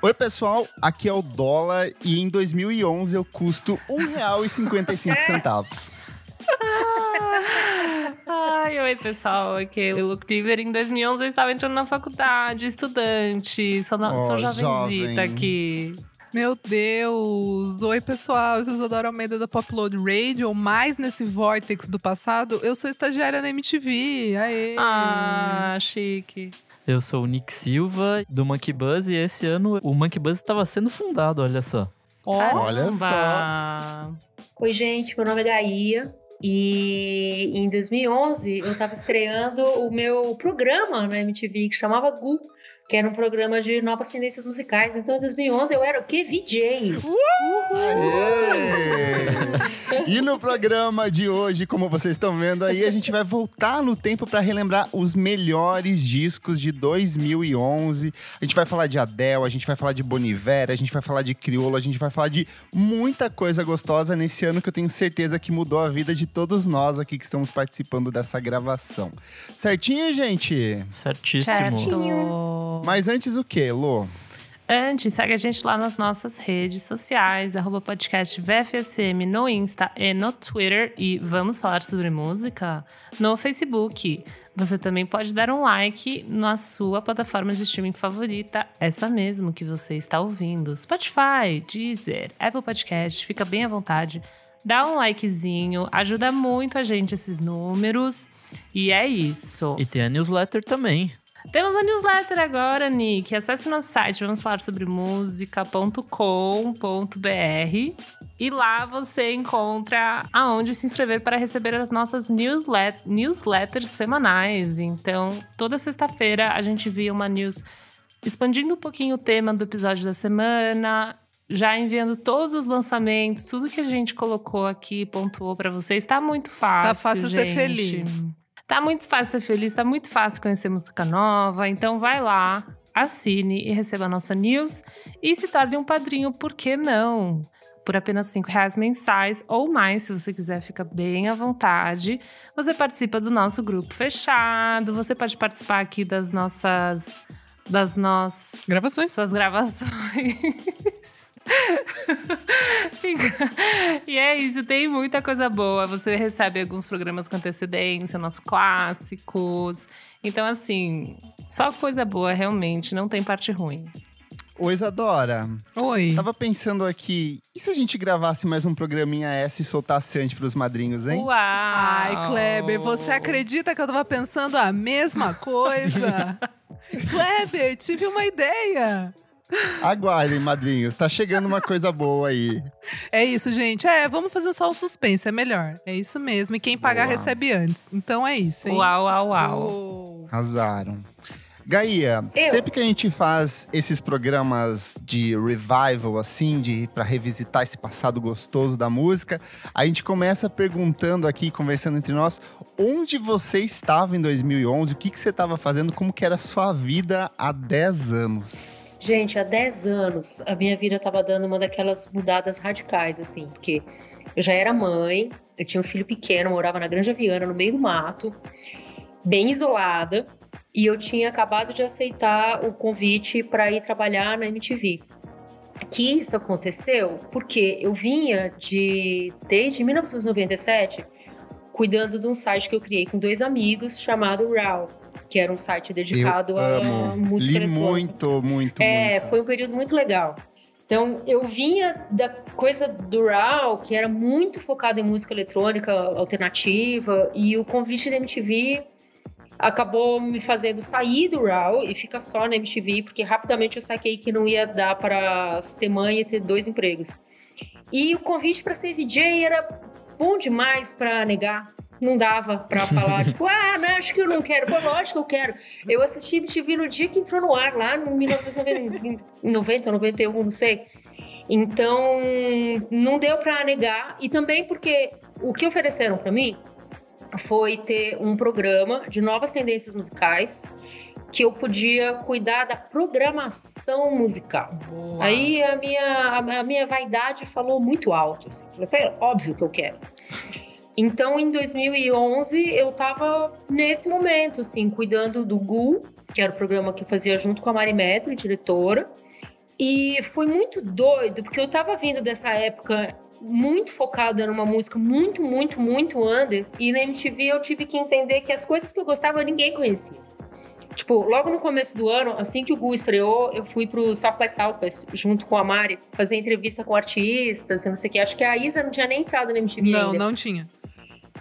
Oi, pessoal, aqui é o dólar e em 2011 eu custo R$ 1,55. Ai, oi, pessoal. Aqui é o Luke Piver. Em 2011 eu estava entrando na faculdade, estudante. Sou, na, Oh, sou jovenzita jovem. aqui. Meu Deus! Oi, pessoal, eu sou Isadora Almeida da Popload Radio, mais nesse vórtex do passado, eu sou estagiária na MTV. Aê! Ah, chique. Eu sou o Nick Silva, do Monkey Buzz, e esse ano o Monkey Buzz estava sendo fundado, olha só. Ó, Olha só. Caramba. Oi, gente, meu nome é Gaia. E em 2011 eu tava estreando o meu programa na MTV que chamava Gu, que era um programa de novas tendências musicais. Então em 2011 eu era o quê? VJ. Aê! E no programa de hoje, como vocês estão vendo aí, a gente vai voltar no tempo para relembrar os melhores discos de 2011. A gente vai falar de Adele, a gente vai falar de Bonivera, a gente vai falar de Criolo, a gente vai falar de muita coisa gostosa nesse ano que eu tenho certeza que mudou a vida de todos nós aqui que estamos participando dessa gravação. Certinho, gente? Certíssimo. Mas antes o quê, Lô? Antes, segue a gente lá nas nossas redes sociais, arroba podcast VFSM no Insta e no Twitter. E vamos falar sobre música no Facebook. Você também pode dar um like na sua plataforma de streaming favorita, essa mesmo que você está ouvindo. Spotify, Deezer, Apple Podcast, fica bem à vontade. Dá um likezinho, ajuda muito a gente esses números. E é isso. E tem a newsletter também. Temos a newsletter agora, Nick. Acesse nosso site, vamos falar sobre música.com.br. E lá você encontra aonde se inscrever para receber as nossas newslet newsletters semanais. Então, toda sexta-feira a gente via uma news expandindo um pouquinho o tema do episódio da semana, já enviando todos os lançamentos, tudo que a gente colocou aqui, pontuou para vocês. Tá muito fácil. Tá fácil ser gente. feliz. Tá muito fácil ser feliz, tá muito fácil conhecer música nova. Então vai lá, assine e receba a nossa news e se torne um padrinho, por que não? Por apenas cinco reais mensais ou mais, se você quiser, fica bem à vontade. Você participa do nosso grupo fechado, você pode participar aqui das nossas. das nossas gravações. suas gravações. E é isso, tem muita coisa boa. Você recebe alguns programas com antecedência, nossos clássicos. Então, assim, só coisa boa, realmente, não tem parte ruim. Ô, Isadora, Oi. tava pensando aqui, e se a gente gravasse mais um programinha S e soltasse antes pros madrinhos, hein? Uau! Ai, Kleber, você acredita que eu tava pensando a mesma coisa? Kleber, tive uma ideia. Aguardem, madrinhos, tá chegando uma coisa boa aí. É isso, gente. É, vamos fazer só um suspense, é melhor. É isso mesmo. E quem pagar Boa. recebe antes. Então é isso, hein? Uau, uau, uau. Oh. Arrasaram. Gaia, Eu. sempre que a gente faz esses programas de revival, assim, de para revisitar esse passado gostoso da música, a gente começa perguntando aqui, conversando entre nós, onde você estava em 2011, o que, que você estava fazendo, como que era a sua vida há 10 anos. Gente, há 10 anos a minha vida tava dando uma daquelas mudadas radicais, assim, porque eu já era mãe, eu tinha um filho pequeno, morava na Granja Viana, no meio do mato, bem isolada, e eu tinha acabado de aceitar o convite para ir trabalhar na MTV. Que isso aconteceu porque eu vinha de desde 1997 cuidando de um site que eu criei com dois amigos chamado Raw, que era um site dedicado eu a amo, música li eletrônica. muito, muito, É, muito. foi um período muito legal. Então, eu vinha da coisa do RAW, que era muito focado em música eletrônica alternativa, e o convite da MTV acabou me fazendo sair do RAW e ficar só na MTV, porque rapidamente eu saquei que não ia dar para ser mãe e ter dois empregos. E o convite para ser VJ era bom demais para negar. Não dava pra falar, tipo, ah, não, acho que eu não quero. Pô, lógico que eu quero. Eu assisti MTV no dia que entrou no ar, lá em 1990, 91, não sei. Então, não deu pra negar. E também porque o que ofereceram pra mim foi ter um programa de novas tendências musicais que eu podia cuidar da programação musical. Boa. Aí a minha, a, minha vaidade falou muito alto. Assim. Falei, "Pera, óbvio que eu quero. Então, em 2011, eu tava nesse momento, assim, cuidando do Gu, que era o programa que eu fazia junto com a Marimetro, diretora. E foi muito doido, porque eu tava vindo dessa época muito focada numa música muito, muito, muito under. E na MTV eu tive que entender que as coisas que eu gostava ninguém conhecia. Tipo, logo no começo do ano, assim que o Gu estreou, eu fui pro South by Southwest junto com a Mari fazer entrevista com artistas e não sei o que. Acho que a Isa não tinha nem entrado na MTV Não, ainda. não tinha.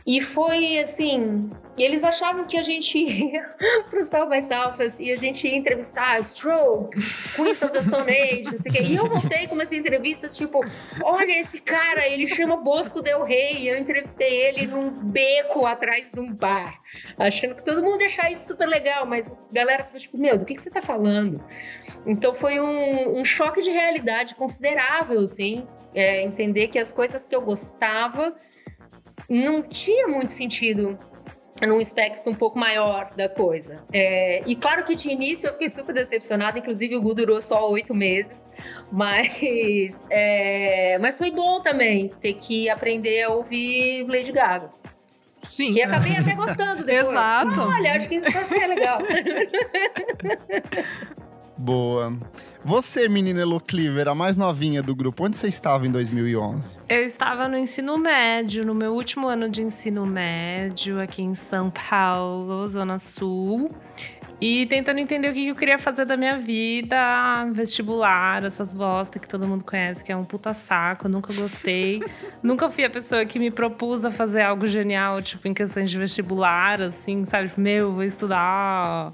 E foi assim, eles achavam que a gente ia pro South by Southwest e a gente ia entrevistar Strokes, Queens of the Stone Age, não sei o quê. E eu voltei com umas entrevistas tipo, olha esse cara, ele chama Bosco Del Rey. Eu entrevistei ele num beco atrás de um bar, achando que todo mundo ia achar isso super legal, mas a galera tava tipo, meu, do que, que você tá falando? Então foi um, um choque de realidade considerável, assim, é, entender que as coisas que eu gostava não tinha muito sentido num espectro um pouco maior da coisa. É, e claro que de início eu fiquei super decepcionada, inclusive o Gu durou só oito meses, mas, é, mas foi bom também ter que aprender a ouvir Lady Gaga. Sim. Que acabei até gostando depois. Exato. Olha, acho que isso é legal. Boa. Você, menina Elo Cleaver, a mais novinha do grupo, onde você estava em 2011? Eu estava no ensino médio, no meu último ano de ensino médio, aqui em São Paulo, Zona Sul. E tentando entender o que eu queria fazer da minha vida, vestibular, essas bosta que todo mundo conhece, que é um puta saco, nunca gostei. nunca fui a pessoa que me propus a fazer algo genial, tipo, em questões de vestibular, assim, sabe? Meu, vou estudar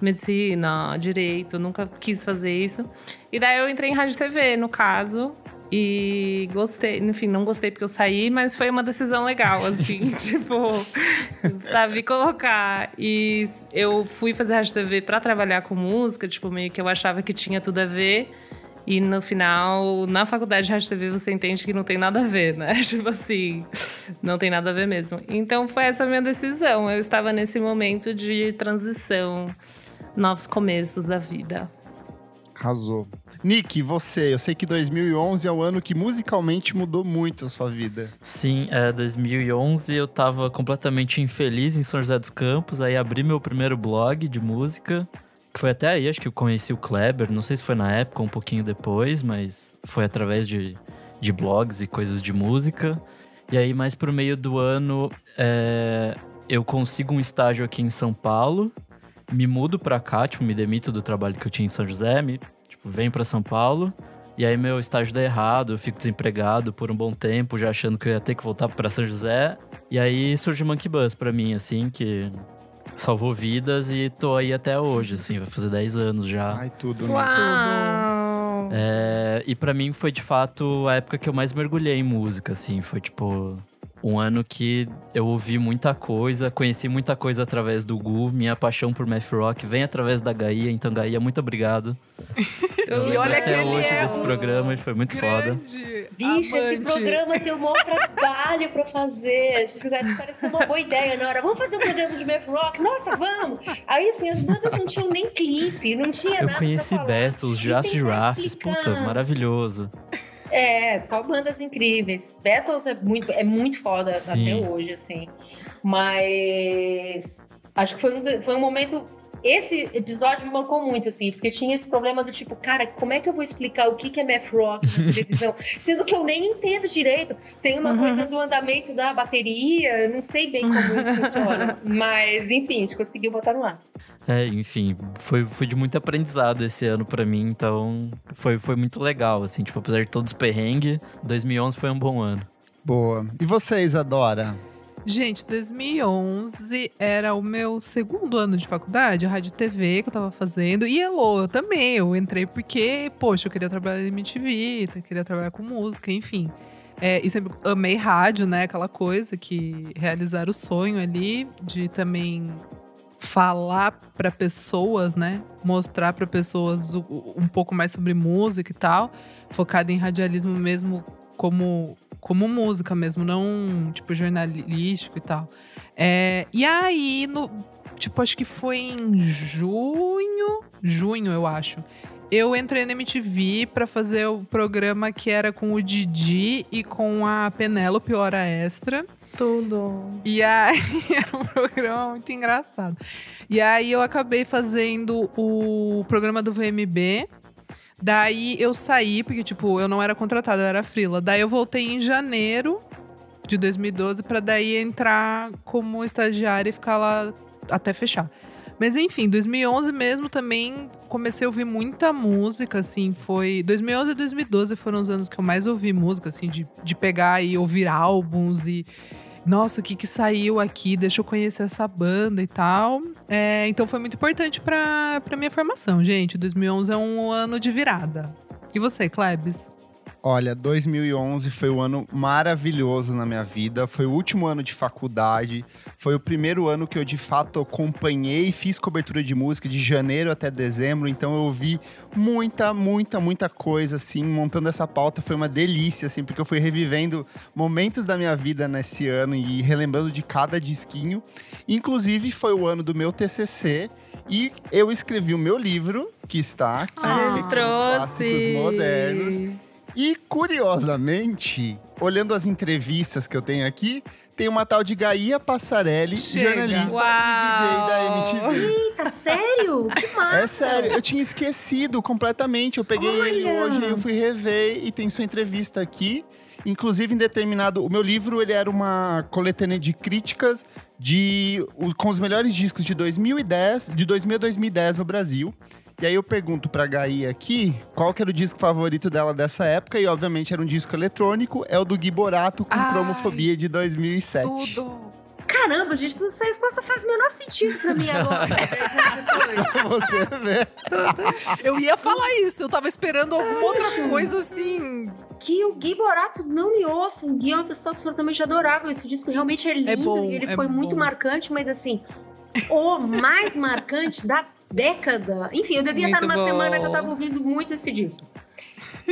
medicina, direito, nunca quis fazer isso. E daí eu entrei em rádio e TV, no caso. E gostei, enfim, não gostei porque eu saí, mas foi uma decisão legal, assim, tipo, sabe, colocar. E eu fui fazer rádio TV pra trabalhar com música, tipo, meio que eu achava que tinha tudo a ver. E no final, na faculdade de rádio TV, você entende que não tem nada a ver, né? Tipo assim, não tem nada a ver mesmo. Então foi essa a minha decisão. Eu estava nesse momento de transição, novos começos da vida. Arrasou. Nick, você, eu sei que 2011 é o ano que musicalmente mudou muito a sua vida. Sim, é 2011 eu tava completamente infeliz em São José dos Campos, aí abri meu primeiro blog de música, que foi até aí, acho que eu conheci o Kleber, não sei se foi na época ou um pouquinho depois, mas foi através de, de blogs e coisas de música. E aí, mais pro meio do ano, é, eu consigo um estágio aqui em São Paulo, me mudo pra cá, tipo, me demito do trabalho que eu tinha em São José, me tipo, venho pra São Paulo. E aí meu estágio dá errado, eu fico desempregado por um bom tempo, já achando que eu ia ter que voltar pra São José. E aí surge o Monkey Bus pra mim, assim, que salvou vidas e tô aí até hoje, assim, vai fazer 10 anos já. Ai, tudo, né? Uau! É, e pra mim foi de fato a época que eu mais mergulhei em música, assim, foi tipo um ano que eu ouvi muita coisa, conheci muita coisa através do Gu, minha paixão por math rock vem através da Gaia, então Gaia, muito obrigado. Eu E olha que até ele hoje é desse um programa e foi muito foda. Bicho, esse programa deu um maior trabalho pra fazer. A gente pareceu uma boa ideia na hora. Vamos fazer um programa de math rock? Nossa, vamos! Aí, assim, as bandas não tinham nem clipe, não tinha Eu nada conheci pra falar. Beatles, E Giraffe explicar. puta, maravilhoso. É, só bandas incríveis. Beatles é muito, é muito foda Sim. até hoje, assim. Mas acho que foi um, foi um momento. Esse episódio me marcou muito, assim, porque tinha esse problema do tipo, cara, como é que eu vou explicar o que que é math rock na televisão? Sendo que eu nem entendo direito. Tem uma Uhum. coisa do andamento da bateria, eu não sei bem como isso funciona. Mas, enfim, a gente conseguiu botar no ar. É, enfim, foi, foi de muito aprendizado esse ano pra mim, então foi, foi muito legal, assim, tipo, apesar de todos os perrengues, 2011 foi um bom ano. Boa. E você, Isadora? Gente, 2011 era o meu segundo ano de faculdade, rádio e TV que eu tava fazendo. E Elo, eu também. Eu entrei porque, poxa, eu queria trabalhar na MTV, queria trabalhar com música, enfim. É, e sempre amei rádio, né? Aquela coisa que realizar o sonho ali de também falar para pessoas, né? Mostrar para pessoas um pouco mais sobre música e tal, focado em radialismo mesmo como como música mesmo, não tipo jornalístico e tal. É, e aí no tipo acho que foi em junho, junho eu acho. Eu entrei na MTV pra fazer o programa que era com o Didi e com a Penélope Hora Extra. Tudo. E aí, era um programa muito engraçado. E aí eu acabei fazendo o programa do VMB. Daí eu saí, porque, tipo, eu não era contratada, eu era frila. Daí eu voltei em janeiro de 2012 pra daí entrar como estagiária e ficar lá até fechar. Mas enfim, 2011 mesmo também comecei a ouvir muita música, assim, foi... 2011 e 2012 foram os anos que eu mais ouvi música, assim, de, de pegar e ouvir álbuns e... Nossa, o que que saiu aqui? Deixa eu conhecer essa banda e tal. É, então foi muito importante pra minha formação, gente. 2011 é um ano de virada. E você, Klebs? Olha, 2011 foi um ano maravilhoso na minha vida. Foi o último ano de faculdade. Foi o primeiro ano que eu de fato acompanhei e fiz cobertura de música de janeiro até dezembro. Então eu ouvi muita, muita, muita coisa assim. Montando essa pauta foi uma delícia, assim, porque eu fui revivendo momentos da minha vida nesse ano e relembrando de cada disquinho. Inclusive foi o ano do meu TCC. E eu escrevi o meu livro, que está aqui. Ah, os trouxe. clássicos modernos. E curiosamente, olhando as entrevistas que eu tenho aqui, tem uma tal de Gaia Passarelli, Chega. jornalista Uau. e DJ da MTV. Eita, sério? Que massa! É sério, eu tinha esquecido completamente. Eu peguei ele Olha. hoje, aí eu fui rever e tem sua entrevista aqui. Inclusive, em determinado. O meu livro ele era uma coletânea de críticas de, com os melhores discos de 2010, de 2000 a 2010 no Brasil. E aí eu pergunto pra Gaia aqui qual que era o disco favorito dela dessa época, e obviamente era um disco eletrônico, é o do Gui Borato com Ai. Cromofobia de 2007. Tudo! Caramba, gente, essa resposta faz o menor sentido pra mim agora. Você vê. Eu ia falar isso, eu tava esperando alguma outra coisa assim. que o Gui Borato não me ouça. O Gui é uma pessoa absolutamente adorável. Esse disco realmente é lindo bom, e ele é foi muito bom. marcante, mas assim, o mais marcante da década. Enfim, eu devia Muito estar numa bom. semana que eu tava ouvindo muito esse disco.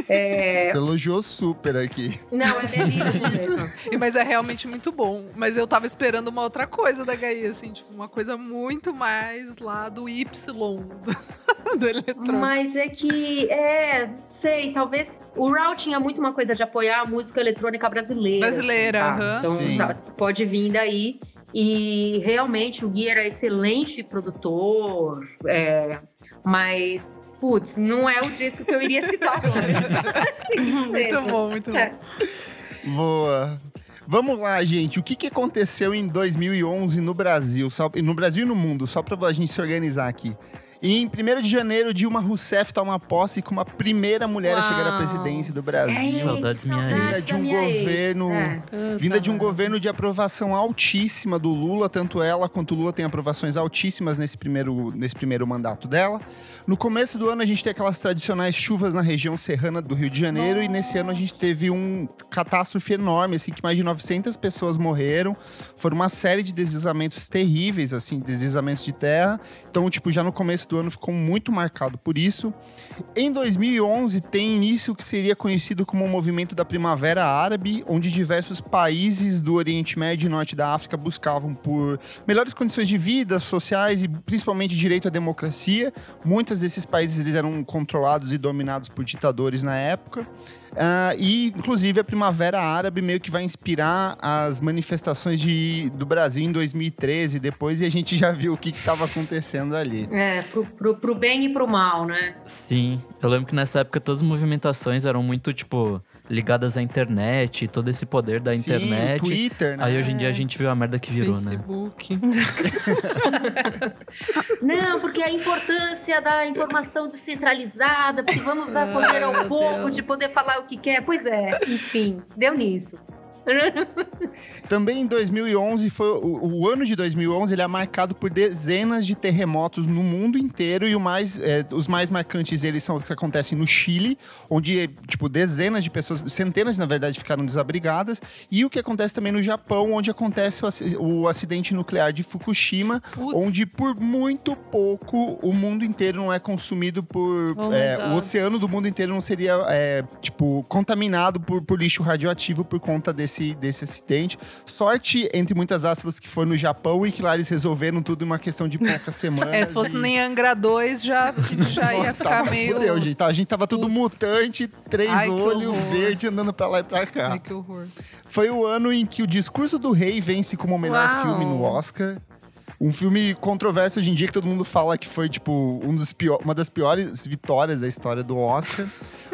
É, Você elogiou super aqui. Não, é. E- Mas é realmente muito bom. Mas eu tava esperando uma outra coisa da Gaia, assim, tipo, uma coisa muito mais lá do Y do, do eletrônico. Mas é que, é, sei, talvez. O Raul tinha muito uma coisa de apoiar a música eletrônica brasileira. Brasileira, tá? aham. Então Sim. tá, pode vir daí. E realmente o Gui era excelente produtor, é, mas, putz, não é o disco que eu iria citar agora. Muito bom, muito bom. É. Boa. Vamos lá, gente. O que, que aconteceu em 2011 no Brasil? Só, no Brasil e no mundo, só pra a gente se organizar aqui. Em 1 de janeiro, Dilma Rousseff toma posse como a primeira mulher a chegar à Uau. presidência do É, Brasil. Saudades minha Vinda ex. de um minha governo- É. Vinda de um governo de aprovação altíssima do Lula, tanto ela quanto o Lula têm aprovações altíssimas nesse primeiro, nesse primeiro mandato dela. No começo do ano, a gente tem aquelas tradicionais chuvas na região serrana do Rio de Janeiro, e nesse ano a gente teve um catástrofe enorme, assim, que mais de 900 pessoas morreram. Foram uma série de deslizamentos terríveis, assim, deslizamentos de terra. Então, tipo, já no começo do ano ficou muito marcado por isso. Em 2011, tem início o que seria conhecido como o movimento da Primavera Árabe, onde diversos países do Oriente Médio e Norte da África buscavam por melhores condições de vida, sociais e principalmente direito à democracia. Muitos desses países eles eram controlados e dominados por ditadores na época. Ah, e, inclusive, a Primavera Árabe meio que vai inspirar as manifestações de, do Brasil em 2013 depois, e a gente já viu o que estava acontecendo ali. É, pro, pro, pro bem e pro mal, né? Sim, eu lembro que nessa época todas as movimentações eram muito, tipo, ligadas à internet, todo esse poder da Sim, internet. Twitter, né? Aí hoje em dia a gente viu a merda que virou, né? Facebook. Não, porque a importância da informação descentralizada, porque vamos dar poder ao meu povo Deus. de poder falar o que quer. Pois é, enfim, deu nisso. Também em 2011 foi o, o ano de 2011 ele é marcado por dezenas de terremotos no mundo inteiro e o mais, é, os mais marcantes deles são os que acontecem no Chile, onde tipo dezenas de pessoas, centenas na verdade, ficaram desabrigadas e o que acontece também no Japão, onde acontece o, o acidente nuclear de Fukushima, Putz. onde por muito pouco o mundo inteiro não é consumido por Oh, é, o oceano do mundo inteiro não seria é, tipo contaminado por, por lixo radioativo por conta desse desse, desse acidente. Sorte, entre muitas aspas, que foi no Japão e que lá eles resolveram tudo em uma questão de poucas semanas. É, se fosse e... em Angra 2, já, já ia ficar Tava, meio. Fudeu, gente. Tá, A gente tava tudo Putz. mutante, três Ai, olhos, verde, andando pra lá e pra cá. Ai, que horror. Foi o ano em que o Discurso do Rei vence como o melhor Uau. filme no Oscar. Um filme controverso hoje em dia que todo mundo fala que foi, tipo, um dos pior, uma das piores vitórias da história do Oscar.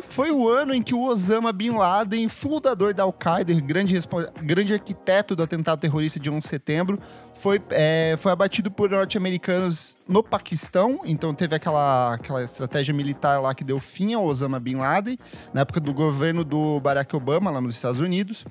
Foi o ano em que o Osama Bin Laden, fundador da Al-Qaeda, grande, grande arquiteto do atentado terrorista de 11 de setembro, foi, é, foi abatido por norte-americanos no Paquistão. Então teve aquela, aquela estratégia militar lá que deu fim ao Osama Bin Laden, na época do governo do Barack Obama, lá nos Estados Unidos.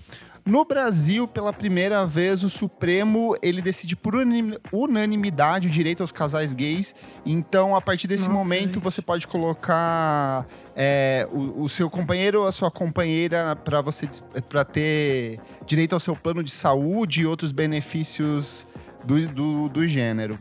No Brasil, pela primeira vez, o Supremo ele decide por unanim- unanimidade o direito aos casais gays. Então, a partir desse Nossa, momento, gente. você pode colocar é, o, o seu companheiro ou a sua companheira para você para ter direito ao seu plano de saúde e outros benefícios do, do, do gênero.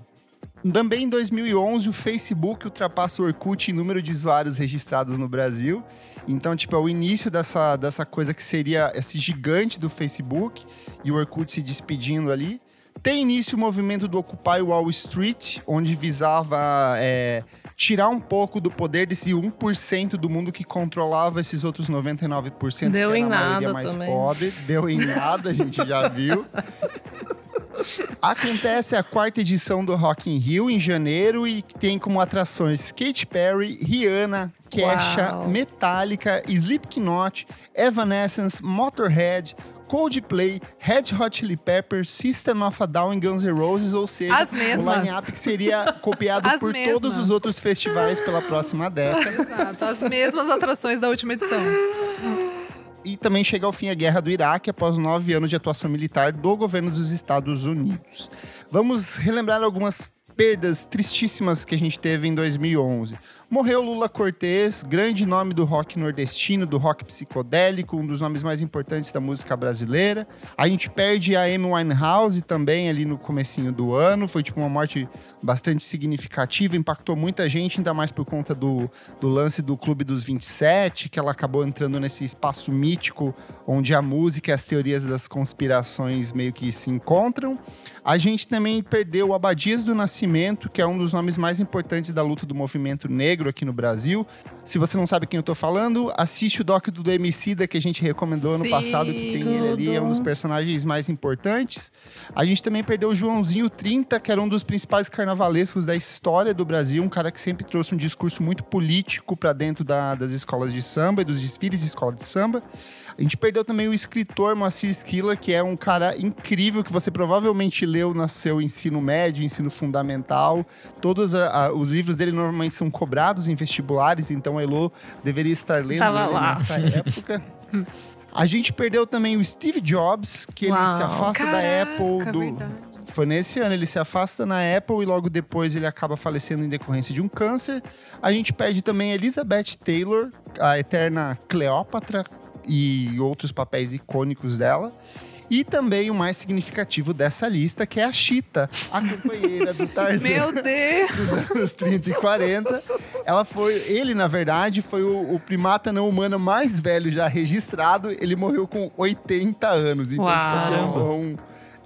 Também em 2011, o Facebook ultrapassa o Orkut em número de usuários registrados no Brasil. Então, tipo, é o início dessa, dessa coisa que seria esse gigante do Facebook e o Orkut se despedindo ali. Tem início o movimento do Occupy Wall Street, onde visava é, tirar um pouco do poder desse 1% do mundo que controlava esses outros 99% Deu que em era a maioria nada mais também. pobre. Deu em nada, a gente já viu. Acontece a quarta edição do Rock in Rio em janeiro e tem como atrações Katy Perry, Rihanna, Kesha, Uau. Metallica, Slipknot, Evanescence, Motorhead, Coldplay, Red Hot Chili Peppers, System of a Down e Guns N' Roses, ou seja, As o mesmas. line-up que seria copiado As por mesmas. todos os outros festivais pela próxima década. Exato, as mesmas atrações da última edição. E também chega ao fim a Guerra do Iraque após nove anos de atuação militar do governo dos Estados Unidos. Vamos relembrar algumas perdas tristíssimas que a gente teve em 2011. Morreu Lula Cortez, grande nome do rock nordestino, do rock psicodélico, um dos nomes mais importantes da música brasileira. A gente perde a Amy Winehouse também ali no comecinho do ano. Foi tipo uma morte bastante significativa, impactou muita gente, ainda mais por conta do, do lance do Clube dos 27, que ela acabou entrando nesse espaço mítico onde a música e as teorias das conspirações meio que se encontram. A gente também perdeu o Abadias do Nascimento, que é um dos nomes mais importantes da luta do movimento negro aqui no Brasil. Se você não sabe quem eu tô falando, assiste o doc do Emicida que a gente recomendou ano Sim, passado, que tem ele ali, é um dos tudo. personagens mais importantes. A gente também perdeu o Joãozinho 30, que era um dos principais carnavalescos da história do Brasil, um cara que sempre trouxe um discurso muito político para dentro da- das escolas de samba e dos desfiles de escola de samba. A gente perdeu também o escritor Moacir Skiller, que é um cara incrível que você provavelmente leu no seu ensino médio, ensino fundamental. Todos a- a- os livros dele normalmente são cobrados em vestibulares, então a Elo deveria estar lendo Tava ele lá. nessa época. A gente perdeu também o Steve Jobs, que ele se Uau. afasta da Caraca, Apple do, verdade. foi nesse ano, ele se afasta na Apple e logo depois ele acaba falecendo em decorrência de um câncer. A gente perde também a Elizabeth Taylor, a eterna Cleópatra e outros papéis icônicos dela. E também o mais significativo dessa lista, que é a Chita, a companheira do Tarzan Meu Deus! dos anos 30 e 40. Ela foi, ele na verdade foi o, o primata não humano mais velho já registrado. Ele morreu com 80 anos. Então, Uau. tipo assim, é um,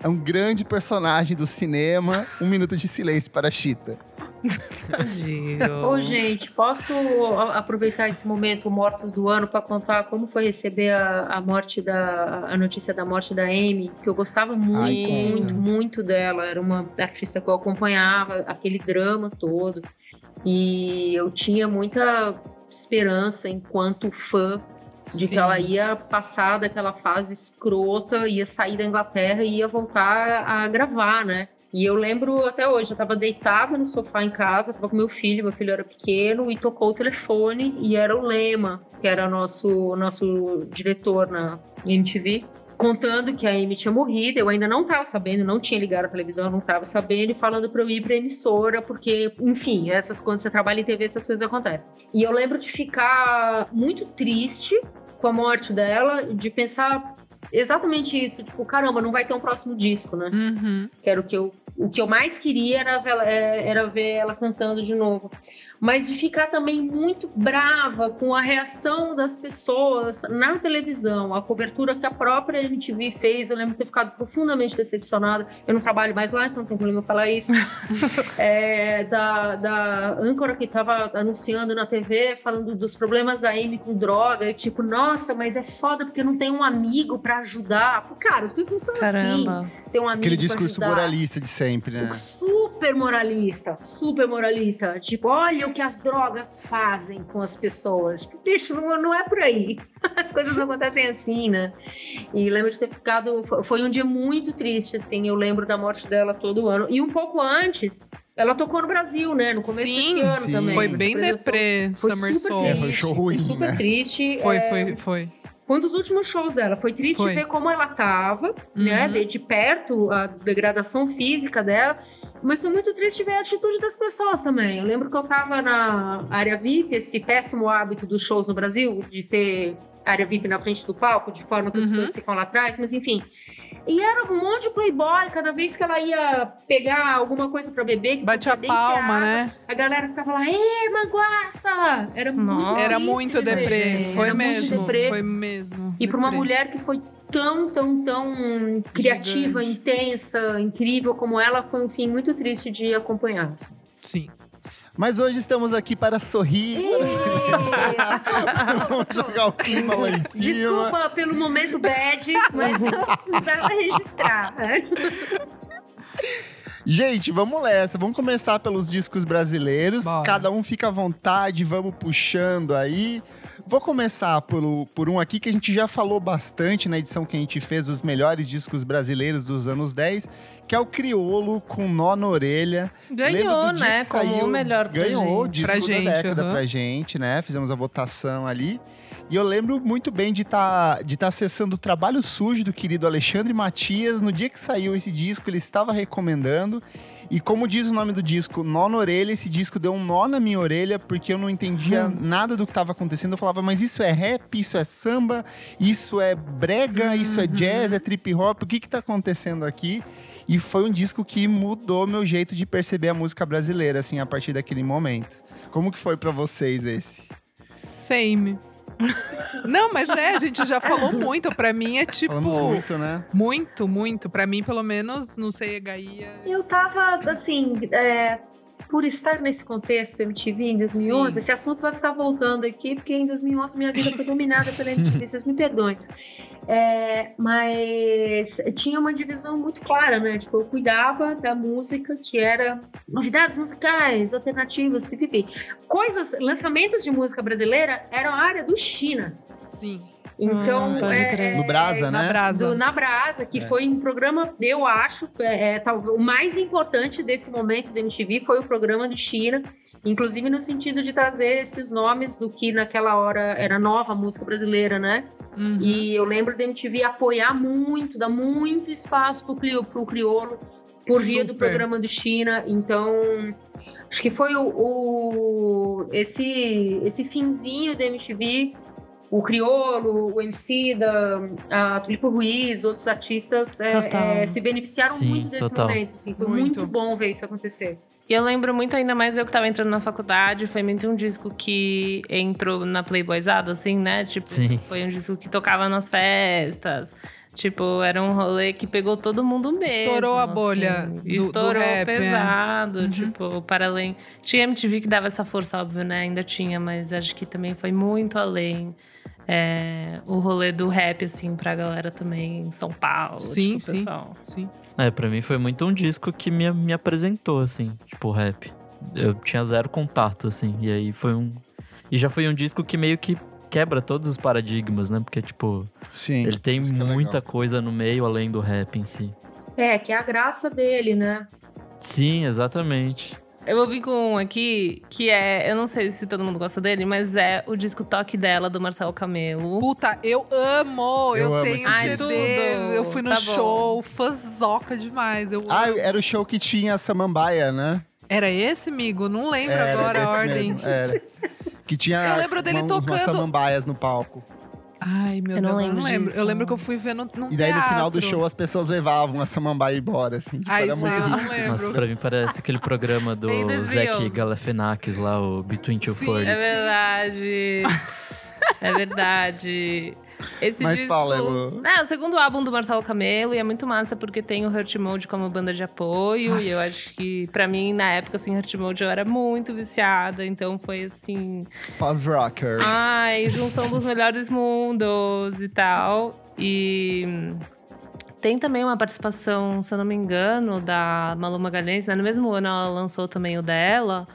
é um grande personagem do cinema. Um minuto de silêncio para a Chita. Tadinho. Ô, gente, posso aproveitar esse momento Mortos do Ano para contar como foi receber a, a morte da a notícia da morte da Amy, que eu gostava muito, Ai, muito, muito dela. Era uma artista que eu acompanhava, aquele drama todo. E eu tinha muita esperança enquanto fã de que Sim. ela ia passar daquela fase escrota, ia sair da Inglaterra e ia voltar a gravar, né? E eu lembro até hoje, eu tava deitada no sofá em casa, tava com meu filho, meu filho era pequeno, e tocou o telefone e era o Lema, que era nosso nosso diretor na MTV, contando que a Amy tinha morrido. Eu ainda não tava sabendo, não tinha ligado a televisão, não tava sabendo, e falando pra eu ir pra emissora, porque, enfim, essas quando você trabalha em TV, essas coisas acontecem. E eu lembro de ficar muito triste com a morte dela, de pensar exatamente isso, tipo, caramba, não vai ter um próximo disco, né? Uhum. que era o que eu o que eu mais queria era, é, era ver ela cantando de novo. Mas de ficar também muito brava com a reação das pessoas na televisão, a cobertura que a própria MTV fez. Eu lembro de ter ficado profundamente decepcionada. Eu não trabalho mais lá, então não tem problema eu falar isso. É, da, da âncora que estava anunciando na TV, falando dos problemas da Amy com droga. E tipo, nossa, mas é foda porque não tem um amigo pra ajudar. Pô, Cara, as coisas não são Caramba. assim. Tem um amigo Aquele discurso moralista de sempre, né? Super moralista, super moralista. Tipo, olha o que as drogas fazem com as pessoas. Tipo, bicho, não, não é por aí. As coisas não acontecem assim, né? E lembro de ter ficado. fo- Foi um dia muito triste, assim. Eu lembro da morte dela todo ano. E um pouco antes, ela tocou no Brasil, né? No começo Sim, desse ano sim. também. Foi bem deprê, Foi Summer super Soul. É, triste, foi um show ruim, super né? triste. Foi, é, foi, foi. foi um dos últimos shows dela. Foi triste Foi. ver como ela tava, né? Uhum. Ver de perto a degradação física dela. Mas foi muito triste ver a atitude das pessoas também. Eu lembro que eu tava na área VIP, esse péssimo hábito dos shows no Brasil, de ter área VIP na frente do palco, de forma que as Uhum. pessoas ficam lá atrás, mas enfim. E era um monte de playboy, cada vez que ela ia pegar alguma coisa pra beber, que Bate a palma, água, né? A galera ficava lá, ê, manguaça! Era muito Nossa, Era triste, muito deprê. Foi Era muito mesmo. deprê. Foi mesmo. E para uma mulher que foi tão, tão, tão criativa, Gigante. intensa, incrível como ela, foi um fim muito triste de acompanhar. Sim. Mas hoje estamos aqui para sorrir. Vamos jogar o clima lá em cima. Desculpa pelo momento bad, mas eu precisava registrar. Gente, vamos nessa. Vamos começar pelos discos brasileiros. Bora. Cada um fica à vontade, vamos puxando aí. Vou começar por, por um aqui que a gente já falou bastante na edição que a gente fez, os melhores discos brasileiros dos anos 10, que é o Criolo com Nó na Orelha. Ganhou, né? Como saiu- o melhor pra Ganhou o disco Pra da gente, década aham. pra gente, né? Fizemos a votação ali. E eu lembro muito bem de estar de tá acessando o trabalho sujo do querido Alexandre Matias. No dia que saiu esse disco, ele estava recomendando. E como diz o nome do disco, Nó na Orelha, esse disco deu um nó na minha orelha, porque eu não entendia nada do que estava acontecendo. Eu falava, mas isso é rap, isso é samba, isso é brega, isso é jazz, é trip hop, o que que tá acontecendo aqui? E foi um disco que mudou meu jeito de perceber a música brasileira, assim, a partir daquele momento. Como que foi pra vocês esse? Same. Não, mas é, a gente já falou muito. Pra mim é tipo. Falamos muito, né? Muito, muito. Pra mim, pelo menos, não sei, Gaia. Eu tava, assim, é, por estar nesse contexto MTV em 2011, Sim. esse assunto vai ficar voltando aqui, porque em 2011 minha vida foi dominada pela MTV, vocês me perdoem. É, mas tinha uma divisão muito clara, né? Tipo, eu cuidava da música que era novidades musicais, alternativas, pipipi. Coisas, lançamentos de música brasileira eram a área do China. Sim. Então, Hum, é. No Brasa, Na né? brasa. do Na Brasa, que É. foi um programa, eu acho, é, é, talvez o mais importante desse momento da MTV foi o programa de China, inclusive no sentido de trazer esses nomes do que naquela hora era nova música brasileira, né? Uhum. E eu lembro da MTV apoiar muito, dar muito espaço pro, cri, pro crioulo, por via do programa de China. Então, acho que foi o, o- esse, esse finzinho da MTV, o crioulo, o MC da a Tulipo Ruiz, outros artistas é, é, se beneficiaram Sim, muito desse total. momento. Assim, foi Muito. muito bom ver isso acontecer. E eu lembro muito ainda mais eu que tava entrando na faculdade, foi muito um disco que entrou na Playboyzada, assim, né? Tipo, Sim. foi um disco que tocava nas festas. Tipo, era um rolê que pegou todo mundo mesmo. Estourou a assim. bolha do- do Estourou rap, é. pesado, Uhum. tipo, para além. Tinha MTV que dava essa força, óbvio, né? Ainda tinha, mas acho que também foi muito além. é, o rolê do rap, assim, pra galera também em São Paulo. Sim, tipo, sim. pessoal. Sim. É, pra mim foi muito um disco que me, me apresentou, assim, tipo, rap. Eu tinha zero contato, assim, e aí foi um. E já foi um disco que meio que quebra todos os paradigmas, né? Porque, tipo, Sim. ele tem é muita legal. coisa no meio além do rap em si. É, que é a graça dele, né? Sim, exatamente. Eu vou vir com um aqui que é. Eu não sei se todo mundo gosta dele, mas é o disco Toque dela do Marcelo Camelo. Puta, eu amo! Eu Eu, amo tenho CD. tudo. Eu fui no Tá show, fãzoca demais. Eu Ah, amo. era o show que tinha a Samambaia, né? Era esse, amigo? Não lembro Era agora a ordem. mesmo, Era. Que tinha Eu lembro dele uma- umas tocando. samambaias no palco. Ai, meu Eu Deus, não eu lembro não lembro. disso. Eu lembro que eu fui ver no, num E daí no final do show as pessoas levavam a samambaia embora, assim. Tipo, Ah, era isso muito eu não ridículo. Nossa, lembro. pra mim parece aquele programa do Bem 2011. Zac Galifianakis lá, o Between Two Sim, Forties. É verdade. é verdade. Esse Mas disco... fala, Elo. É, o segundo álbum do Marcelo Camelo e é muito massa porque tem o Hurt Mode como banda de apoio. E eu acho que, pra mim, na época, assim, Hurt Mode eu era muito viciada. Então foi assim. Pós-rocker. Ai, junção dos melhores mundos e tal. E tem também uma participação, se eu não me engano, da Malu Magalhães, né? No mesmo ano ela lançou também o dela.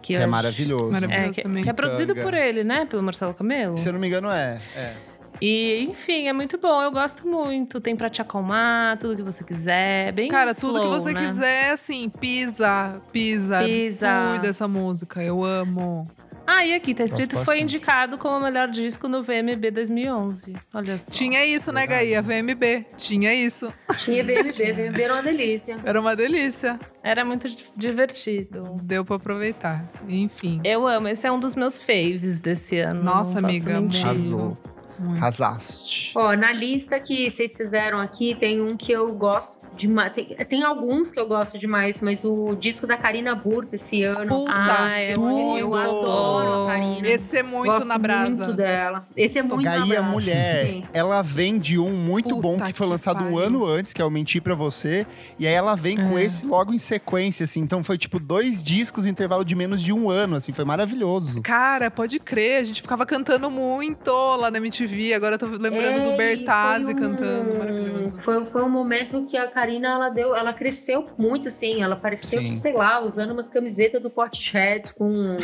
Que, que eu é acho- maravilhoso. Maravilhoso. É, que, também. que é produzido por ele, né? Pelo Marcelo Camelo. Se eu não me engano, é. é. E, enfim, é muito bom. Eu gosto muito. Tem pra te acalmar, tudo que você quiser. Bem Cara, tudo que slow, você né? quiser, assim, pisa, pisa. Pisa. Absurda essa música. Eu amo. Ah, e aqui, tá escrito foi indicado como o melhor disco no VMB 2011. Olha só. Tinha isso, né, Gaí? A VMB. Tinha isso. Tinha BMB, BMB era uma delícia. Era uma delícia. Era muito di- divertido. Deu pra aproveitar. Enfim. Eu amo. Esse é um dos meus faves desse ano. Nossa, não amiga. Arrasou. Muito. Arrasaste. Ó, na lista que vocês fizeram aqui, tem um que eu gosto demais. Tem, tem alguns que eu gosto demais, mas o disco da Karina Burta esse ano. Puta, Ai, é eu, muito eu bom. adoro a Karina. Esse é muito Gosto na brasa. muito dela. Esse é muito na Gaí, a brasa. mulher, Sim. ela vem de um muito Puta bom que foi que lançado um ano antes, que é o Mentir Pra Você. E aí ela vem com É. esse logo em sequência, assim. Então foi tipo dois discos em intervalo de menos de um ano, assim. Foi maravilhoso. Cara, pode crer, a gente ficava cantando muito lá na MTV. Agora eu tô lembrando É, do e Bertazzi um- cantando, maravilhoso. Foi, foi um momento que a Karina, ela deu, ela cresceu muito, assim. Ela pareceu, Sim. tipo, sei lá, usando umas camisetas do Portishead com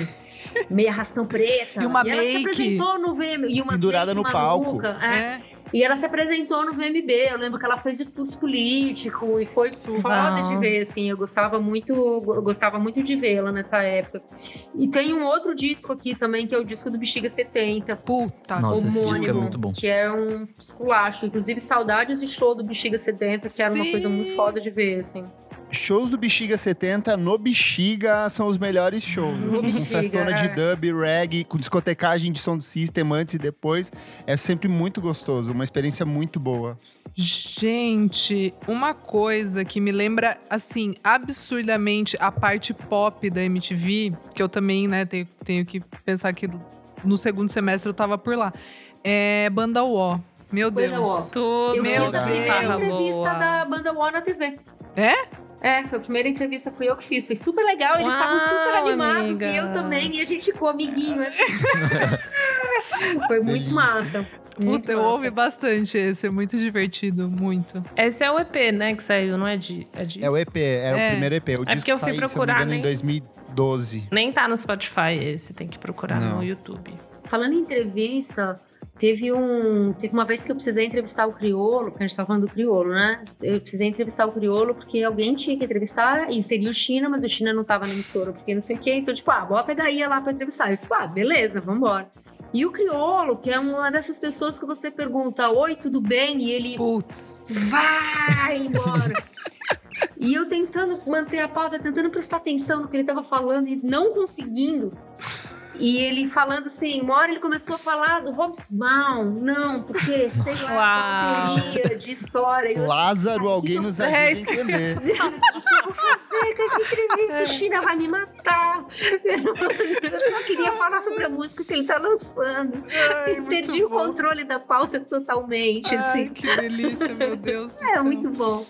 meia rastão preta. E uma ela se make. apresentou no VM. E uma Pendurada no palco. É. É. E ela se apresentou no VMB. Eu lembro que ela fez discurso político e foi foda de ver, assim. Eu gostava muito, eu gostava muito de vê-la nessa época. E tem um outro disco aqui também, que é o disco do Bexiga 70. Puta. Nossa, esse homônimo, disco é muito bom. Que é um esculacho. Inclusive, saudades de show do Bexiga 70, que era uma Sim. coisa muito foda de ver, assim. Shows do Bexiga 70 no Bexiga são os melhores shows. Assim, com festona de dub, reggae, com discotecagem de som do system antes e depois. É sempre muito gostoso, uma experiência muito boa. Gente, uma coisa que me lembra, assim, absurdamente a parte pop da MTV, que eu também, né, tenho, tenho que pensar que no segundo semestre eu tava por lá, é Banda O. Meu Deus. Banda O. Tudo Eu Meu fiz a primeira Deus. entrevista boa. da Banda War na TV. É? É, foi a primeira entrevista fui eu que fiz. Foi super legal, eles estavam super animados amiga. e eu também, e a gente ficou amiguinho. assim. foi muito massa. muito Puta, eu ouvi bastante esse, é muito divertido, muito. Esse é o EP, né, que saiu, não é de é disso? É o EP, era É. o primeiro EP. O É disco porque eu fui me procurar, engano, em nem- 2012. Nem tá no Spotify esse, tem que procurar Não. no YouTube. Falando em entrevista, teve um. Teve uma vez que eu precisei entrevistar o Criolo, porque a gente tava falando do Criolo, né? Eu precisei entrevistar o Criolo porque alguém tinha que entrevistar, e seria o China, mas o China não tava na emissora, porque não sei o quê. Então, tipo, ah, bota a Gaia lá pra entrevistar. Eu tipo, ah, beleza, vambora. E o Criolo, que é uma dessas pessoas que você pergunta, oi, tudo bem? E ele Putz. vai embora. E eu tentando manter a pauta, tentando prestar atenção no que ele tava falando e não conseguindo. E ele falando assim, uma hora ele começou a falar do Hobsbawm. Não, porque sei lá, Uau. uma teoria de história. Eu, Lázaro, alguém nos ajuda a É, entender. o que eu vou fazer com essa entrevista? O China vai me matar. Eu não- eu só queria falar sobre a música que ele tá lançando. Ai, perdi o bom. controle da pauta totalmente, Ai, assim. que delícia, meu Deus do É céu. muito bom.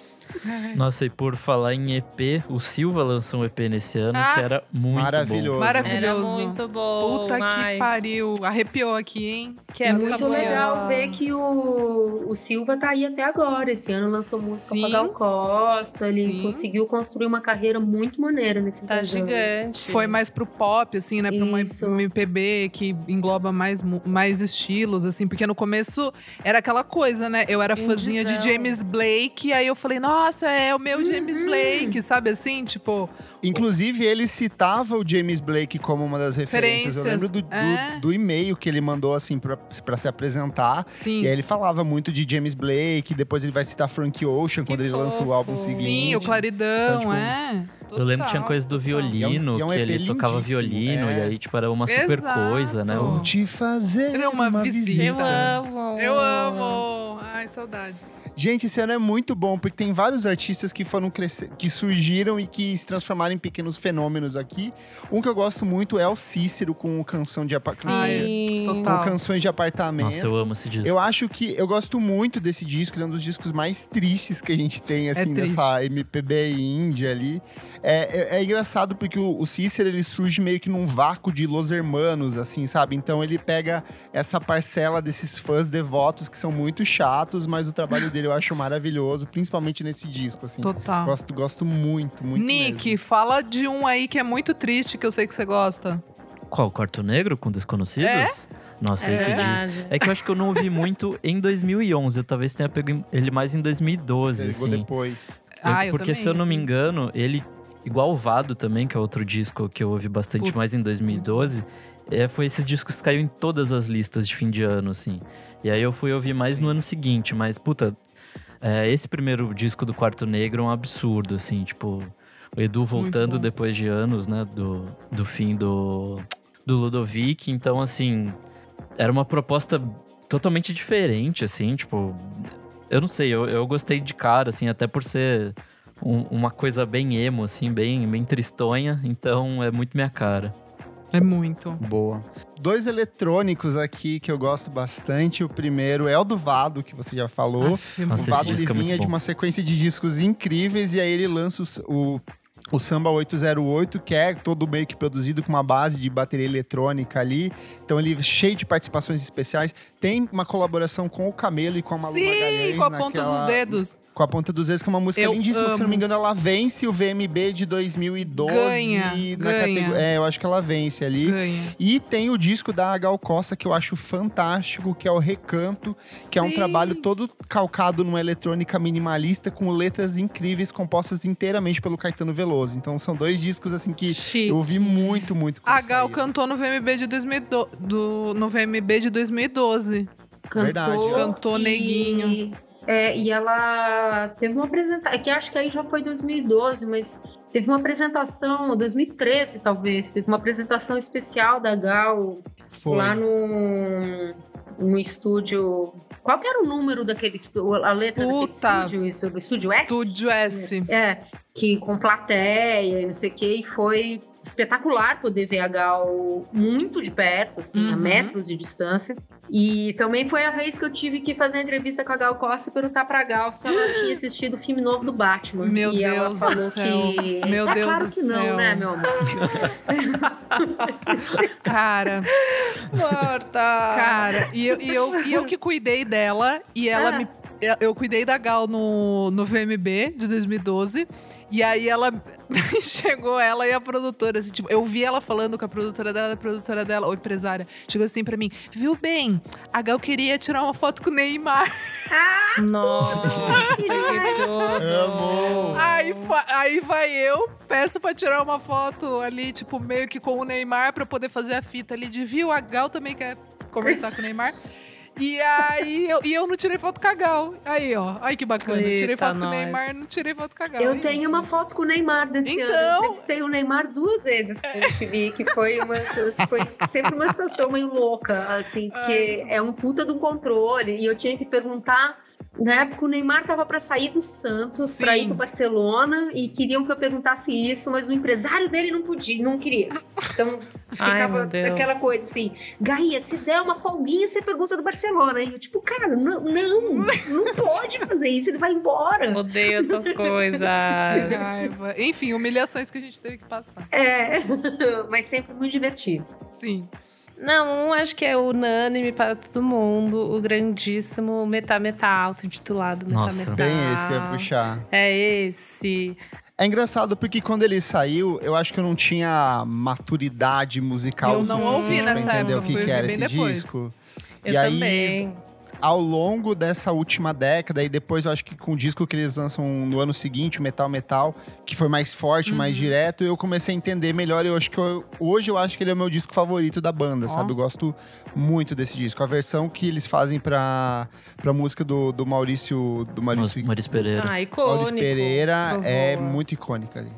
Nossa, e por falar em EP, o Silva lançou um EP nesse ano Ah. que era muito Maravilhoso. Maravilhoso. Era muito bom. Puta que pariu. Arrepiou aqui, hein? que É muito boa. legal ver que o, o Silva tá aí até agora. Esse ano lançou música Sim. com a Gal Costa. Ele Sim. conseguiu construir uma carreira muito maneira nesses Tá anos. gigante. Foi mais pro pop, assim, né? Pra Isso. uma MPB que engloba mais, mais estilos, assim. Porque no começo era aquela coisa, né? Eu era fãzinha de. James Blake, aí eu falei, nossa, nossa, é o meu James Blake, sabe assim? Tipo, Inclusive, ele citava o James Blake como uma das referências. Eu lembro do, do- É. do e-mail que ele mandou, assim, pra, pra se apresentar. sim. E aí ele falava muito de James Blake, depois ele vai citar Frank Ocean quando ele lança o álbum seguinte. Sim, o Claridão, Então, tipo, é. Eu lembro que tinha Total, coisa do total. violino, é um- que é um ele EP tocava violino, é. e aí, tipo, era uma super Exato. coisa, né? Vou te fazer Era uma visita. Eu amo. Eu amo! Ai, saudades. Gente, esse ano é muito bom, porque tem vários artistas que foram crescer, que surgiram e que se transformaram em pequenos fenômenos aqui. Um que eu gosto muito é o Cícero com o canção de apa- Sim. com Total. canções de apartamento. Nossa, eu amo esse disco. Eu acho que eu gosto muito desse disco, ele é um dos discos mais tristes que a gente tem, assim, É nessa MPB índia ali. É, é- é engraçado porque o, o Cícero, ele surge meio que num vácuo de Los Hermanos, assim, sabe? Então ele pega essa parcela desses fãs devotos que são muito chatos, mas o trabalho dele eu acho maravilhoso, principalmente nesse disco, assim. Total. Gosto, gosto muito, muito Nick, mesmo. fala de um aí que é muito triste, que eu sei que você gosta. Qual? Quarto Negro com Desconhecidos? É? Nossa, É esse disco. verdade. É que eu acho que eu não ouvi muito em 2011. Eu talvez tenha pego ele mais em 2012, Ele chegou assim. depois. Ah, eu porque também. se eu não me engano, ele, igual o Vado também, que é outro disco que eu ouvi bastante Putz, mais em 2012, é, foi esse disco que caiu em todas as listas de fim de ano, assim. E aí eu fui ouvir mais no ano seguinte, mas, puta, é, esse primeiro disco do Quarto Negro é um absurdo, assim, tipo, o Edu voltando depois de anos, né, do, do fim do, do Ludovic, então, assim, era uma proposta totalmente diferente, assim, tipo, eu não sei, eu, eu gostei de cara, assim, até por ser um- uma coisa bem emo, assim, bem, bem tristonha, então é muito minha cara. É muito. Boa. Dois eletrônicos aqui que eu gosto bastante. O primeiro é o do Vado, que você já falou. Aff, Nossa, o Vado ele é vinha de bom. uma sequência de discos incríveis e aí ele lança os- o, o Samba 808, que é todo meio que produzido com uma base de bateria eletrônica ali. Então ele é cheio de participações especiais. Tem uma colaboração com o Camelo e com a Malu Sim, Magalhães com a ponta naquela- dos dedos. Com a ponta dos dedos, que é uma música Eu lindíssima, que se não me engano ela vence o VMB de 2012. Ganha, na ganha. catego- É, eu acho que ela vence ali. Ganha. E tem o disco da Gal Costa que eu acho fantástico, que é o Recanto, que é um Sim. trabalho todo calcado numa eletrônica minimalista com letras incríveis compostas inteiramente pelo Caetano Veloso. Então são dois discos assim que Chique. eu ouvi muito, muito. A Gal saiu. cantou no VMB de 2012, do, no VMB de 2012. Verdade. Cantou e- Neguinho. É, e ela teve uma apresentação, é que acho que aí já foi 2012, mas teve uma apresentação, 2013 talvez, teve uma apresentação especial da Gal Foi. lá no, no estúdio. Qual que era o número daquele estúdio? A letra Puta. daquele estúdio? Isso, do estúdio S? Estúdio S. É, que com plateia e não sei o que, e foi espetacular poder ver a Gal muito de perto, assim, a Uhum. metros de distância. E também foi a vez que eu tive que fazer a entrevista com a Gal Costa e perguntar pra Gal se ela tinha assistido o filme novo do Batman. Meu e ela Deus do falou céu. que. Meu é Deus claro do que não, céu. né, meu amor? Cara, Morta! cara, e eu, e, eu, e eu que cuidei dela, e ela Ah. me. Eu cuidei da Gal no, no VMB de 2012. E aí ela chegou ela e a produtora, assim, tipo, eu vi ela falando com a produtora dela, a produtora dela, ou empresária, chegou assim pra mim, viu bem, a Gal queria tirar uma foto com o Neymar. Nossa, que tudo! Aí, aí vai eu, peço pra tirar uma foto ali, tipo, meio que com o Neymar, pra poder fazer a fita ali de viu, a Gal também quer conversar com o Neymar. E aí, eu, e eu não tirei foto com a Gal. Aí, ó. Ai, que bacana. tirei Eita, foto com o nós. Neymar, não tirei foto com a Gal. Eu é tenho isso. uma foto com o Neymar desse Então- ano. Eu entrevistei o Neymar duas vezes que eu tive, que foi, uma, foi sempre uma situação meio louca, assim, porque é um puta de um controle. E eu tinha que perguntar. Na época, o Neymar tava para sair do Santos, para ir pro Barcelona, e queriam que eu perguntasse isso, mas o empresário dele não podia, não queria. Então, Ai, ficava Deus. aquela coisa assim: Gaia, se der uma folguinha, você pergunta do Barcelona. E eu, tipo, cara, não, não, não pode fazer isso, ele vai embora. Odeio essas coisas. Que raiva. Enfim, humilhações que a gente teve que passar. É, mas sempre muito divertido. Sim. Não, um acho que é unânime para todo mundo. O grandíssimo Metá Metá auto-intitulado Metá Nossa. Metá. Bem esse que eu ia puxar. É esse. É engraçado porque quando ele saiu, eu acho que eu não tinha maturidade musical Eu não suficiente ouvi pra nessa entender época, o que, era ouvir esse bem depois. disco. Eu e aí, também. Ao longo dessa última década, e depois eu acho que com o disco que eles lançam no ano seguinte, o Metal Metal, que foi mais forte, Uhum. mais direto, eu comecei a entender melhor. Eu acho que eu- hoje eu acho que ele é o meu disco favorito da banda, Ó. sabe? Eu gosto muito desse disco. A versão que eles fazem pra, pra música do, do Maurício. Do Maurício, Maurício Pereira. Ah, icônico. Maurício Pereira é muito icônica ali.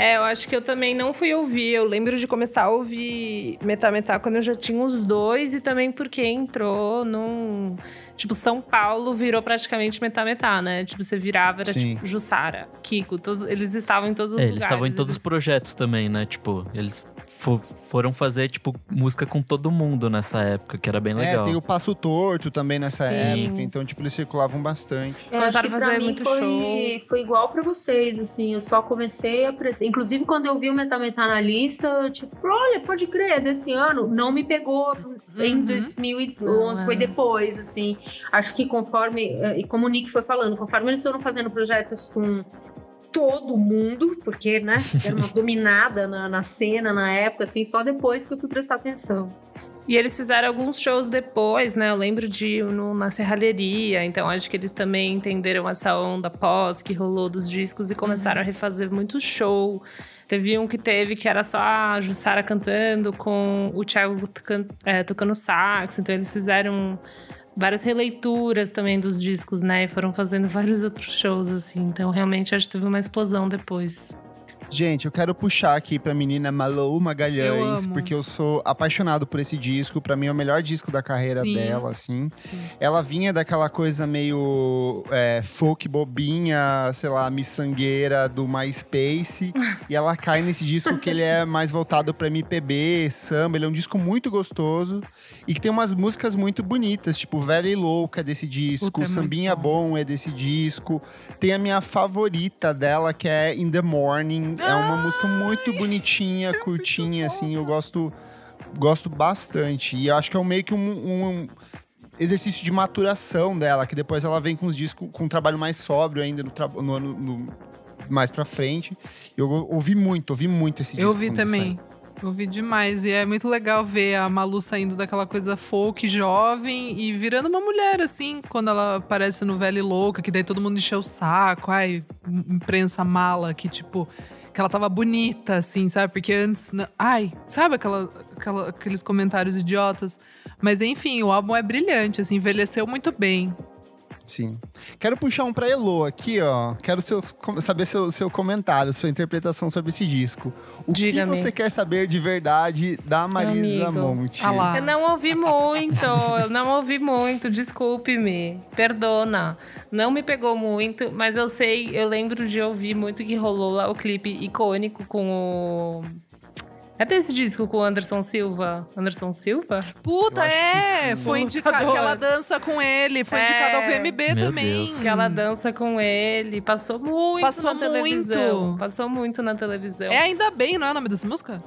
É, eu acho que eu também não fui ouvir. Eu lembro de começar a ouvir Metá Metá quando eu já tinha uns dois e também porque entrou num. Tipo, São Paulo virou praticamente Metá Metá, né? Tipo, você virava, era Sim. tipo Jussara, Kiko, todos, eles estavam em todos os É, lugares. eles estavam em todos os eles- projetos também, né? Tipo, eles fo- foram fazer, tipo, música com todo mundo nessa época, que era bem legal. É, tem o Passo Torto também nessa Sim. época. Então, tipo, eles circulavam bastante. Eu acho Começaram que a fazer mim muito foi, show. foi igual pra vocês, assim. Eu só comecei a. Pre... Inclusive, quando eu vi o Metá Metá na lista, eu, tipo, olha, pode crer, é desse ano. Não me pegou em Uhum. 2011, Não, foi é. depois, assim. Acho que conforme. eh, E como o Nick foi falando, conforme eles foram fazendo projetos com todo mundo, porque, né, era uma dominada na, na cena na época, assim, só depois que eu fui prestar atenção. E eles fizeram alguns shows depois, né? Eu lembro de no, na Serralheria, então acho que eles também entenderam essa onda pós que rolou dos discos e começaram a refazer muito show. Teve um que teve que era só a Jussara cantando com o Thiago é, tocando sax, então eles fizeram várias releituras também dos discos, né? E foram fazendo vários outros shows, assim. Então realmente acho que teve uma explosão depois. Gente, eu quero puxar aqui pra menina Malou Magalhães, Eu porque eu sou apaixonado por esse disco. Pra mim é o melhor disco da carreira Sim. dela, assim. Sim. Ela vinha daquela coisa meio é, folk bobinha, sei lá, miçangueira do MySpace. e ela cai nesse disco que ele é mais voltado pra MPB, samba. Ele é um disco muito gostoso e que tem umas músicas muito bonitas, tipo Velha e Louca é desse disco, Puta, é Sambinha bom. bom é desse disco. Tem a minha favorita dela, que é In the Morning. É uma música muito bonitinha, curtinha, assim. Eu gosto, gosto bastante. E acho que é um meio que um, um exercício de maturação dela, que depois ela vem com os discos com um trabalho mais sóbrio ainda no, no ano no- mais pra frente. Eu ouvi muito, ouvi muito esse disco. Eu vi quando também. Eu vi demais. E é muito legal ver a Malu saindo daquela coisa folk jovem e virando uma mulher, assim, quando ela aparece no Velho e Louca, que daí todo mundo encheu o saco. Ai, imprensa mala, que tipo. Que ela tava bonita, assim, sabe? Porque antes. Ai, sabe aquela, aquela- aqueles comentários idiotas? Mas enfim, o álbum é brilhante, assim, envelheceu muito bem. Sim. Quero puxar um pra Elo aqui, ó. Quero seu, saber seu, seu comentário, sua interpretação sobre esse disco. O que você quer saber de verdade da Marisa. Monte? Ah. Eu não ouvi muito, eu não ouvi muito, desculpe-me, perdona. Não me pegou muito, mas eu sei, eu lembro de ouvir muito que rolou lá o clipe icônico com o. É desse disco com o Anderson Silva? Anderson Silva? Puta, que é! Foi indicado Lutador. que ela dança com ele, foi É. indicado ao VMB Meu também. Deus. Que ela dança com ele, passou muito Passou na televisão. muito. Passou muito na televisão. É Ainda Bem, não é o nome dessa música?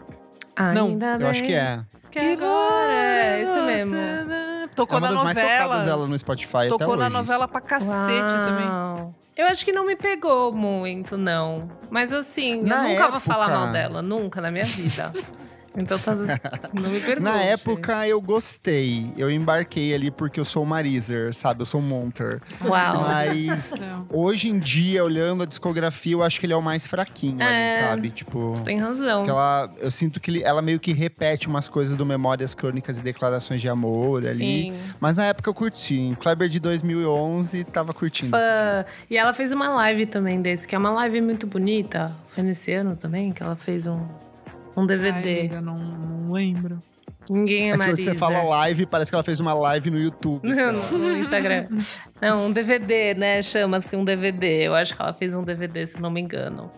não. Ainda Eu acho que é. Que agora é isso você, mesmo. né? É Tocou uma na das mais tocadas novela. dela no Spotify até Tocou na hoje. novela pra cacete também. Eu acho que não me pegou muito, não. Mas assim, Na eu nunca vou época- falar mal dela, nunca na minha vida. Então tá, não me pergunte. Na época eu gostei. Eu embarquei ali porque eu sou Marizer, sabe? Eu sou um Monter. Uau. Mas hoje em dia, olhando a discografia, eu acho que ele é o mais fraquinho É. ali, sabe? Tipo. Você tem razão. Aquela, eu sinto que ela meio que repete umas coisas do Memórias Crônicas e Declarações de Amor ali. Sim. Mas na época eu curti. Em Kleber de 2011, tava curtindo. Fã. E ela fez uma live também desse, que é uma live muito bonita. Foi nesse ano também que ela fez um, um Ai, DVD. amiga, não, não lembro. Ninguém é, É que Marisa. você fala live, parece que ela fez uma live no YouTube. Não, no, no Instagram. Não, um DVD, né? Chama-se um DVD. Eu acho que ela fez um DVD, se eu não me engano.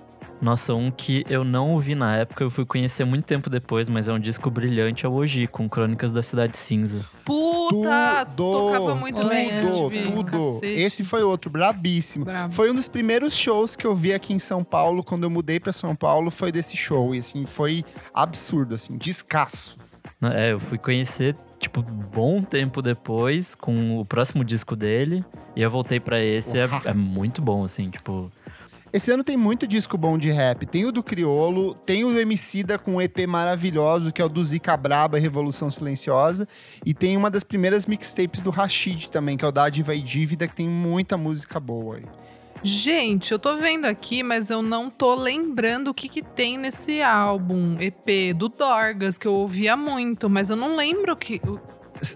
Nossa, um que eu não ouvi na época, eu fui conhecer muito tempo depois, mas é um disco brilhante, é o Oji, com Crônicas da Cidade Cinza. Puta! Tudo, Tocava muito tudo, bem. Tudo, MTV, tudo. cacete. Esse foi outro, brabíssimo. Brabo. Foi um dos primeiros shows que eu vi aqui em São Paulo, quando eu mudei pra São Paulo, foi desse show. E assim, foi absurdo, assim, descasso. É, eu fui conhecer, tipo, bom tempo depois, com o próximo disco dele. E eu voltei pra esse, é, é muito bom, assim, tipo... Esse ano tem muito disco bom de rap. Tem o do Criolo, tem o do Emicida com um EP maravilhoso, que é o do Zica Braba, Revolução Silenciosa. E tem uma das primeiras mixtapes do Rashid também, que é o Dádiva e Dívida, que tem muita música boa aí. Gente, eu tô vendo aqui, mas eu não tô lembrando o que que tem nesse álbum, EP, do Dorgas, que eu ouvia muito, mas eu não lembro que...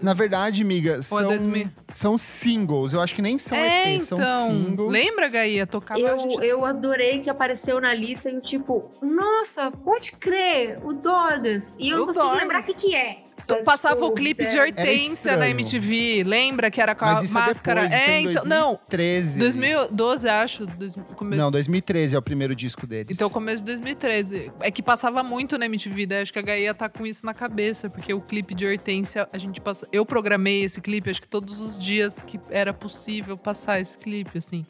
Na verdade, amiga, são, 2000? são singles. Eu acho que nem são é, EPs, são então, singles. lembra, Gaia? Tocava... a Eu, gente- eu adorei que apareceu na lista e eu, tipo, nossa, pode crer, o Dorgas. E eu O não consigo lembrar o que, que é. Tu Passava o clipe de é, Hortência na estranho. MTV, lembra que era com Mas a isso máscara? é depois, isso é em então, não, 2013. 2012, acho, dois- começo Não, 2013 é o primeiro disco deles. Então, começo de 2013. É que passava muito na MTV, daí acho que a Gaia tá com isso na cabeça, porque o clipe de Hortência, a gente passa. Eu programei esse clipe, acho que todos os dias que era possível passar esse clipe, assim.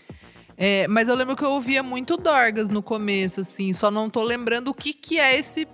É, mas eu lembro que eu ouvia muito Dorgas no começo, assim, só não tô lembrando o que que é esse.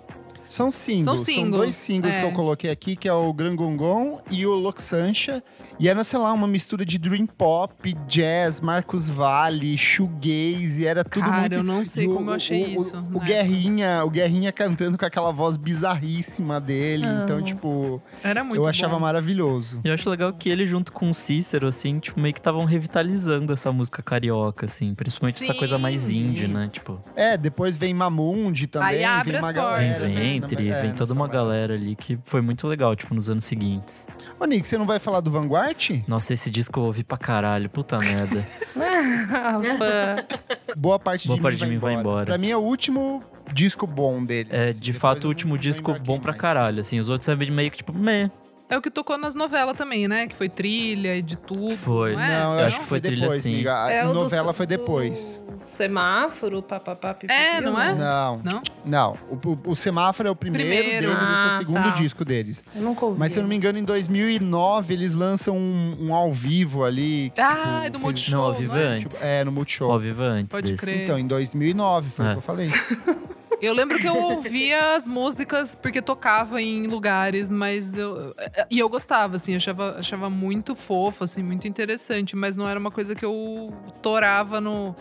São singles. São São, singles, dois singles é. que eu coloquei aqui, que é o Gran Gongon e o Loxancha. E era, sei lá, uma mistura de dream pop, jazz, Marcos Vale, shoegaze, era tudo Cara, muito... eu não sei o- como eu achei o- o- isso. O, na época. Guerrinha, o Guerrinha cantando com aquela voz bizarríssima dele. Então, Amo. tipo, Era muito eu achava bom. maravilhoso. E eu acho legal que ele, junto com o Cícero, assim, tipo, meio que estavam revitalizando essa música carioca, assim. Principalmente essa Sim, coisa mais sim. indie, né? Tipo, É, depois vem Mamundi também, Aí abre vem as portas, vem galera. né? Ventre, é, vem toda uma vibe. galera ali que foi muito legal, tipo, nos anos seguintes. Ô, Nick, você não vai falar do Vanguard? Nossa, esse disco eu ouvi pra caralho, puta merda. Boa parte Boa de parte mim de mim vai embora. Pra mim é o último disco bom dele. É, assim, de depois fato, o último disco bom pra mais. caralho, assim. Os outros é meio que, tipo, meh. É o que tocou nas novelas também, né? Que foi trilha e de tudo. Foi. Não, é? Não, eu Eu acho que foi trilha, depois, sim. amiga. A É o do novela se- foi depois. o Semáforo, papapá, pipipi, É, não é? Não, Não? não. O, o- o Semáforo é o primeiro, Primeiro. deles, esse é o Ah, segundo tá. disco deles. Eu nunca ouvi. Mas se eu não me engano, em 2009 eles lançam um, um ao vivo ali. que, Ah, tipo, é do Multishow, Não, ao não vivo é? é antes. tipo, é, no Multishow. Ao vivo antes Pode desse. crer. Então, em 2009 foi o É. que eu falei. Eu lembro que eu ouvia as músicas porque tocava em lugares, mas eu. E eu gostava, assim, achava, achava muito fofo, assim, muito interessante, mas não era uma coisa que eu torava no.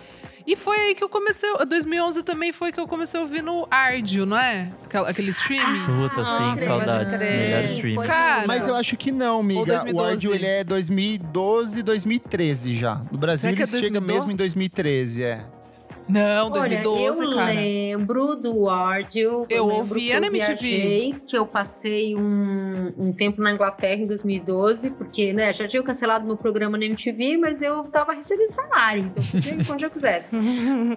E foi aí que eu comecei. 2011 também foi que eu comecei a ouvir no Ardio, não é? Aquela- Aquele streaming. Puta, Ah, sim, saudades. Melhor stream. Foi- Cara, Mas eu acho que não, amiga. O 2012. Ardio, ele é 2012, 2013 já. No Brasil, Será ele é chega 2012? mesmo em 2013, é. Não, Olha, 2012, eu cara. lembro do Ardio. Eu lembro ouvia na eu MTV. viajei, que eu passei um, um tempo na Inglaterra em 2012, porque, né, já tinha cancelado meu programa na MTV, mas eu tava recebendo salário, então eu podia ir quando eu quisesse.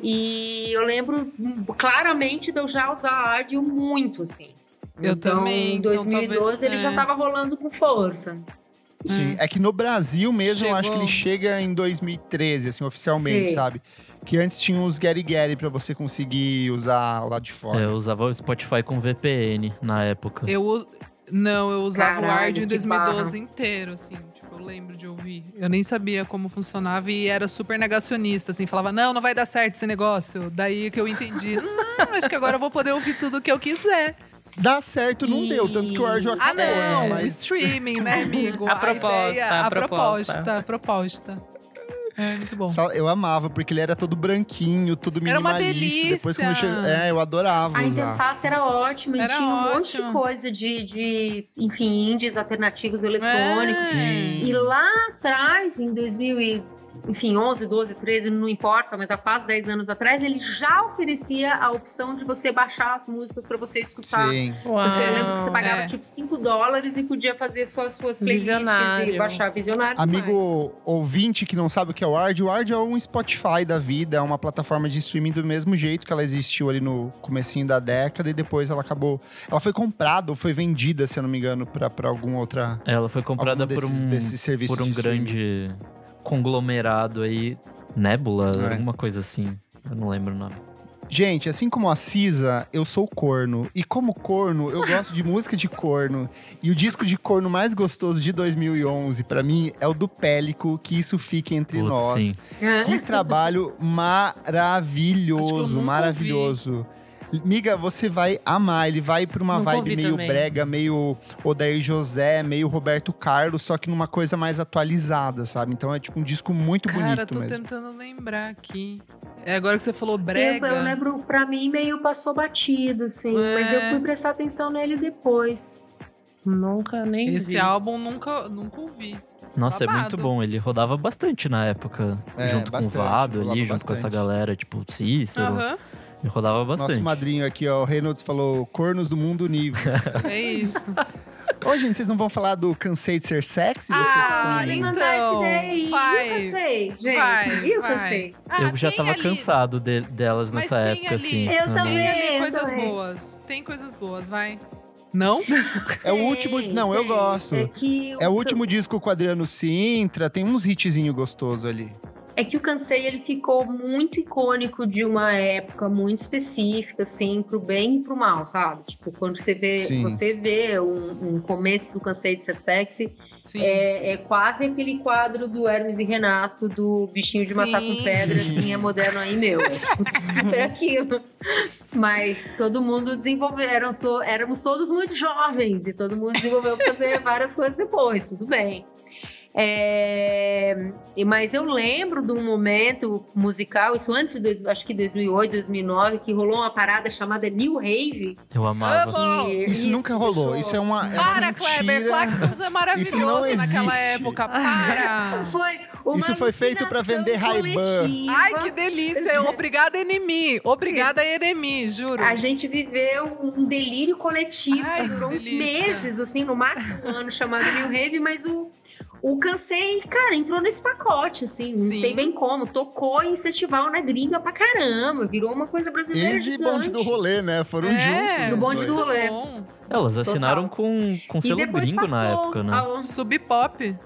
E eu lembro claramente de eu já usar Ardio muito, assim. Eu então, também, Em então 2012 talvez, ele é. já tava rolando com força. Sim, é que no Brasil mesmo, eu acho que Chegou. ele chega em 2013, assim, oficialmente, Sim. sabe? Que antes tinha uns Gary Gary pra você conseguir usar lá de fora. É, eu usava o Spotify com VPN na época. Eu Não, eu usava o Caralho, Ardio em que 2012 inteiro, assim. Tipo, eu lembro de ouvir. Eu nem sabia como funcionava e era super negacionista, assim. Falava, não, não vai dar certo esse negócio. Daí que eu entendi, hum, acho que agora eu vou poder ouvir tudo o que eu quiser. Dá certo, não E- deu, tanto que o Ardio Ah, acabou, né? não! Mas Streaming, né, amigo? A proposta, ideia- a a proposta. proposta. A proposta. É, muito bom. eu amava, porque ele era todo branquinho, tudo Era uma minimalista. Depois quando eu delícia. cheguei, É, eu adorava A interface era ótima, Era e tinha um monte de ótimo. coisa de, de, enfim, indies alternativos eletrônicos. É. Sim. E lá atrás, em 2000 e, enfim, 11, 12, 13, não importa, mas há quase 10 anos atrás, ele já oferecia a opção de você baixar as músicas para você escutar. Sim. Uau. Você lembra que você pagava É. tipo 5 dólares e podia fazer suas, suas playlists Visionário. e baixar visionário. demais. Amigo ouvinte que não sabe o que é o Ard, o Ard é um Spotify da vida, é uma plataforma de streaming do mesmo jeito que ela existiu ali no comecinho da década e depois ela acabou... Ela foi comprada ou foi vendida, se eu não me engano, pra, pra alguma outra... Ela foi comprada algum por desses, um, desses serviços por um de streaming. Conglomerado aí. Nebula, É. alguma coisa assim. Eu não lembro o nome. Gente, assim como a Cisa, eu sou corno. E como corno, eu gosto de música de corno. E o disco de corno mais gostoso de 2011, pra mim, é o do Pélico, que isso fique entre Putz, nós. sim. Que trabalho maravilhoso, maravilhoso. Miga, você vai amar. Ele vai pra uma Nunca vibe meio também. brega, meio Odair José, meio Roberto Carlos, só que numa coisa mais atualizada, sabe? Então é tipo um disco muito Cara, bonito tô mesmo. tentando lembrar aqui. É agora que você falou Eu, brega. eu lembro, pra mim, meio passou batido, sim. É. Mas eu fui prestar atenção nele depois. Nunca nem Esse vi. álbum nunca, nunca ouvi. Nossa, é Babado. muito bom. Ele rodava bastante na época, É, junto com o bastante, Vado ali, junto com essa bastante. galera, tipo Cícero. Aham, Rodava bastante. Nosso madrinho aqui, ó, o Reynolds falou cornos do mundo univo. é isso. Ô, gente, vocês não vão falar do Cansei de Ser Sexy? Vocês Ah, são- Me então, vai. Eu cansei, gente. Vai, eu vai. cansei. Ah, eu já tava ali- cansado de- delas Mas nessa tem época, ali- assim. Eu Aham. também. Tem ali coisas também. boas. Tem coisas boas, vai. Não? É o último. Não, eu gosto. É, que É o último disco com o Adriano Sintra, tem uns hitzinho gostoso ali. É que o Cansei ele ficou muito icônico de uma época muito específica, assim, pro bem e pro mal, sabe? Tipo, quando você vê, Sim. você vê um, um começo do Cansei de Ser Sexy, Sim. é, é quase aquele quadro do Hermes e Renato, do bichinho de matar Sim. com pedra, quem é moderno aí, meu. É super aquilo. Mas todo mundo desenvolveu, eram to- éramos todos muito jovens e todo mundo desenvolveu fazer várias coisas depois, tudo bem. É, e- mas eu lembro de um momento musical, isso antes de, dois- acho que 2008, 2009, que rolou uma parada chamada New Rave. Eu amava. Amo. que- Isso e- nunca rolou. Isso é uma. É uma Para, Kleber. mentira. Claxons é maravilhoso naquela época. Para. Foi uma Isso foi feito pra vender Ray-Ban. Ai, que delícia. Obrigada, Enemy. Obrigada, Enemy, juro. A gente viveu um delírio coletivo, Ai, durou uns delícia. meses, assim, no máximo um ano, chamado New Rave, mas o, o Cansei, cara, entrou nesse pacote, assim, não Sim. sei bem como, tocou em festival na gringa pra caramba, virou uma coisa brasileira Eles e gigante. bonde do rolê, né? Foram É, juntos. Do bonde do rolê. Elas assinaram Total. com, com selo gringo na época, né? ao- Sub Pop.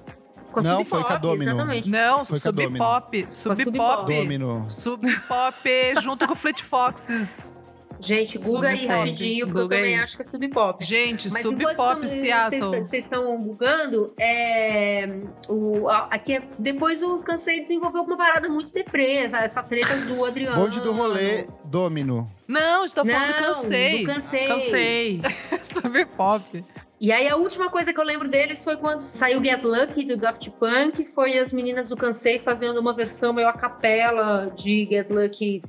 com a Não, Sub foi com a Pop, Domino. Exatamente. Não, Foi Sub. Pop. Sub Pop. Sub Pop junto com o Fleet Foxes. Gente, Guga Pop. rapidinho, porque eu também aí. acho que é Sub Pop. Gente, Mas Sub Pop vocês- Seattle. Vocês estão bugando, é, o, a- aqui é- depois eu cansei de desenvolver uma parada muito deprê, essa- essa treta do Adriano. Bonde do rolê, Domino. Não, tá falando do Não, Cansei. do cansei. Cansei. Sub Pop. E aí a última coisa que eu lembro deles foi quando saiu Get Lucky do Daft Punk, foi as meninas do Cansei fazendo uma versão meio a capela de Get Lucky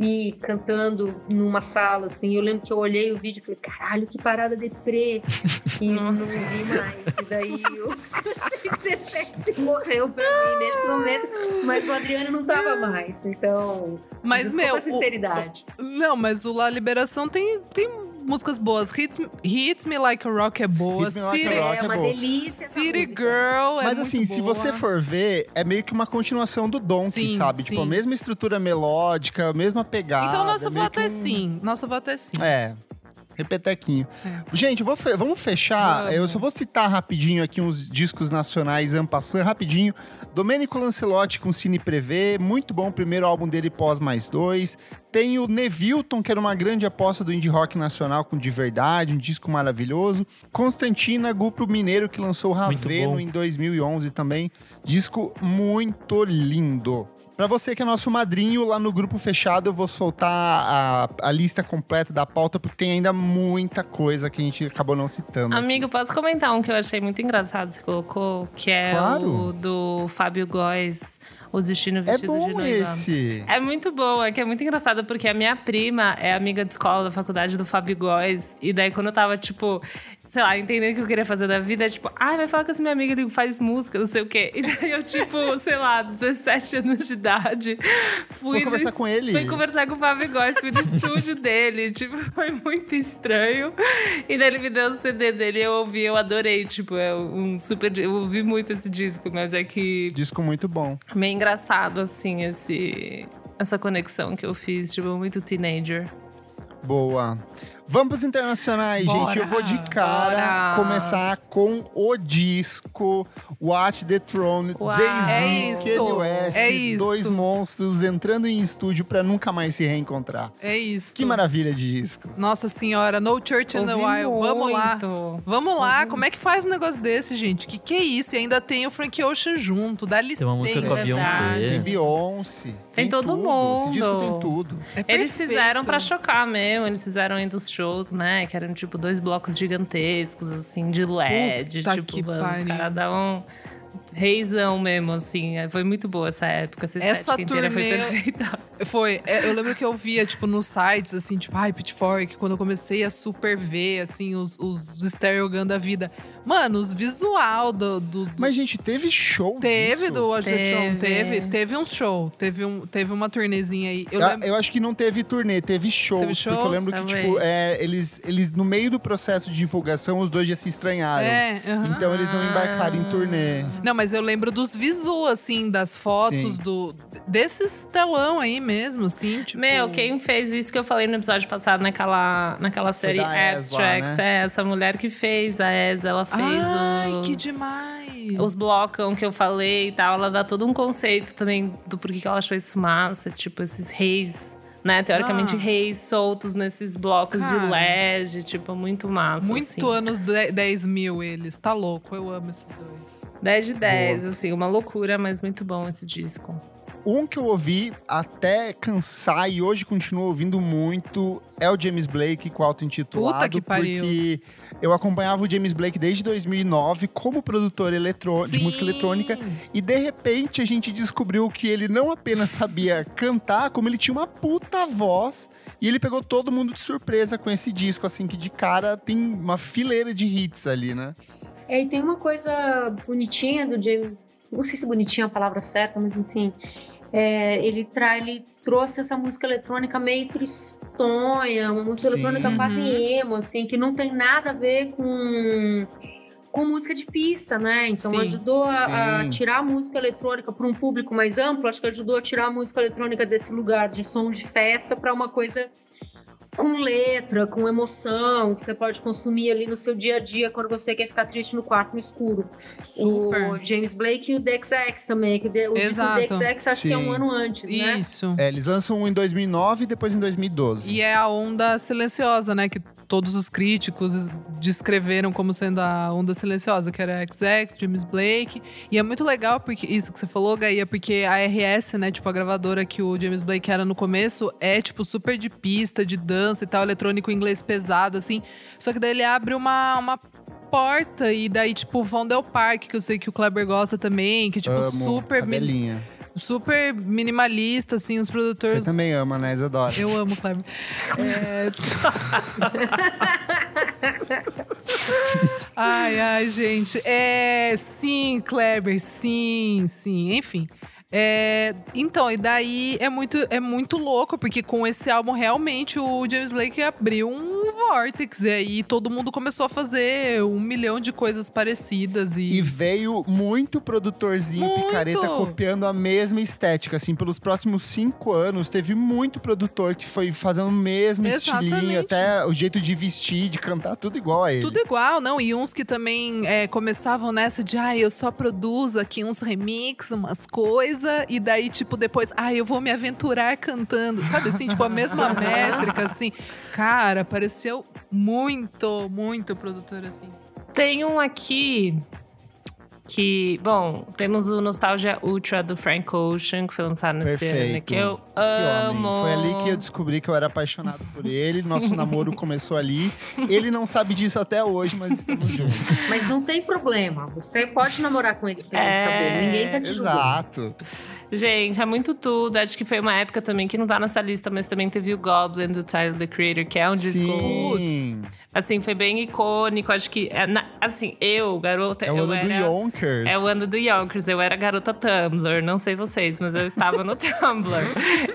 e cantando numa sala, assim. Eu lembro que eu olhei o vídeo e falei, caralho, que parada deprê. E Nossa. não vi mais. E daí o Detective morreu pra mim nesse momento, mas o Adriano não tava mais. Então, Mas, meu, sinceridade. o- não, mas o La Liberação tem, tem músicas boas. Hit, Hit Me Like a Rock é boa. Hit Me Like a City, Rock é uma boa. delícia City. Girl é Mas muito assim, se boa. você for ver, é meio que uma continuação do Donkey, Sim, sabe? Tipo, a sim. mesma estrutura melódica, a mesma pegada. Então nosso meio voto é um- sim. Nosso voto é sim. É. Repetequinho. Gente, eu vou fe- vamos fechar. Vamos. Eu só vou citar rapidinho aqui uns discos nacionais Ampassan, rapidinho. Domênico Lancelotti com Cine Prevê, muito bom primeiro álbum dele pós mais dois. Tem o Nevilton, que era uma grande aposta do indie rock nacional com De Verdade, um disco maravilhoso. Constantina, grupo mineiro que lançou Raveno em 2011 também. Disco muito lindo. Pra você que é nosso madrinho, lá no grupo fechado eu vou soltar a, a lista completa da pauta, porque tem ainda muita coisa que a gente acabou não citando. Amigo, posso comentar um que eu achei muito engraçado, você colocou, que é Claro. o do Fábio Góes, O Destino é Vestido de bom Noiva. esse. É muito bom, é que é muito engraçado, porque a minha prima é amiga de escola da faculdade do Fábio Góes. E daí, quando eu tava, tipo, sei lá, entendendo o que eu queria fazer da vida, tipo, ai, vai falar com essa minha amiga, ele faz música, não sei o quê. E daí eu, tipo, sei lá, 17 anos de idade, fui. Foi conversar com ele? Fui conversar com o Fábio Góes, fui no estúdio dele. Tipo, foi muito estranho. E daí ele me deu o CD dele, eu ouvi, eu adorei. Tipo, é um super. Eu ouvi muito esse disco, mas é que Disco muito bom. meio engraçado, assim, esse, essa conexão que eu fiz, tipo, muito teenager. Boa. Vamos pros internacionais, Bora, gente. Eu vou de cara bora. começar com o disco Watch the Throne. Jay-Z, É Kanye West, é isto. dois monstros entrando em estúdio pra nunca mais se reencontrar. É isso. Que maravilha de disco. Nossa senhora, No Church in the Ouvi Wild. Vamos lá. muito. Vamos lá, como é que faz um negócio desse, gente? Que que é isso? E ainda tem o Frank Ocean junto, dá licença. Tem uma música com a Verdade. Tem Beyoncé. Beyoncé. Tem todo tudo. Esse disco mundo. tem tudo. É Eles fizeram pra chocar mesmo, eles fizeram ainda os shows, né? Que eram tipo dois blocos gigantescos, assim, de LED. Puta tipo, que mano, os caras davam. Reizão mesmo, assim. É, foi muito boa essa época. Essa Essa inteira foi turnê- perfeita. Foi. é, Eu lembro que eu via, tipo, nos sites, assim, tipo, ai, Pitchfork, quando eu comecei a super ver, assim, os, os Stereo Gun da vida. Mano, os visual do. do- do- Mas, gente, teve show teve disso? do Show, Teve. teve. Teve um show. Teve, um, teve uma turnezinha aí. Eu Eu, lembro. eu acho que não teve turnê, teve shows. Teve Porque eu shows? lembro que, Talvez. tipo, é, eles, eles, no meio do processo de divulgação, os dois já se estranharam. É. Então eles não embarcaram em turnê. Não, mas eu lembro dos visu, assim, das fotos Sim. do. Desses telão aí mesmo, assim, tipo. Meu, quem fez isso que eu falei no episódio passado, naquela, naquela série Abstract, né? é essa mulher que fez a Ez, ela fez Ai, os... que demais! Os blocão que eu falei e tal, ela dá todo um conceito também do porquê que ela achou isso massa, tipo, esses reis, né? Teoricamente, Ah. reis soltos nesses blocos de Cara. LED, tipo, muito massa. Muito assim. anos de- 10 mil eles. Tá louco, eu amo esses dois. 10 de 10, assim, uma loucura, mas muito bom esse disco. Um que eu ouvi até cansar e hoje continuo ouvindo muito é o James Blake com o auto-intitulado. Puta que pariu. Porque eu acompanhava o James Blake desde 2009 como produtor de música eletrônica. E de repente a gente descobriu que ele não apenas sabia cantar, como ele tinha uma puta voz. E ele pegou todo mundo de surpresa com esse disco, assim, que de cara tem uma fileira de hits ali, né? É, e tem uma coisa bonitinha do James. Não sei se bonitinha é a palavra certa, mas enfim. É, ele, tra... ele trouxe essa música eletrônica meio tristonha, uma música Sim. eletrônica quase Uhum. emo, assim, que não tem nada a ver com, com música de pista, né? Então Sim. ajudou a, a tirar a música eletrônica para um público mais amplo, acho que ajudou a tirar a música eletrônica desse lugar de som de festa para uma coisa com letra, com emoção, que você pode consumir ali no seu dia a dia quando você quer ficar triste no quarto no escuro. Super. O James Blake e o DXX também, que o, de- o disco Exato. acho que é Sim. um ano antes, né? Isso. É, eles lançam um em 2009 e depois em 2012. E é a onda silenciosa, né? Que todos os críticos descreveram como sendo a onda silenciosa, que era XX, James Blake. E é muito legal, porque isso que você falou, Gaia, porque a RS, né? Tipo, a gravadora que o James Blake era no começo, é, tipo, super de pista, de dança e tal, eletrônico inglês pesado, assim. Só que daí ele abre uma. uma porta e daí tipo Vondel Park que eu sei que o Kleber gosta também que tipo Amo, super mi- cadelinha. Super minimalista assim os Você produtores também ama, né, Isadora? eu amo Kleber. É... ai, ai, gente. É, sim, Kleber, sim, sim. Enfim. É, então, e daí é muito, é muito louco, porque com esse álbum, realmente, o James Blake abriu um vórtex. E aí todo mundo começou a fazer um milhão de coisas parecidas. E, E veio muito produtorzinho Muito! picareta copiando a mesma estética. Assim, pelos próximos cinco anos, teve muito produtor que foi fazendo o mesmo Exatamente. estilinho, até o jeito de vestir, de cantar, tudo igual a ele. Tudo igual, não? E uns que também é, começavam nessa de, ah, eu só produzo aqui uns remix, umas coisas, e daí, tipo, depois, ah, eu vou me aventurar cantando. Sabe assim, tipo, a mesma métrica, assim. Cara, pareceu muito, muito produtor, assim. Tem um aqui que, bom, temos o Nostalgia Ultra do Frank Ocean, que foi lançado nesse ano, Perfeito. que eu Que homem. amo. Foi ali que eu descobri que eu era apaixonado por ele. Nosso namoro começou ali. Ele não sabe disso até hoje, mas estamos juntos. Mas não tem problema. Você pode namorar com ele sem É, saber. Ninguém tá te julgando. Exato. Gente, é muito tudo. Acho que foi uma época também que não tá nessa lista, mas também teve o Goblin do Tyler, the Creator, que é um disco. Sim. Assim, foi bem icônico. Acho que. é, assim, eu, garota. É o eu ano do era, Yonkers. É o ano do Yonkers. Eu era garota Tumblr, não sei vocês, mas eu estava no Tumblr.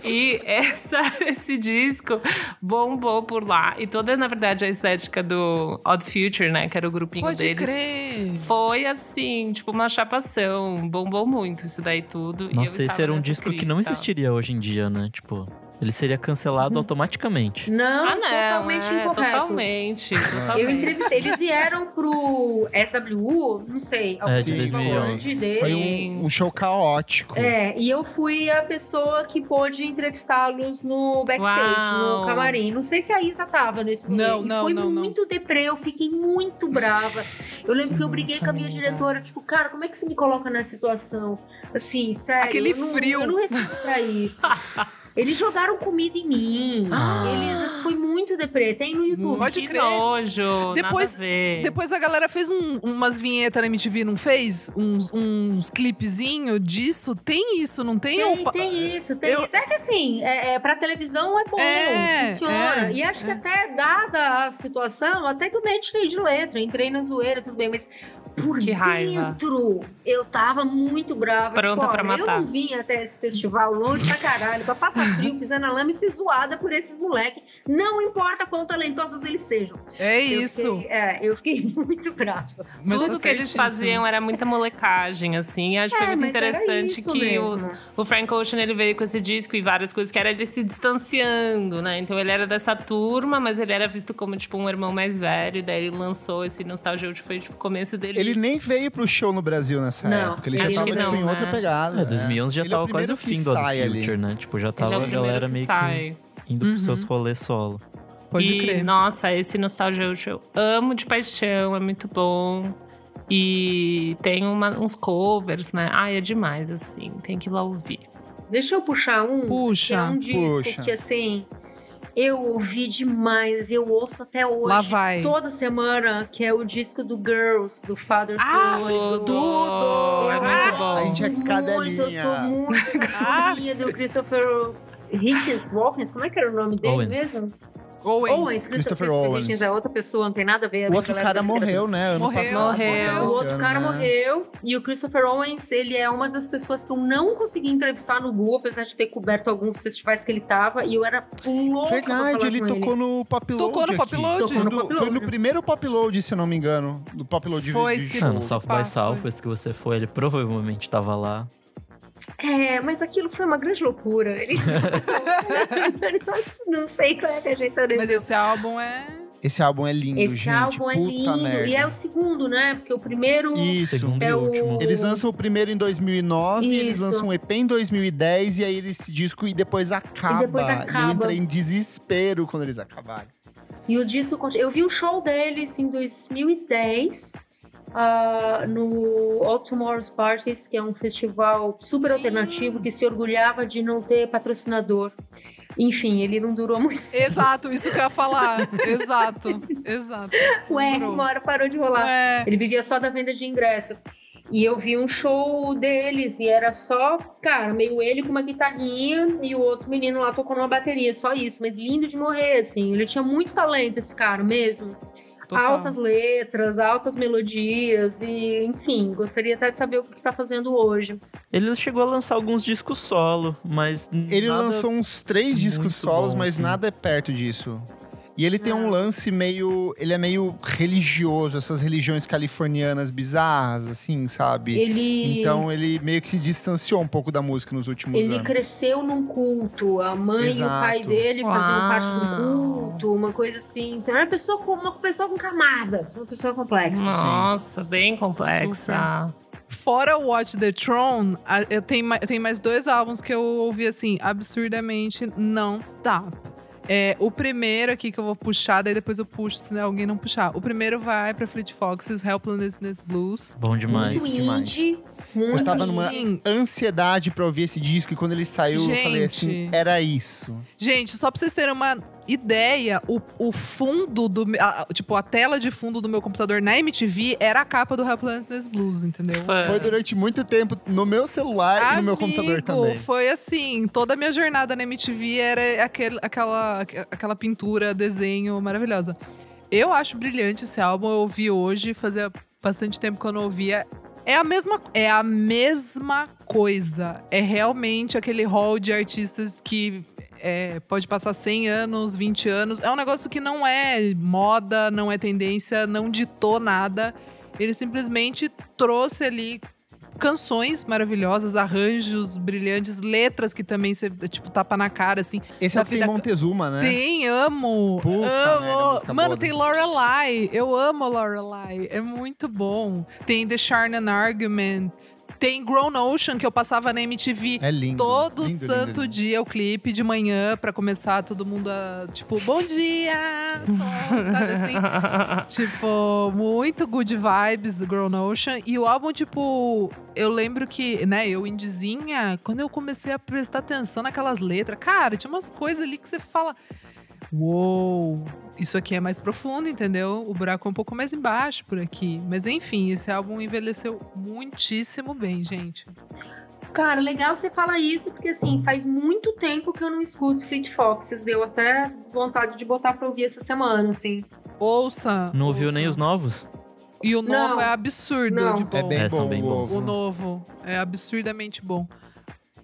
E essa, esse disco bombou por lá. E toda, na verdade, a estética do Odd Future, né? Que era o grupinho Pode deles. crer. Foi assim, tipo uma chapação. Bombou muito isso daí tudo. e eu Nossa, esse era um disco que não existiria hoje em dia, né? Tipo, ele seria cancelado automaticamente. Não, Ah, não, totalmente é, incorreto. totalmente. Eu totalmente. entrevistei, eles vieram pro SWU, não sei, É, de tipo 2011. dele. Foi um, um show caótico. É, e eu fui a pessoa que pôde entrevistá-los no backstage, Uau. no camarim. Não sei se a Isa tava nesse momento. Não, não, Foi não, não. muito deprê, eu fiquei muito brava. Eu lembro que eu briguei Nossa, com a minha amiga. diretora, tipo, cara, como é que você me coloca nessa situação? Assim, sério. Aquele eu não, frio. Eu não resisto pra isso. Eles jogaram comida em mim. Ah. Eles foi muito deprê. Tem no YouTube. Pode que crer. nojo. Depois- nada a ver. Depois a galera fez um- umas vinhetas na MTV, não fez? Uns, uns clipezinhos disso. Tem isso, não tem? Tem, Opa, tem isso, tem eu- isso. É que assim, é, é, pra televisão é bom, É, funciona. é, e acho que é. até, dada a situação, até que eu tirei de letra, entrei na zoeira, tudo bem, mas por Que raiva. dentro eu tava muito brava. Pronta tipo, pra matar. Eu não vim até esse festival longe pra caralho, pra passar frio, pisar na lama e ser zoada por esses moleques. Não importa quão talentosos eles sejam. É Eu isso. fiquei- é, eu fiquei muito brava. Mas Tudo tá que eles faziam era muita molecagem, assim. E acho que foi É, muito interessante que o, mesmo. o Frank Ocean ele veio com esse disco e várias coisas que era ele se distanciando, né? Então ele era dessa turma, mas ele era visto como tipo um irmão mais velho. E daí ele lançou esse Nostalgia que foi tipo o começo dele. Ele nem veio pro show no Brasil nessa Não, época. Ele já tava tipo, não, em outra né? pegada. É, 2011 já Ele é o tava quase primeiro o fim do Odd. Future, né? Tipo, já Ele é tava o a primeiro galera que meio sai. que indo pros Uhum. seus rolês solo. Pode e, crer. Nossa, esse Nostalgia eu amo de paixão, é muito bom. E tem uma- uns covers, né? Ai, é demais, assim. Tem que ir lá ouvir. Deixa eu puxar um. Puxa, que é um disco puxa. que, assim, eu ouvi demais. Eu ouço até hoje. Lá vai. Toda semana, que é o disco do Girls, do Father Ah, Soul. Tudo! tudo! É muito bom. A gente é Muito, eu sou cadelinha. muito cadelinha do Christopher Hitchens Walkens. Como é que era o nome dele Owens. mesmo? Owens. Owens. Christopher Christopher Owens. Hitchens é outra pessoa, não tem nada a ver. O outro galera cara morreu, né? Ano Morreu. passado. Morreu. O esse outro ano, cara né? morreu. E o Christopher Owens, ele é uma das pessoas que eu não consegui entrevistar no Google, apesar de ter coberto alguns festivais que ele tava. E eu era louca Verdade, ele tocou no Tocou no Pop aqui. Load? Tocou no Foi do- Pop Foi no primeiro Pop Load, se eu não me engano. Do Pop Load Foi, de sim. show. Ah, no South by foi. Southwest que você foi, ele provavelmente tava lá. É, mas aquilo foi uma grande loucura. Ele... não sei qual é que a agência Mas esse álbum é. Esse álbum é lindo, Esse gente. álbum é Puta lindo. merda. E é o segundo, né? Porque o primeiro. Isso. Segundo É e o- último. Eles lançam o primeiro em 2009, eles Isso. lançam um EP em 2010 e aí esse disco e depois acaba. depois eu acaba. entrei em desespero quando eles acabaram. E o disco. Eu vi o show deles em 2010. Ah, no All Tomorrow's Parties, que é um festival super Sim. alternativo que se orgulhava de não ter patrocinador. Enfim, ele não durou muito. Exato, isso que eu ia falar. Exato, exato. Ué, Lembrou. uma hora parou de rolar. Ué. Ele vivia só da venda de ingressos. E eu vi um show deles e era só, cara, meio ele com uma guitarrinha e o outro menino lá tocando uma bateria, só isso. Mas lindo de morrer, assim. Ele tinha muito talento, esse cara mesmo. Total. Altas letras, altas melodias e, enfim, gostaria até de saber o que está fazendo hoje. Ele chegou a lançar alguns discos solo, mas. Ele nada- lançou uns três muito discos solos, bom, mas assim. nada é perto disso. E ele tem um lance meio. Ele é meio religioso, essas religiões californianas bizarras, assim, sabe? Ele. Então ele meio que se distanciou um pouco da música nos últimos Ele anos. cresceu num culto, a mãe e o pai Exato. dele faziam Uau. parte do culto, uma coisa assim. Então é uma pessoa com uma pessoa com camadas, uma pessoa complexa. Nossa, bem complexa. Fora o Watch the Throne, eu tenho, mais dois álbuns que eu ouvi assim, absurdamente non-stop. É, o primeiro aqui que eu vou puxar, daí depois eu puxo se alguém não puxar. O primeiro vai pra Fleet Foxes, Helplessness Blues. Bom demais. Muito demais. Muito Eu tava numa Sim. ansiedade pra ouvir esse disco e quando ele saiu, eu falei assim: Gente. era isso. Gente, só pra vocês terem uma ideia, o, o fundo do. a- tipo, a tela de fundo do meu computador na MTV era a capa do Helplessness Blues, entendeu? Fã. Foi durante muito tempo no meu celular e no meu computador Amigo, também. Foi assim, toda a minha jornada na MTV era aquele, aquela, aquela pintura, desenho maravilhosa. Eu acho brilhante esse álbum, eu ouvi hoje, fazia bastante tempo que eu não ouvia. É a mesma, é a mesma coisa. É realmente aquele hall de artistas que é, pode passar 100 anos, 20 anos. É um negócio que não é moda, não é tendência, não ditou nada. Ele simplesmente trouxe ali canções maravilhosas, arranjos brilhantes, letras que também você, tipo, tapa na cara, assim. Esse é o vida- Montezuma, né? Tem, amo. Puta merda, amo. música Mano, boa tem Lorelai. Eu amo Lorelai. É muito bom. Tem The Sharnan Argument. Tem Grown Ocean, que eu passava na MTV. É lindo. Todo lindo, santo lindo. dia o clipe de manhã pra começar todo mundo a tipo bom dia, sol", sabe assim? Tipo, muito good vibes do Grown Ocean. E o álbum, tipo, eu lembro que, né, eu indizinha, quando eu comecei a prestar atenção naquelas letras, cara, tinha umas coisas ali que você fala. Uou, isso aqui é mais profundo, entendeu? O buraco é um pouco mais embaixo por aqui. Mas enfim, esse álbum envelheceu muitíssimo bem, gente. Cara, legal você falar isso, porque assim, faz muito tempo que eu não escuto Fleet Foxes. Deu até vontade de botar pra ouvir essa semana, assim. Ouça. Não ouviu ouça. nem os novos? E o novo Não. é absurdo Não. de bom. É bem É, bom são bem o bons. O ovo. novo é absurdamente bom.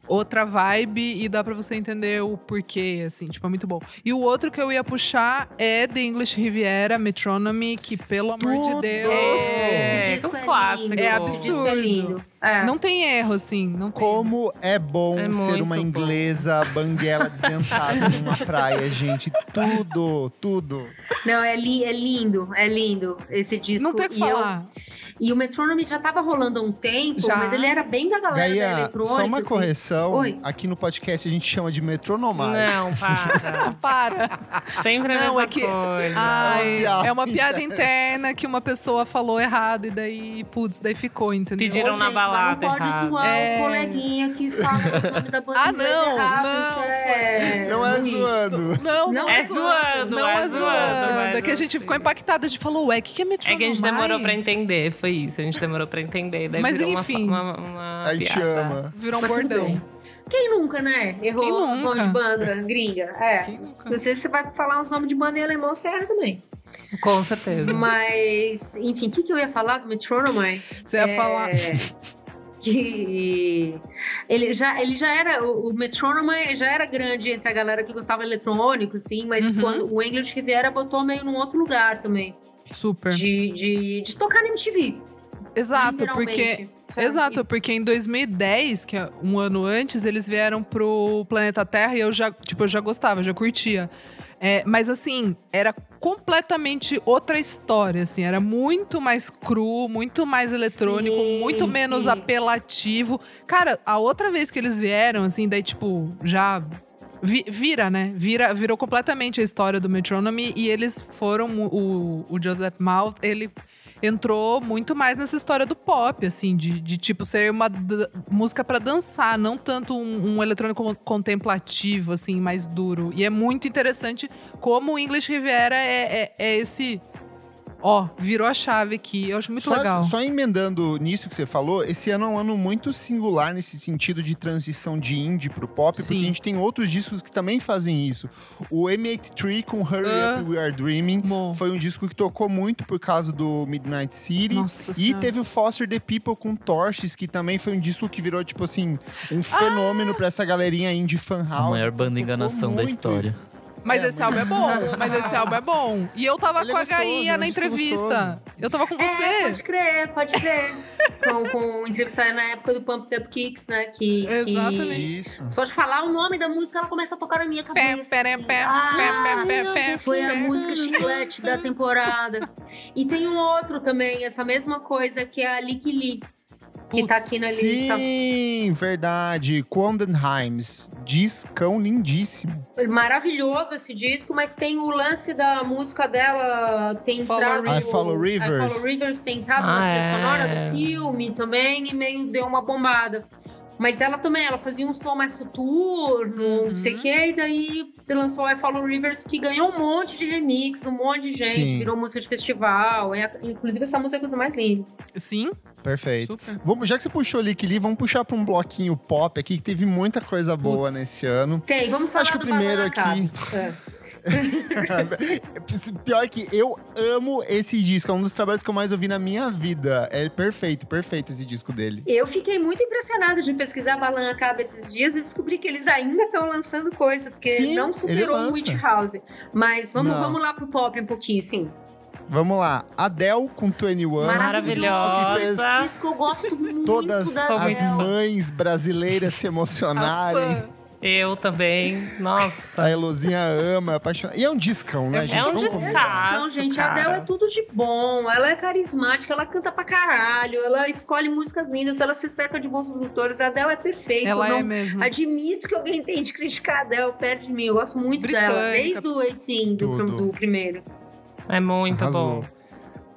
Outra vibe e dá pra você entender o porquê, assim, tipo, é muito bom. E o outro que eu ia puxar é The English Riviera, Metronomy, que pelo amor de! Deus, É, Esse um disco clássico. É absurdo. É. É. não tem erro, assim, não tem. Como é bom É ser uma bom. inglesa banguela desdentada numa praia, gente. Tudo, tudo. Não, é, li- é lindo, é lindo esse disco. Não tem o que E eu- falar. E o Metronome já tava rolando há um tempo, Já. mas ele era bem da galera da Gaia, eletrônica. só uma assim. correção. Oi. Aqui no podcast a gente chama de metronomar. Não, para. Para. Sempre a Não, mesma é que- coisa. Ai, é uma piada interna que uma pessoa falou errado e daí, putz, daí ficou, entendeu? Pediram Ô, na gente, balada Não pode errado. zoar É. o coleguinha que fala o nome da banda Ah, não, errado, não, é... Não é zoando. Não, Não É zoando, Não é é zoando, zoando. mas É que a gente assim. ficou impactada. A gente falou, ué, o que, que é É metronomai? que a gente demorou pra entender, foi isso. A gente demorou pra entender. Daí Mas virou uma enfim. uma, uma, A gente piada. ama. Virou um bordão. Quem nunca, né? Errou Quem os nomes de banda gringa. É. Você, você vai falar os nomes de banda em alemão, você erra também. Com certeza. Mas, enfim, o que, que eu ia falar do Metronomy? Você ia É, falar. que ele já, ele já era o, o Metronome já era grande entre a galera que gostava de eletrônico, assim, mas Uhum. quando o English Riviera botou meio num outro lugar também Super. de, de, de tocar na MTV. Exato, porque. sabe? Exato, porque em 2010, que é um ano antes, eles vieram pro planeta Terra e eu já, tipo, eu já gostava, já curtia. É, mas assim, era completamente outra história, assim, era muito mais cru, muito mais eletrônico, Sim, muito menos sim. apelativo. Cara, a outra vez que eles vieram, assim, daí tipo, já vi- vira, né? Vira, virou completamente a história do Metronomy e eles foram o, o Joseph Mouth, ele entrou muito mais nessa história do pop, assim, de, de tipo ser uma música pra dançar, não tanto um, um eletrônico con- contemplativo, assim, mais duro. E é muito interessante como o English Riviera é, é, é esse. Ó, virou a chave aqui. Eu acho muito só, legal. Só emendando nisso que você falou, esse ano é um ano muito singular nesse sentido de transição de indie pro pop, porque Sim. a gente tem outros discos que também fazem isso. O M83 com Hurry Ah. Up We Are Dreaming Mo. foi um disco que tocou muito por causa do Midnight City. Nossa E Senhora. teve o Foster the People com Torches, que também foi um disco que virou, tipo assim, um fenômeno pra essa galerinha indie fan house. A maior banda enganação da história. Mas É, esse álbum é bom, mas esse álbum é bom. E eu tava Ele é com a gostoso, Gainha é um na entrevista. Eu tava com É, você. pode crer, pode crer. com, com entrevistar na época do Pump Up Kicks, né? Que, que- Exatamente. Isso. Só de falar o nome da música, ela começa a tocar na minha Pé, cabeça. pé, assim. pé, Ah, pé, pé, pé, pé. Foi a música chiclete da temporada. E tem um outro também, essa mesma coisa, que é a Lick Lee. Que tá Putz, aqui na lista. Sim, verdade. Condenheims. Discão lindíssimo. Maravilhoso esse disco, mas tem o lance da música dela tem Follow entrado. I Follow Rivers. I Follow Rivers tem entrado Ah, na trilha é. sonora do filme também e meio deu uma bombada. Mas ela também, ela fazia um som mais soturno, Uhum. não sei o que, e daí lançou I Follow Rivers, que ganhou um monte de remix, um monte de gente, Sim. virou música de festival. É, inclusive, essa música é a coisa mais linda. Sim, Perfeito. super. Vamos, já que você puxou Lick Lee, vamos puxar pra um bloquinho pop aqui, que teve muita coisa boa Putz. nesse ano. Tem, vamos falar Acho que do o primeiro Banana aqui-. É. Pior que eu amo esse disco, é um dos trabalhos que eu mais ouvi na minha vida. É perfeito, perfeito esse disco dele. Eu fiquei muito impressionada de pesquisar Balan Acaba esses dias e descobri que eles ainda estão lançando coisa, porque Sim, não superou o. Witch House. Mas vamos, Não. vamos lá pro pop um pouquinho, sim. Vamos lá, Adele com 21. Maravilhosa. fez Isso que eu gosto muito Todas as Adele. mães brasileiras se As emocionarem. Eu também. Nossa. A Elozinha ama, é apaixonada. E é um discão, né, É gente? um Vamos discão. Não, gente, cara. a Adele é tudo de bom. Ela é carismática, ela canta pra caralho, ela escolhe músicas lindas, ela se cerca de bons produtores. A Adele é perfeita. Ela é não mesmo. Admito que alguém tem de criticar a Adele perto de mim. Eu gosto muito dela, Britânica. desde o 18 do, do primeiro. É muito Arrasou. bom.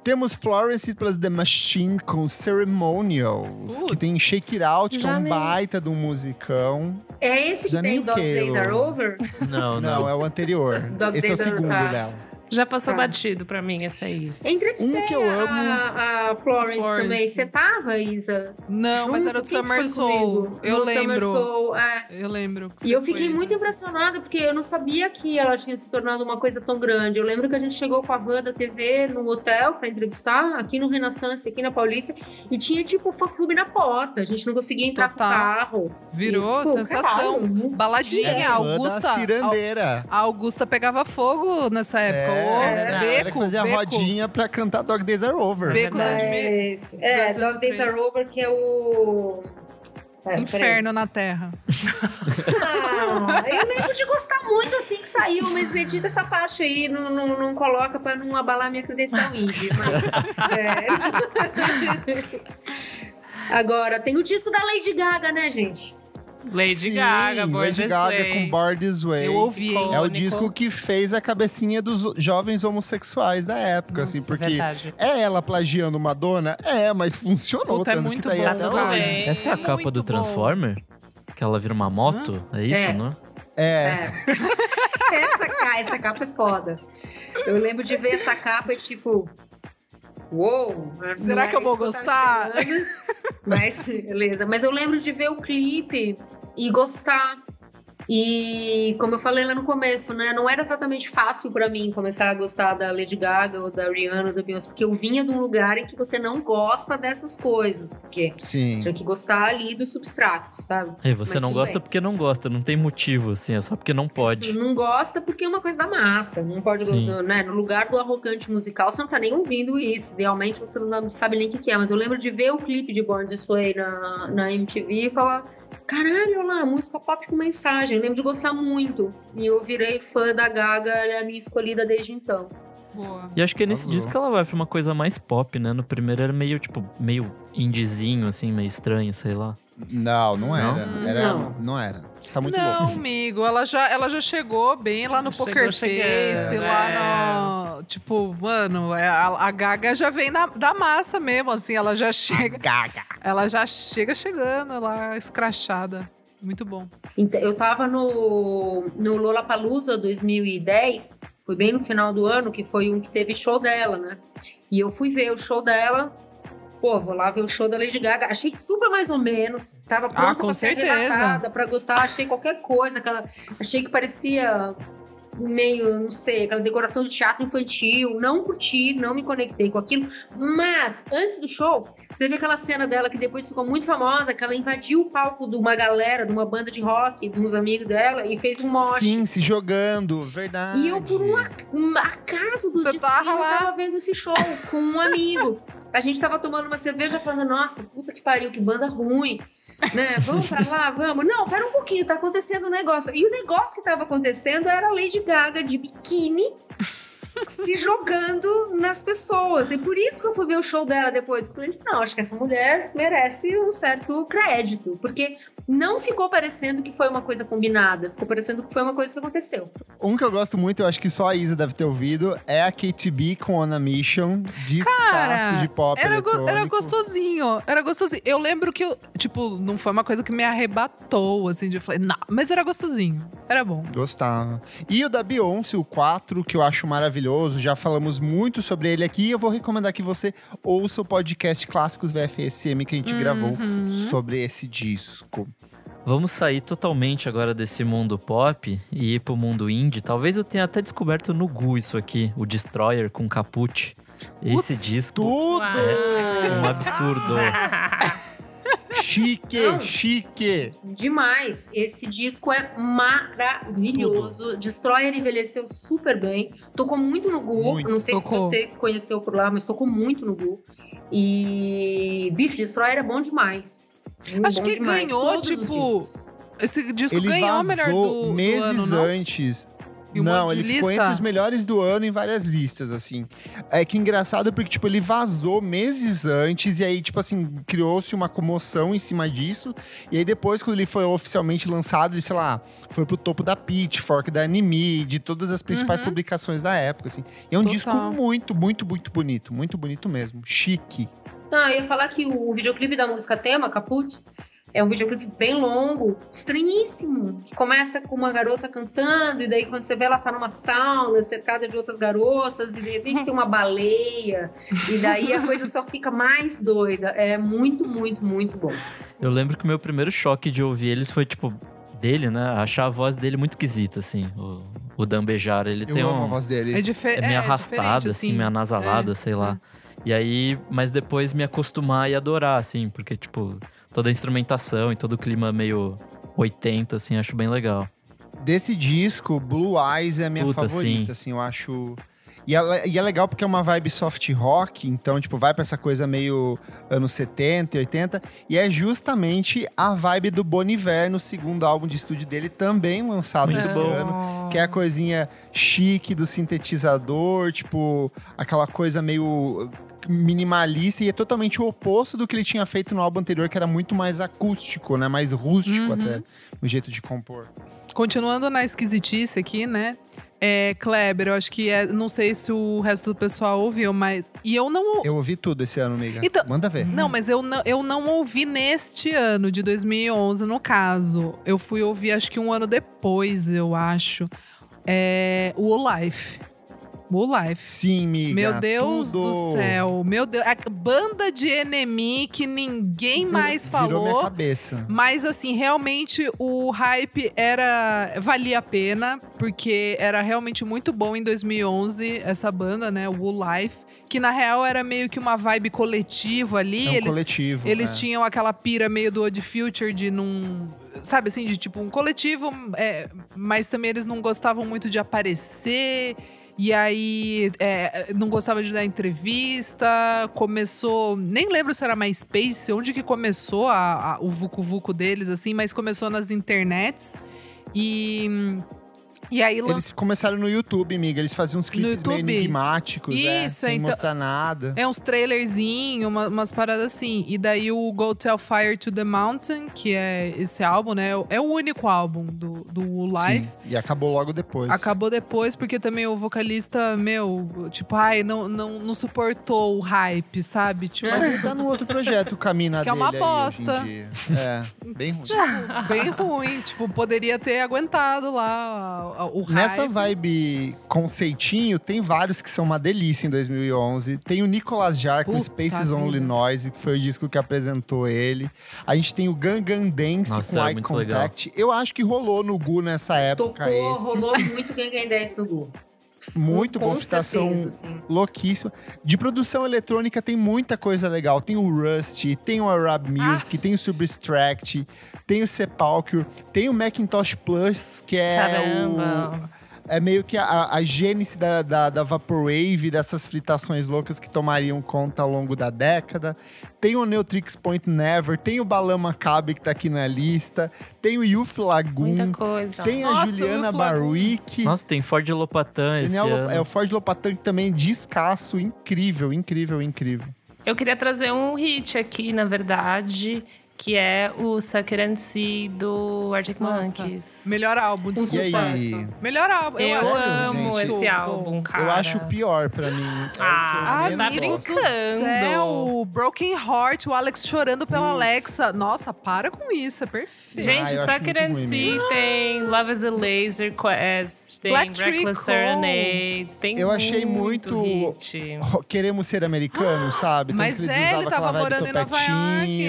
Temos Florence plus The Machine com Ceremonials, que Putz. tem Shake It Out, que é um nem- baita de um musicão. É esse que Já tem nem Dog Days. Are Over? Não, Não, não. é o anterior. Dog Esse é o Days Are- segundo ah. dela. Já passou Tá. batido pra mim esse aí. Entrevistei Um que eu amo- a, a Florence, Florence. também. Você tava, Isa? Não, mas Junto? era do Summer Soul. Eu No lembro. Summer Soul, é. Eu lembro. que E eu fiquei foi, muito né? impressionada, porque eu não sabia que ela tinha se tornado uma coisa tão grande. Eu lembro que a gente chegou com a van da TV no hotel pra entrevistar, aqui no Renaissance, aqui na Paulista, e tinha tipo fã-clube na porta. A gente não conseguia entrar Total. pro carro. Virou E, tipo, sensação. caralho, Baladinha, É fã Augusta. cirandeira. A Augusta pegava fogo nessa época. É, Ela beco, fazia a beco. rodinha pra cantar Dog Days Are Over. Beco. 2000. Mas, é, Dog Days 203. Are Over, que é o. É. Inferno na Terra. Ah, eu lembro de gostar muito assim que saiu, mas edita essa parte aí, não, não, não coloca pra não abalar minha credencial indie. Mas, é. Agora, tem o disco da Lady Gaga, né, gente? Lady Sim, Gaga, Born Lady This Gaga Way. com Born This Way. Eu ouvi, hein? É o disco que fez a cabecinha dos jovens homossexuais da época, assim, porque Verdade. é ela plagiando Madonna? É, mas funcionou. Puta, é muito que tá aí bom, até Tá. Essa é a capa Muito do bom. Transformer? Que ela vira uma moto? É isso, É. né? É, essa, ca- essa capa é foda. Eu lembro de ver essa capa e tipo. Uou! Será que eu vou gostar? esperando. Mas, beleza. Mas eu lembro de ver o clipe e gostar. E como eu falei lá no começo, né? Não era exatamente fácil pra mim começar a gostar da Lady Gaga ou da Rihanna ou da Beyoncé, porque eu vinha de um lugar em que você não gosta dessas coisas. Porque sim. tinha que gostar ali do substrato, sabe? E você Mas não gosta bem. porque não gosta, não tem motivo, assim, é só porque não pode. Não gosta porque é uma coisa da massa. Não pode, né? No lugar do arrogante musical, você não tá nem ouvindo isso. Idealmente, você não sabe nem o que, que é. Mas eu lembro de ver o clipe de Born This Way na, na MTV e falar: caralho, olha lá, música pop com mensagem. Eu lembro de gostar muito. E eu virei fã da Gaga, ela é a minha escolhida desde então. Boa. E acho que é nesse Arrasou. disco que ela vai pra uma coisa mais pop, né? No primeiro era meio, tipo, meio indizinho, assim, meio estranho, sei lá. Não, não era. Não? era Não. não. era. Você tá muito não, louco. amigo, ela já, ela já chegou bem lá no Chegou Poker chegando, Face, é. lá no. Tipo, mano, é, a, a Gaga já vem na- da massa mesmo, assim, ela já chega. Gaga. Ela já chega chegando lá, escrachada. Muito bom. Então, eu tava no, no Lollapalooza 2010, foi bem no final do ano, que foi um que teve show dela, né? E eu fui ver o show dela. Pô, vou lá ver o show da Lady Gaga. Achei super mais ou menos. Tava pronta Ah, com pra certeza. pra gostar. Achei qualquer coisa. Aquela, achei que parecia meio, não sei, aquela decoração de teatro infantil. Não curti, não me conectei com aquilo. Mas, antes do show, teve aquela cena dela que depois ficou muito famosa, que ela invadiu o palco de uma galera, de uma banda de rock, de uns amigos dela, e fez um mosh. Sim, se jogando, verdade. E eu, por um ac- acaso do Você destino, tava lá. tava vendo esse show com um amigo. A gente tava tomando uma cerveja falando, nossa, puta que pariu, que banda ruim. Né? Vamos pra lá, vamos. Não, pera um pouquinho, tá acontecendo um negócio. E o negócio que tava acontecendo era a Lady Gaga de biquíni se jogando nas pessoas. E por isso que eu fui ver o show dela depois. Eu falei, não, acho que essa mulher merece um certo crédito. Porque não ficou parecendo que foi uma coisa combinada. Ficou parecendo que foi uma coisa que aconteceu. Um que eu gosto muito, eu acho que só a Isa deve ter ouvido, é a KTB com On a Mission, descasso Cara, de pop Era, go- era gostosinho, era gostosinho. Eu lembro que, eu, tipo, não foi uma coisa que me arrebatou, assim, de eu falei, não, mas era gostosinho, era bom. Gostava. E o da Beyoncé, o 4, que eu acho maravilhoso, já falamos muito sobre ele aqui. Eu vou recomendar que você ouça o podcast Clássicos VFSM que a gente gravou Uhum. sobre esse disco. Vamos sair totalmente agora desse mundo pop e ir pro mundo indie. Talvez eu tenha até descoberto no Gu isso aqui, o Destroyer com Caput. Esse Putz, disco Tudo! é um absurdo. Chique, Não. chique! Demais. Esse disco é maravilhoso. Destroyer envelheceu super bem. Tocou muito no Gu. Muito. Não sei Tocou. se você conheceu por lá, mas tocou muito no Gu. E bicho, Destroyer é bom demais. Muito Acho bom que demais. ganhou, Todos os tipo. Esse disco Ele ganhou melhor do, do meses ano, não? antes. E um Não, monte de ele ficou lista? entre os melhores do ano em várias listas, assim. É que engraçado porque, tipo, ele vazou meses antes e aí, tipo assim, criou-se uma comoção em cima disso. E aí depois, quando ele foi oficialmente lançado, ele, sei lá, foi pro topo da Pitchfork, da Anime, de todas as principais publicações da época, assim. E é um Total. disco muito, muito, muito bonito. Muito bonito mesmo. Chique. Não, eu ia falar que o, o videoclipe da música tema, Caput, é um videoclipe bem longo, estranhíssimo, que começa com uma garota cantando, e daí quando você vê ela tá numa sauna, cercada de outras garotas, e de repente tem uma baleia, e daí a coisa só fica mais doida. É muito, muito, muito bom. Eu lembro que o meu primeiro choque de ouvir eles foi, tipo, dele, né? Achar a voz dele muito esquisita, assim. O, o Dan Bejar, ele Eu tem amo um... a voz dele. É, É meio arrastada, diferente, assim, meio anasalada, É, sei lá. E aí, mas depois me acostumar e adorar, assim, porque, tipo, toda a instrumentação e todo o clima meio 80, assim, acho bem legal. Desse disco, Blue Eyes é a minha Puta, favorita, assim, eu acho. E é, e é legal porque é uma vibe soft rock, então, tipo, vai pra essa coisa meio anos 70 e 80. E é justamente a vibe do Bon Iver no segundo álbum de estúdio dele, também lançado Muito esse bom. ano. Que é a coisinha chique do sintetizador, tipo, aquela coisa meio minimalista e é totalmente o oposto do que ele tinha feito no álbum anterior, que era muito mais acústico, né? Mais rústico Uhum. até, no jeito de compor. Continuando na esquisitice aqui, né? É, Kleber, eu acho que é. Não sei se o resto do pessoal ouviu, mas. E eu não. Eu ouvi tudo esse ano, amiga. Então- Manda ver. Não, mas eu não, eu não ouvi neste ano, de 2011, no caso. Eu fui ouvir, acho que um ano depois, eu acho. É, o Life. Life. Sim, miga. Meu Deus tudo. do céu. Meu Deus. A banda de enemy que ninguém mais Virou minha falou. cabeça. Mas assim, realmente o hype era valia a pena, porque era realmente muito bom em 2011 essa banda, né, o Wool Life, que na real era meio que uma vibe coletiva ali, É um eles coletivo. eles é. tinham aquela pira meio do Odd Future de não. Sabe assim, de tipo um coletivo, é, mas também eles não gostavam muito de aparecer. E aí, é, não gostava de dar entrevista. Começou. Nem lembro se era MySpace, onde que começou a- a- o Vucu Vucu deles, assim, mas começou nas internets. E. E aí lançou. Eles começaram no YouTube, amiga. Eles faziam uns clipes meio enigmáticos, é, Isso, sem então- mostrar nada. É uns trailerzinhos, uma- umas paradas assim. E daí o Go Tell Fire to the Mountain, que é esse álbum, né? É o único álbum do, do Live. Sim, e acabou logo depois. Acabou depois, porque também o vocalista, meu, tipo, ai, não, não, não suportou o hype, sabe? Tipo, Mas ele tá num outro projeto, o Camina Que é uma bosta. É, bem ruim. bem ruim. Tipo, poderia ter aguentado lá a- o hype. Nessa vibe conceitinho, tem vários que são uma delícia em 2011. Tem o Nicolas Jar com Puta Spaces vida. Only Noise, que foi o disco que apresentou ele. A gente tem o Gangan Dance Nossa, com é Eye Contact. Eu acho que rolou no Gu nessa época Tocou, esse. rolou muito Gangue 10 no Gu. Muito Com bom, fitação certeza, louquíssima. De produção eletrônica tem muita coisa legal. Tem o Rust, tem o Arab Music, tem o Substract, tem o Sepulcre, tem o Macintosh Plus, que é Caramba. o... É meio que a, a gênese da, da, da Vaporwave, dessas fritações loucas que tomariam conta ao longo da década. Tem o Neutrix Point Never, tem o Balan Maccabi que tá aqui na lista, tem o Youth Lagoon, Muita coisa. tem a Nossa, o Juliana. Barwick. Nossa, tem Ford Lopatan esse ano. é o Ford Lopatan que também descasso, incrível, incrível, incrível. Eu queria trazer um hit aqui, na verdade, que é o Sucker and See do Arctic Nossa, Monkeys. Melhor álbum, E desculpa. aí? Melhor álbum. Eu, acho amo gente. esse álbum, cara. Eu acho o pior pra mim. Ah, É eu você tá brincando. céu, Broken Heart, o Alex chorando pela Putz. Alexa. Nossa, para com isso, é perfeito. Gente, Ah, eu Sucker and mesmo. tem Love is a Laser Quest, tem Black Reckless tem Eu achei muito- hit. Queremos ser americanos, sabe? Tanto Mas é, ele tava morando em Nova York.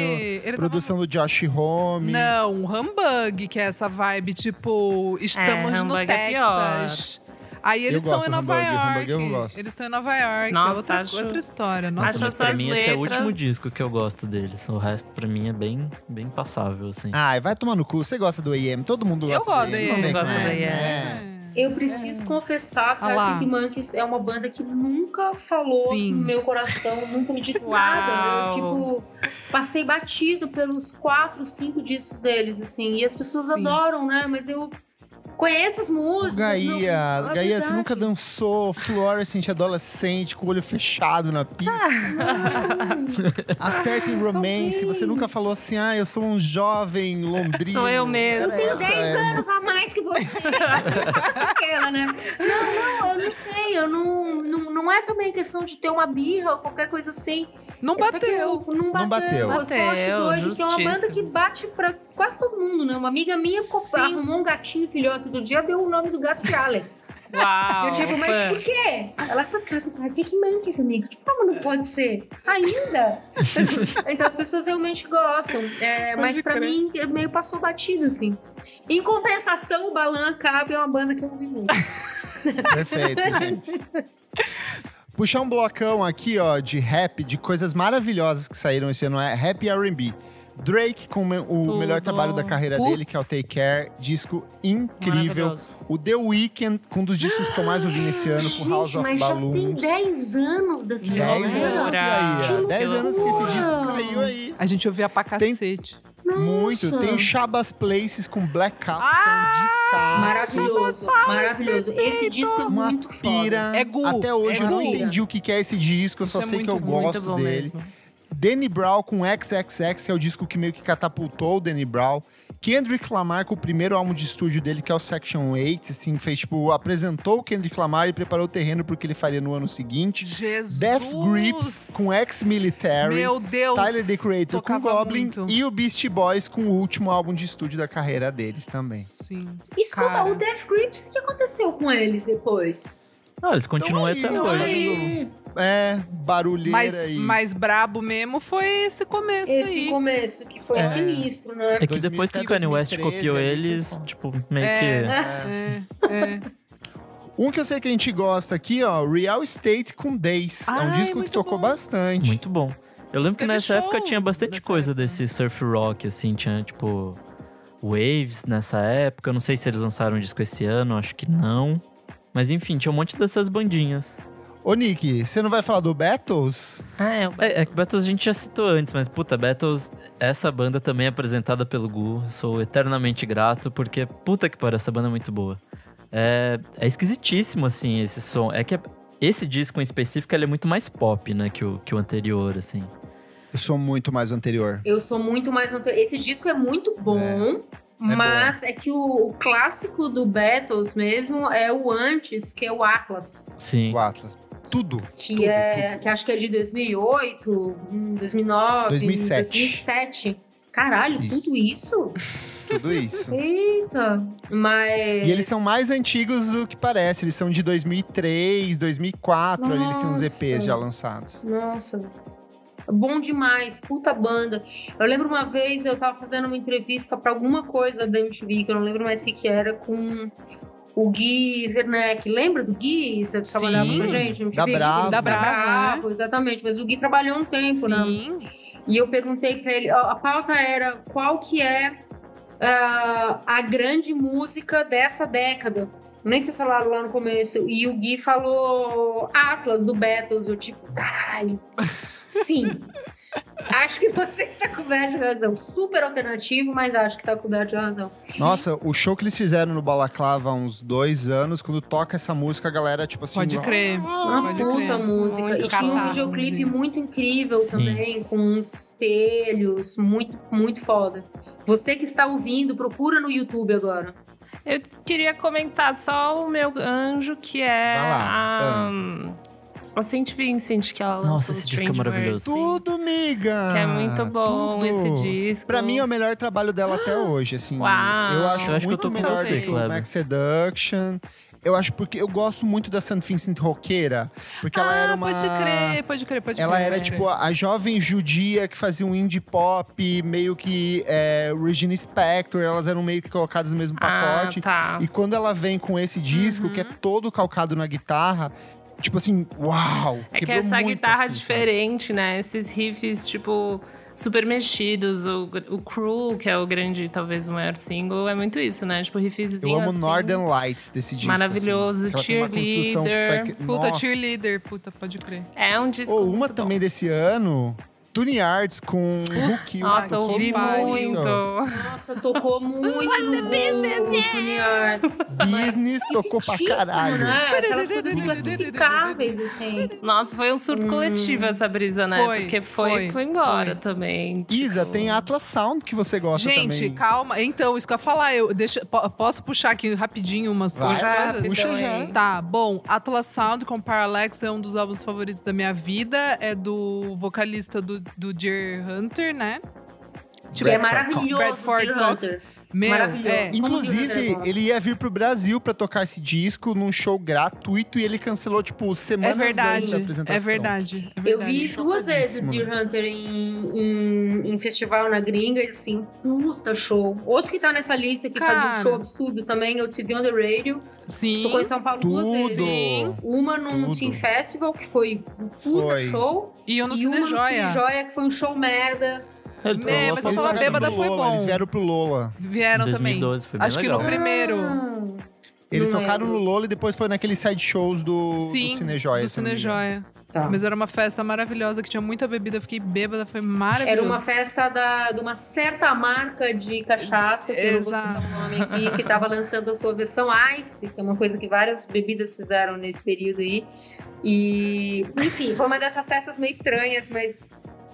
Ele Produção do Josh Home. Não, Humbug, que é essa vibe, tipo, estamos no Humbug é. Texas. Aí eles Eu estão em do Nova Humbug, York. Humbug eu gosto. Eles estão em Nova York. Nossa, é outra, acho- outra história. Nossa, acho Mas pra mim esse é o último letras- disco que eu gosto deles. O resto pra mim é bem, bem passável, assim. Ai, vai tomar no cu. Você gosta do AM? Todo mundo eu gosta gosto do AM. com gosto do essa. AM. É. Eu preciso confessar que Ah lá. Arctic Monkeys é uma banda que nunca falou Sim. no meu coração, nunca me disse nada. Eu, tipo, passei batido pelos quatro, cinco discos deles, assim. E as pessoas Sim. adoram, né? Mas eu Conheço as músicas. Gaia, não, Gaia, você nunca dançou fluorescent adolescente com o olho fechado na pista? Acerta em romance, você Talvez. nunca falou assim, ah, eu sou um jovem londrino. Sou eu mesmo. Era Tenho essa, 10 é. anos a mais que você. Aquela, né? Não, não, eu não sei. Eu não, não, não é também questão de ter uma birra ou qualquer coisa assim. Não bateu. eu- Não bateu. Não bateu. Eu só acho doido, que é uma banda que bate pra quase todo mundo, né? Uma amiga minha Sim. arrumou um gatinho filhote do dia, deu o nome do gato de Alex. Uau! eu tipo, mas fã. por quê? Ela falou, porque eu que que mente esse amigo? Tipo, como não pode ser? Ainda? então as pessoas realmente gostam. É, mas pra crer. mim, é meio passou batido, assim. Em compensação, o Balan Cabe é uma banda que eu não vi muito. Perfeito, gente. Puxar um blocão aqui, ó, de rap, de coisas maravilhosas que saíram esse ano, é rap e R&B. Drake com o Tudo. melhor trabalho da carreira Putz. dele, que é o Take Care, disco incrível. O The Weeknd, com um dos discos que eu mais ouvi nesse ano, com House of mas já tem Balloons. 10 anos dessa 10 novela. anos. Que 10 anos que esse disco caiu aí. A gente ouvia pra Tem- cacete. Muito. Nossa. Tem Shabba's Places com Black Cap, Ah! que é um descasso. Maravilhoso, maravilhoso. Esse disco é Uma muito pira. foda. É Gu, Até hoje é eu não entendi o que que é esse disco, eu só é sei que eu muito gosto Muito bom dele. mesmo. Danny Brown com XXX, que é o disco que meio que catapultou o Danny Brown. Kendrick Lamar com o primeiro álbum de estúdio dele, que é o Section 8, assim, fez, tipo, apresentou o Kendrick Lamar e preparou o terreno pro que ele faria no ano seguinte. Jesus! Death Grips com Ex-Military. Meu Deus! Tyler, The Creator com Goblin muito. e o Beastie Boys com o último álbum de estúdio da carreira deles também. Sim. Escuta, Cara. o Death Grips, o que aconteceu com eles depois? Não, eles continuam aí, até então hoje. aí. É, barulheira Mas, aí. mais brabo mesmo foi esse começo Esse aí. começo, que foi É. sinistro, né? É que depois que o Kanye West 2013 copiou ali, eles, tipo, meio É. que. É, é. Um que eu sei que a gente gosta aqui, ó, Real Estate com Days. é um Ai, disco que tocou bom. bastante. Muito bom. Eu lembro que Teve nessa show época tinha bastante nessa coisa época. desse surf rock, assim, tinha tipo Waves nessa época. Eu não sei se eles lançaram um disco esse ano, acho que não. Mas enfim, tinha um monte dessas bandinhas. Ô, Nick, você não vai falar do Battles? Ah, é, o É, é que Battles a gente já citou antes, mas puta, Battles, essa banda também é apresentada pelo Gu. Sou eternamente grato, porque puta que pariu, essa banda é muito boa. É, é esquisitíssimo, assim, esse som. É que esse disco em específico ele é muito mais pop, né, que o, que o anterior, assim. Eu sou muito mais o anterior. Eu sou muito mais. ante- Esse disco é muito bom. Mas é que o, o clássico do Battles mesmo é o antes, que é o Atlas. Sim. O Atlas. Tudo. Que Tudo, é. Que acho que é de 2008, hum, 2009, 2007. 2007. Caralho, Isso. tudo isso? Tudo isso. Eita! Mas. E eles são mais antigos do que parece. Eles são de 2003, 2004. Ali eles têm uns Nossa. EPs já lançados. Nossa. Bom demais, puta banda. Eu lembro uma vez eu tava fazendo uma entrevista pra alguma coisa da MTV, que eu não lembro mais o que era, com o Gui Werneck. Lembra do Gui? Você trabalhava com a gente? Da MTV? Bravo. Da Bravo, Bravo, exatamente. Mas o Gui trabalhou um tempo, né? Sim. E eu perguntei pra ele, a pauta era qual que é ah, a grande música dessa década. Nem se falaram lá no começo. E o Gui falou Atlas do Beatles. Eu tipo, caralho. Sim. acho que você está coberto de razão. Super alternativo, mas acho que está coberto de razão. Nossa, o show que eles fizeram no Balaclava há uns dois anos, quando toca essa música, a galera, tipo assim. Pode crer. Uma Pode puta crer. música. Muito e tinha um videoclipe muito incrível Sim. também, com uns espelhos, muito, muito foda. Você que está ouvindo, procura no YouTube agora. Eu queria comentar só o meu anjo, que é Vai lá, a, a Saint Vincent, que ela lançou Nossa, o esse disco é maravilhoso. Mercy, Tudo, miga! Que é muito bom Tudo. esse disco. Pra mim é o melhor trabalho dela até hoje, assim. Uau. Eu acho Eu acho que eu muito tô melhor você, do que o. Max Seduction. Eu acho porque eu gosto muito da St. Vincent roqueira, porque ela ah, era uma pode crer, pode crer, pode Ela crer. era tipo a a jovem judia que fazia um indie pop, meio que é, Regina Spector, elas eram meio que colocadas no mesmo pacote. Ah, tá. E quando ela vem com esse disco, que é todo calcado na guitarra, tipo assim, uau! É que essa muito, guitarra assim, sabe? diferente, né? Esses riffs, tipo, super mexidos. O, o Crew, que é o grande, talvez o maior single, é muito isso, né? Tipo, riffzinho Eu amo assim. Northern Lights desse disco. Maravilhoso, assim, construção que Cheerleader. Puta Nossa. cheerleader, puta, pode crer. É um disco Ou muito uma bom. também desse ano, Tune Arts com Killed Nossa, eu ouvi pariu. muito. Nossa, tocou muito no Tony Arts. Business tocou pra caralho. Né? Aquelas coisas inclassificáveis, assim. Nossa, foi um surto coletivo essa brisa, né? Foi, Porque foi, foi, foi embora foi. também. Isa, tipo- tem Atlas Sound que você gosta Gente, também. calma. Então, isso que eu ia falar. Eu deixa, po- posso puxar aqui rapidinho umas Vai, coisas? Puxa já. Tá, bom. Atlas Sound com Parallax é um dos álbuns favoritos da minha vida. É do vocalista do, do Deer Hunter, né? Tipo, é maravilhoso. Bradford Deer Cox. Hunter. Meu, Maravilhoso. é. É Inclusive, ele ia vir pro Brasil pra tocar esse disco num show gratuito e ele cancelou, tipo, É semanas antes verdade. da apresentação. É verdade. É Eu verdade. vi duas vezes Deer Hunter em, em, em festival na gringa e assim, puta show. Outro que tá nessa lista que fazia Cara. um show absurdo também é o TV on the Radio. Sim. Tocou em São Paulo duas vezes. Tudo! Uma num Tudo. Team Festival, que foi um puta Foi. show. E eu no e Cine uma no Joia. Cine Joia, que foi um show merda. É, mas eu tava bêbada, foi Lola, bom. Eles vieram pro Lola. Vieram Em 2012 também. foi bem Acho que legal. no primeiro. Ah, Eles Não tocaram lembro. no Lola e depois foi naqueles side shows do, Sim, do Cinejoia. do se não me Cine engano. Joia. tá. Mas era uma festa maravilhosa que tinha muita bebida. Eu fiquei bêbada, foi Era maravilhoso. uma festa da, de uma certa marca de cachaça, que eu não vou citar o nome aqui, que estava lançando a sua versão Ice, que é uma coisa que várias bebidas fizeram nesse período aí. E, enfim, foi uma dessas festas meio estranhas, mas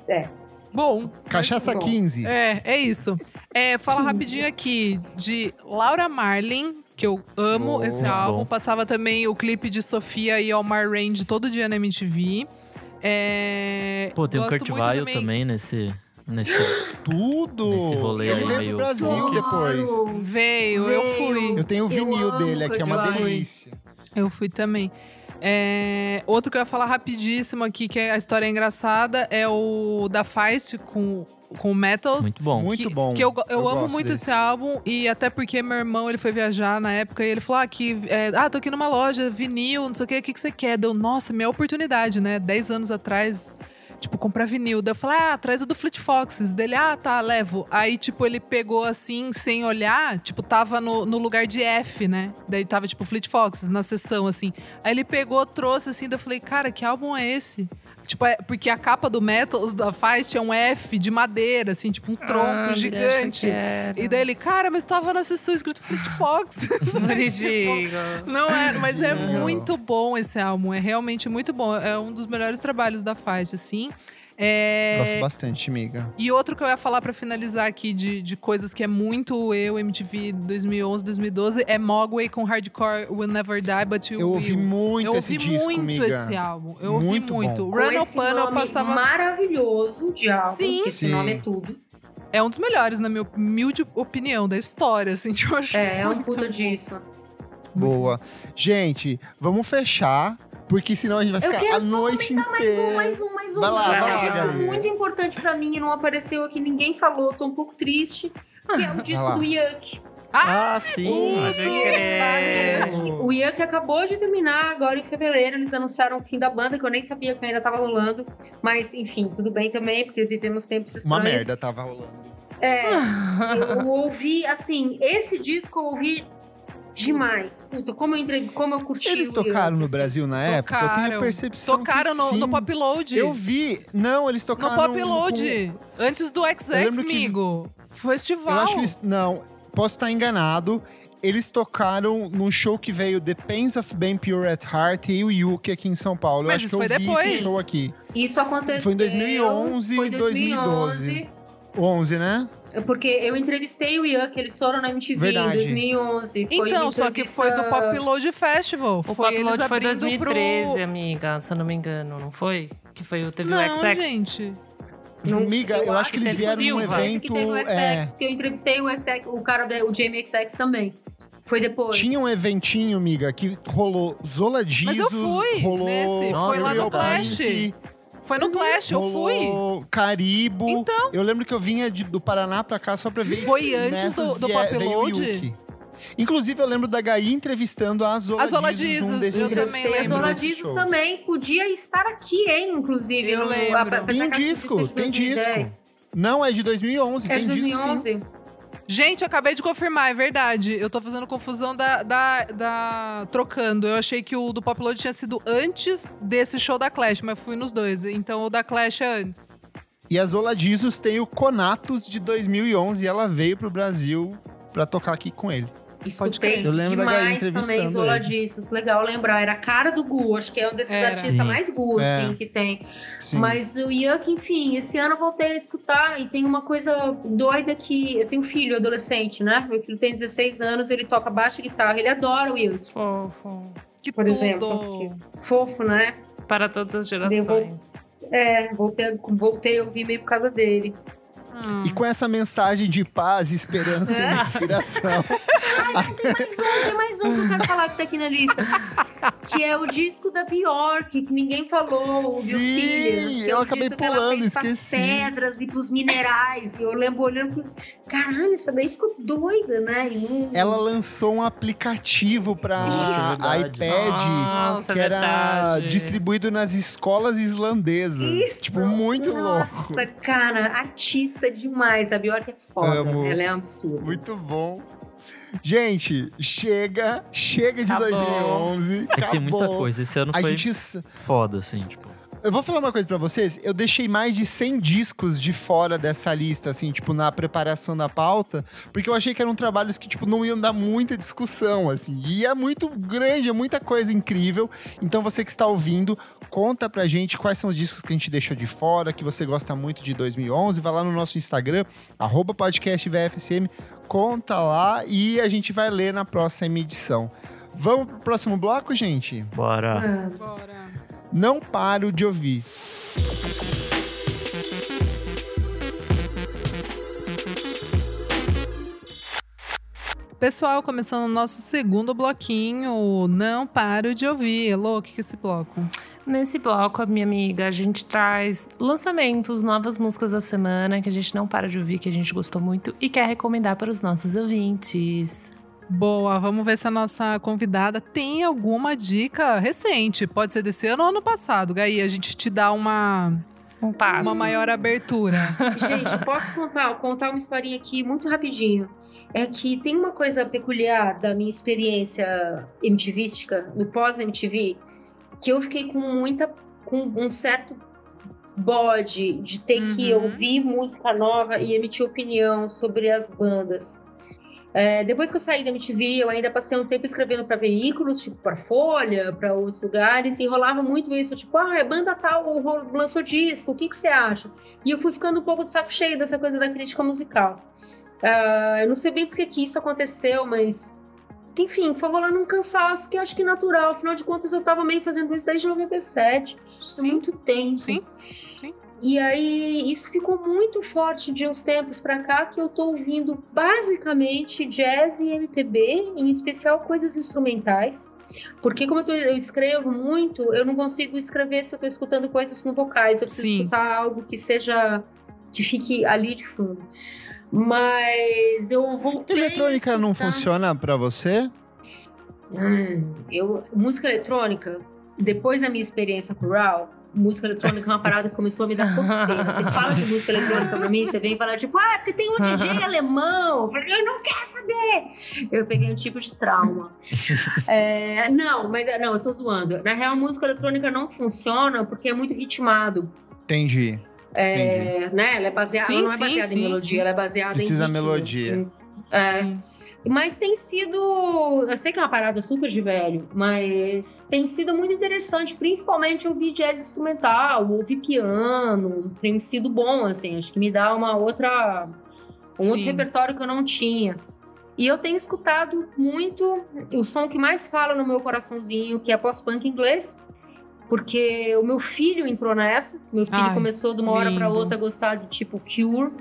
é. Bom, Cachaça bom. 15. é, é isso. É, fala rapidinho aqui de Laura Marlin, que eu amo Oh, esse álbum. bom. Passava também o clipe de Sofia e Almar Range todo dia na MTV. É, Pô, tem o Kurt Weill também. também nesse. nesse Tudo! Nesse rolê ele veio pro Brasil depois. Veio, eu Veio. fui. Eu tenho o Eu vinil dele aqui, é uma delícia. Eu fui também. É, outro que eu ia falar rapidíssimo aqui, que é a história é engraçada, é o da Feist com, com o Metals. Muito bom. Muito que, bom. Que eu, eu, Eu amo muito desse. esse álbum. E até porque meu irmão, ele foi viajar na época e ele falou: ah, que, é, ah tô aqui numa loja, vinil, não sei o que, o que, que você quer? Deu, nossa, minha oportunidade, né? Dez anos atrás, tipo, comprar vinil. Daí eu falei, ah, traz o do Fleet Foxes. Dele, ah, tá, levo. Aí, tipo, ele pegou assim, sem olhar, tipo, tava no, no lugar de F, né? Daí tava, tipo, Fleet Foxes na sessão, assim. Aí ele pegou, trouxe assim, daí eu falei, cara, que álbum é esse? Tipo, é, porque a capa do Metals da Feist é um F de madeira, assim, tipo um tronco Ah, gigante. E daí ele, cara, mas tava na sessão escrito Fleet Fox. era. Bonitinho. Não é, mas é muito bom esse álbum. É realmente muito bom. É um dos melhores trabalhos da Feist, assim. É... Gosto bastante, amiga. E outro que eu ia falar pra finalizar aqui de, de coisas que é muito eu, MTV 2011, 2012, é Mogwai com Hardcore Will Never Die, But You Eu ouvi Will. muito eu esse ouvi disco, muito amiga. esse álbum. Eu ouvi Muito muito. bom. Run Pano eu passava. maravilhoso de álbum, Sim. porque esse Sim. nome é tudo. É um dos melhores, na minha humilde opinião, da história, assim, que eu acho. É, é um puta disco. Boa. Gente, vamos fechar, porque senão a gente vai ficar a noite Mais um, inteira. mais um, mais um. Vai lá, vai lá, Gabi. é muito importante pra mim e não apareceu aqui, ninguém falou, tô um pouco triste. Que é o disco lá. do Yuck. Ah, sim. Pode crer. O Yuck acabou de terminar agora em fevereiro. Eles anunciaram o fim da banda, que eu nem sabia que ainda tava rolando. Mas, enfim, tudo bem também, porque vivemos tempos estranhos. Uma merda tava rolando. É, eu ouvi, assim, esse disco eu ouvi demais. Puta, como eu, entre... como eu curti Eles tocaram no assim. Brasil na época? Eu tenho a Tocaram. percepção Tocaram que no, sim. no Pop Load. Eu vi. Não, eles No tocaram... Pop Load. Antes do Eu XX, lembro que- amigo. Festival. Eu acho que eles... Não, posso estar enganado. Eles tocaram num show que veio The Pains of Being Pure at Heart e o Yuki aqui em São Paulo. Eu Mas acho isso que eu foi vi depois. esse show aqui. Isso aconteceu. Foi em 2011, foi 2012. 11, né? Porque eu entrevistei o Yuck, eles foram na MTV Verdade. em 2011. Foi Então, uma só que foi do entrevista- Pop Load Festival. O foi Pop Load foi abrindo 2013, pro... amiga, se eu não me engano, não foi? Que foi o teve Não, o XX. gente. Não Amiga, sei, eu, acho que eles vieram num Silva. Parece evento. que teve o XX, é, porque eu entrevistei o XX, o cara, o Jamie XX também. Foi depois. tinha um eventinho, amiga, que rolou Zola Jesus, Mas eu fui rolou nesse, foi lá no Clash. Pink, Foi no Clash, eu fui. Caribo. Então. Eu lembro que eu vinha de- do Paraná pra cá só pra ver. Foi antes do- do Pop Load? Inclusive, eu lembro da Gaí entrevistando a Zola A Zola Jesus, desses- eu também lembro Zola shows. também podia estar aqui, hein, inclusive. Eu no- lembro. Tem que disco, esse tem de 2010. disco. Não, é de 2011, É tem de disco sim. 2011. Gente, acabei de confirmar, é verdade. Eu tô fazendo confusão da, da, da- Trocando. Eu achei que o do Pop Load tinha sido antes desse show da Clash, mas fui nos dois. Então o da Clash é antes. E a Zola Jesus tem o Conatus de 2011 e ela veio pro Brasil pra tocar aqui com ele. Escutei Eu lembro demais também. Dissos. Legal lembrar. Era a cara do Gu. Acho que é um desses Era. artistas Sim. mais Gu, É. assim, que tem. Sim. Mas o Yuck, enfim, esse ano eu voltei a escutar e tem uma coisa doida que eu tenho um filho adolescente, né? Meu filho tem 16 anos, ele toca baixo e guitarra, ele adora o Yuck. Fofo. Que Por tudo. exemplo, Fofo, né? Para todas as gerações. É, voltei, a- voltei a ouvir meio por causa dele. Hum. E com essa mensagem de paz, esperança É. e inspiração. Ai, tem mais um, tem mais um que eu quero falar que tá aqui na lista. Que é o disco da Bjork, que ninguém falou, Sim, que é eu acabei pulando, esqueci. pedras e pros minerais. E eu lembro olhando, caralho, essa daí ficou doida, né? Não- Ela lançou um aplicativo para Nossa, é iPad Nossa, que é era verdade. distribuído nas escolas islandesas. Isso. Tipo, muito Nossa, louco. cara, artista demais. A Bjork é foda. Amo. Ela é um absurdo. Muito bom. Gente, chega, chega de Acabou. 2011. É que tem muita acabou. coisa. Esse ano A foi gente foda, assim, tipo. Eu vou falar uma coisa pra vocês. Eu deixei mais de 100 discos de fora dessa lista, assim, tipo, na preparação da pauta, porque eu achei que eram trabalhos que, tipo, não iam dar muita discussão, assim. E é muito grande, é muita coisa incrível. Então, você que está ouvindo, conta pra gente quais são os discos que a gente deixou de fora, que você gosta muito de 2011. Vai lá no nosso Instagram, arroba podcast VFSM, conta lá e a gente vai ler na próxima edição. Vamos pro próximo bloco, gente? Bora. Bora. Não paro de ouvir. Pessoal, começando o nosso segundo bloquinho, não paro de ouvir. Elô, o que que é esse bloco? Nesse bloco, minha amiga, a gente traz lançamentos, novas músicas da semana que a gente não para de ouvir, que a gente gostou muito e quer recomendar para os nossos ouvintes. Boa, vamos ver se a nossa convidada tem alguma dica recente. Pode ser desse ano ou ano passado. Gaí, a gente te dá uma, Um passo. uma maior abertura. Gente, posso contar, contar uma historinha aqui muito rapidinho. É que tem uma coisa peculiar da minha experiência MTVística, no pós-MTV, que eu fiquei com muita. com um certo bode de ter que Uhum. ouvir música nova e emitir opinião sobre as bandas. É, depois que eu saí da MTV, eu ainda passei um tempo escrevendo para veículos, tipo para Folha, para outros lugares, e rolava muito isso, tipo, ah, a banda tal lançou disco, o que, que você acha? E eu fui ficando um pouco de saco cheio dessa coisa da crítica musical. Ah, eu não sei bem porque que isso aconteceu, mas. Enfim, foi rolando um cansaço que acho que é natural. Afinal de contas, eu tava meio fazendo isso desde 97. É muito tempo. Sim, sim. E aí, isso ficou muito forte de uns tempos pra cá, que eu tô ouvindo basicamente jazz e MPB, em especial coisas instrumentais. Porque como eu, tô- eu escrevo muito, eu não consigo escrever se eu tô escutando coisas com vocais. Eu preciso Sim. escutar algo que seja... que fique ali de fundo. Mas eu voltei... Eletrônica não funciona pra você? Hum, eu, música eletrônica, depois da minha experiência com Raw, música eletrônica é uma parada que começou a me dar coceira. Você fala de música eletrônica pra mim, você vem falar tipo, ah, porque tem um DJ alemão. Eu falei, eu não quero saber. Eu peguei um tipo de trauma. É, não, mas não, eu tô zoando. Na real, música eletrônica não funciona porque é muito ritmado. Entendi. Entendi. É, né? Ela é baseada, Sim, ela não é baseada sim, em melodia, sim. ela é baseada Precisa em ritmo. melodia. Em- É, Sim. Mas tem sido. Eu sei que é uma parada super de velho, mas tem sido muito interessante, principalmente ouvir jazz instrumental, ouvir piano. Tem sido bom, assim. Acho que me dá uma outra. Um outro Sim. repertório que eu não tinha. E eu tenho escutado muito o som que mais fala no meu coraçãozinho, que é pós-punk inglês. Porque o meu filho entrou nessa. Meu filho Ai, começou de uma hora pra lindo. outra a gostar de tipo Cure.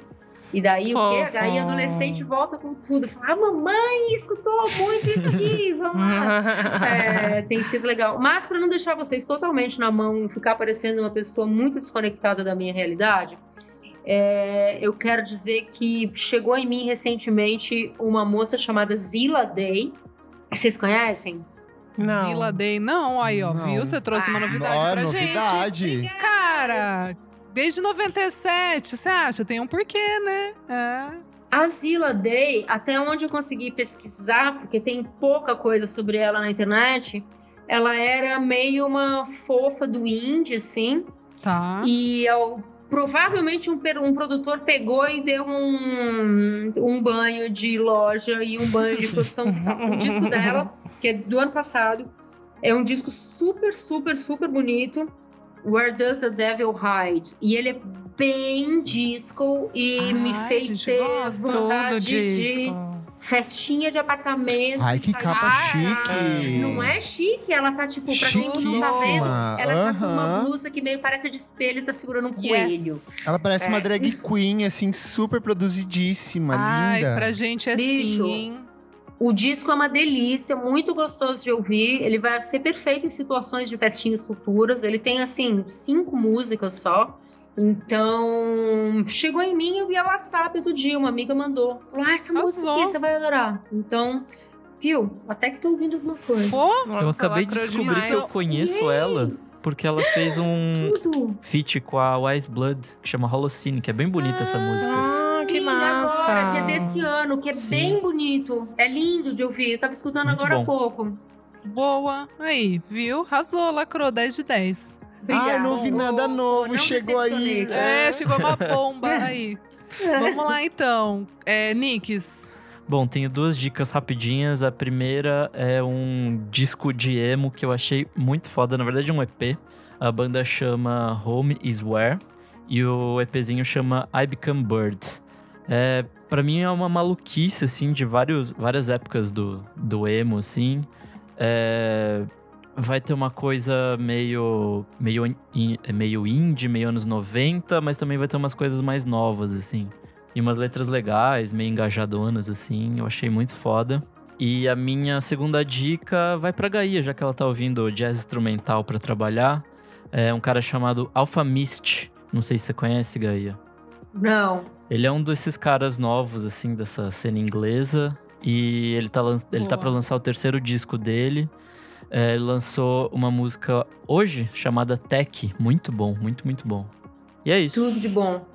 E daí o quê? Fofo. Aí adolescente volta com tudo. Fala, ah, mamãe escutou muito isso aqui, vamos lá. É, tem sido legal. Mas para não deixar vocês totalmente na mão e ficar parecendo uma pessoa muito desconectada da minha realidade, é, eu quero dizer que chegou em mim recentemente uma moça chamada Zila Day. Vocês conhecem? Não. Zila Day. Não, aí, ó, Não. viu? Você trouxe uma Ah, novidade Ó, pra novidade. gente. Cara, desde 97, você acha? Tem um porquê, né? É. A Zila Day, até onde eu consegui pesquisar, porque tem pouca coisa sobre ela na internet, ela era meio uma fofa do indie, assim. Tá. E ao provavelmente um, um, produtor pegou e deu um, um banho de loja e um banho de produção musical. o disco dela, que é do ano passado, é um disco super, super, super bonito. Where Does the Devil Hide? E ele é bem disco e Ai, me fez ter vontade de festinha de apartamento. Ai, que capa chique! Não é chique? Ela tá, tipo, pra quem não tá vendo, ela tá com uma blusa que meio parece de espelho e tá segurando um yes. coelho. Ela parece é. uma drag queen, assim, super produzidíssima, Ai, linda. pra gente é Bicho, assim, O disco é uma delícia, muito gostoso de ouvir. Ele vai ser perfeito em situações de festinhas futuras. Ele tem, assim, cinco músicas só. Então, chegou em mim via WhatsApp outro dia, uma amiga mandou. Falou, ah, essa música aqui você vai adorar. Então, viu? Até que tô ouvindo algumas coisas. Pô, eu acabei de descobrir demais. que eu conheço ela. Porque ela fez um Tudo. feat com a Wise Blood, que chama Holocene, que é bem bonita ah, essa música. Que massa! Agora, que é desse ano, que é Sim. bem bonito. É lindo de ouvir. Eu tava escutando Muito agora há pouco. Boa. Aí, viu? Arrasou, lacrou 10 de 10. Obrigada. Ah, não vi nada novo, não chegou aí. É, chegou uma bomba aí. Vamos lá então. É, Nicks. Bom, tenho duas dicas rapidinhas. A primeira é um disco de emo que eu achei muito foda. Na verdade, é um EP. A banda chama Home Is Where. E o EPzinho chama I Become Bird. É, para mim é uma maluquice, assim, de vários, várias épocas do, do emo, assim. É, vai ter uma coisa meio meio meio indie, meio anos 90, mas também vai ter umas coisas mais novas assim. E umas letras legais, meio engajadonas assim, eu achei muito foda. E a minha segunda dica vai pra Gaia, já que ela tá ouvindo jazz instrumental para trabalhar. É um cara chamado Alpha Mist. Não sei se você conhece, Gaia. Não. Ele é um desses caras novos, assim, dessa cena inglesa. E ele tá, ele tá pra lançar o terceiro disco dele é, lançou uma música hoje chamada Tech. Muito bom, muito, muito bom. E é isso. Tudo de bom.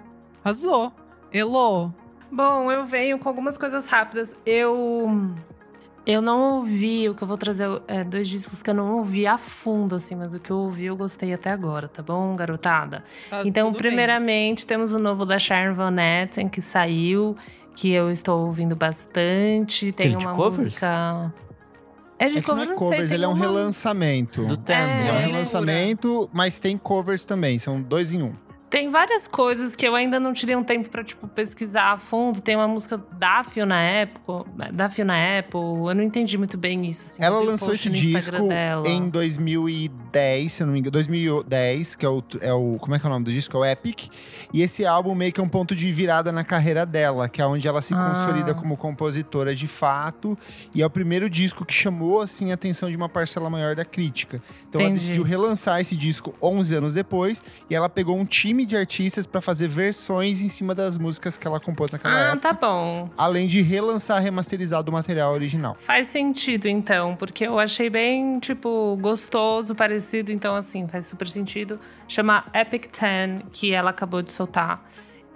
Arrasou. Elo. Bom, eu venho com algumas coisas rápidas. Eu. Eu não ouvi, o que eu vou trazer é dois discos que eu não ouvi a fundo, assim, mas o que eu ouvi eu gostei até agora, tá bom, garotada? Tá então, primeiramente, bem. temos o novo da Sharon Van Etten, que saiu, que eu estou ouvindo bastante. Tem uma música. É de é cover, não é covers, sei, ele é um uma... relançamento. Do Tendo. É, é um relançamento, mas tem covers também, são dois em um. Tem várias coisas que eu ainda não tirei um tempo para tipo, pesquisar a fundo. Tem uma música da Fiona Apple, da Fiona Apple. Eu não entendi muito bem isso. Assim, Ela lançou esse disco dela. em 2010, se eu não me engano. 2010, que é o, é o. Como é que é o nome do disco? É o Epic. E esse álbum meio que é um ponto de virada na carreira dela, que é onde ela se ah. consolida como compositora de fato. E é o primeiro disco que chamou, assim, a atenção de uma parcela maior da crítica. Então Entendi. ela decidiu relançar esse disco 11 anos depois. E ela pegou um time time de artistas para fazer versões em cima das músicas que ela compôs naquela ah, época. Ah, tá bom. Além de relançar remasterizado o material original. Faz sentido, então, porque eu achei bem, tipo, gostoso, parecido. Então, assim, faz super sentido. Chama Epic Ten, que ela acabou de soltar.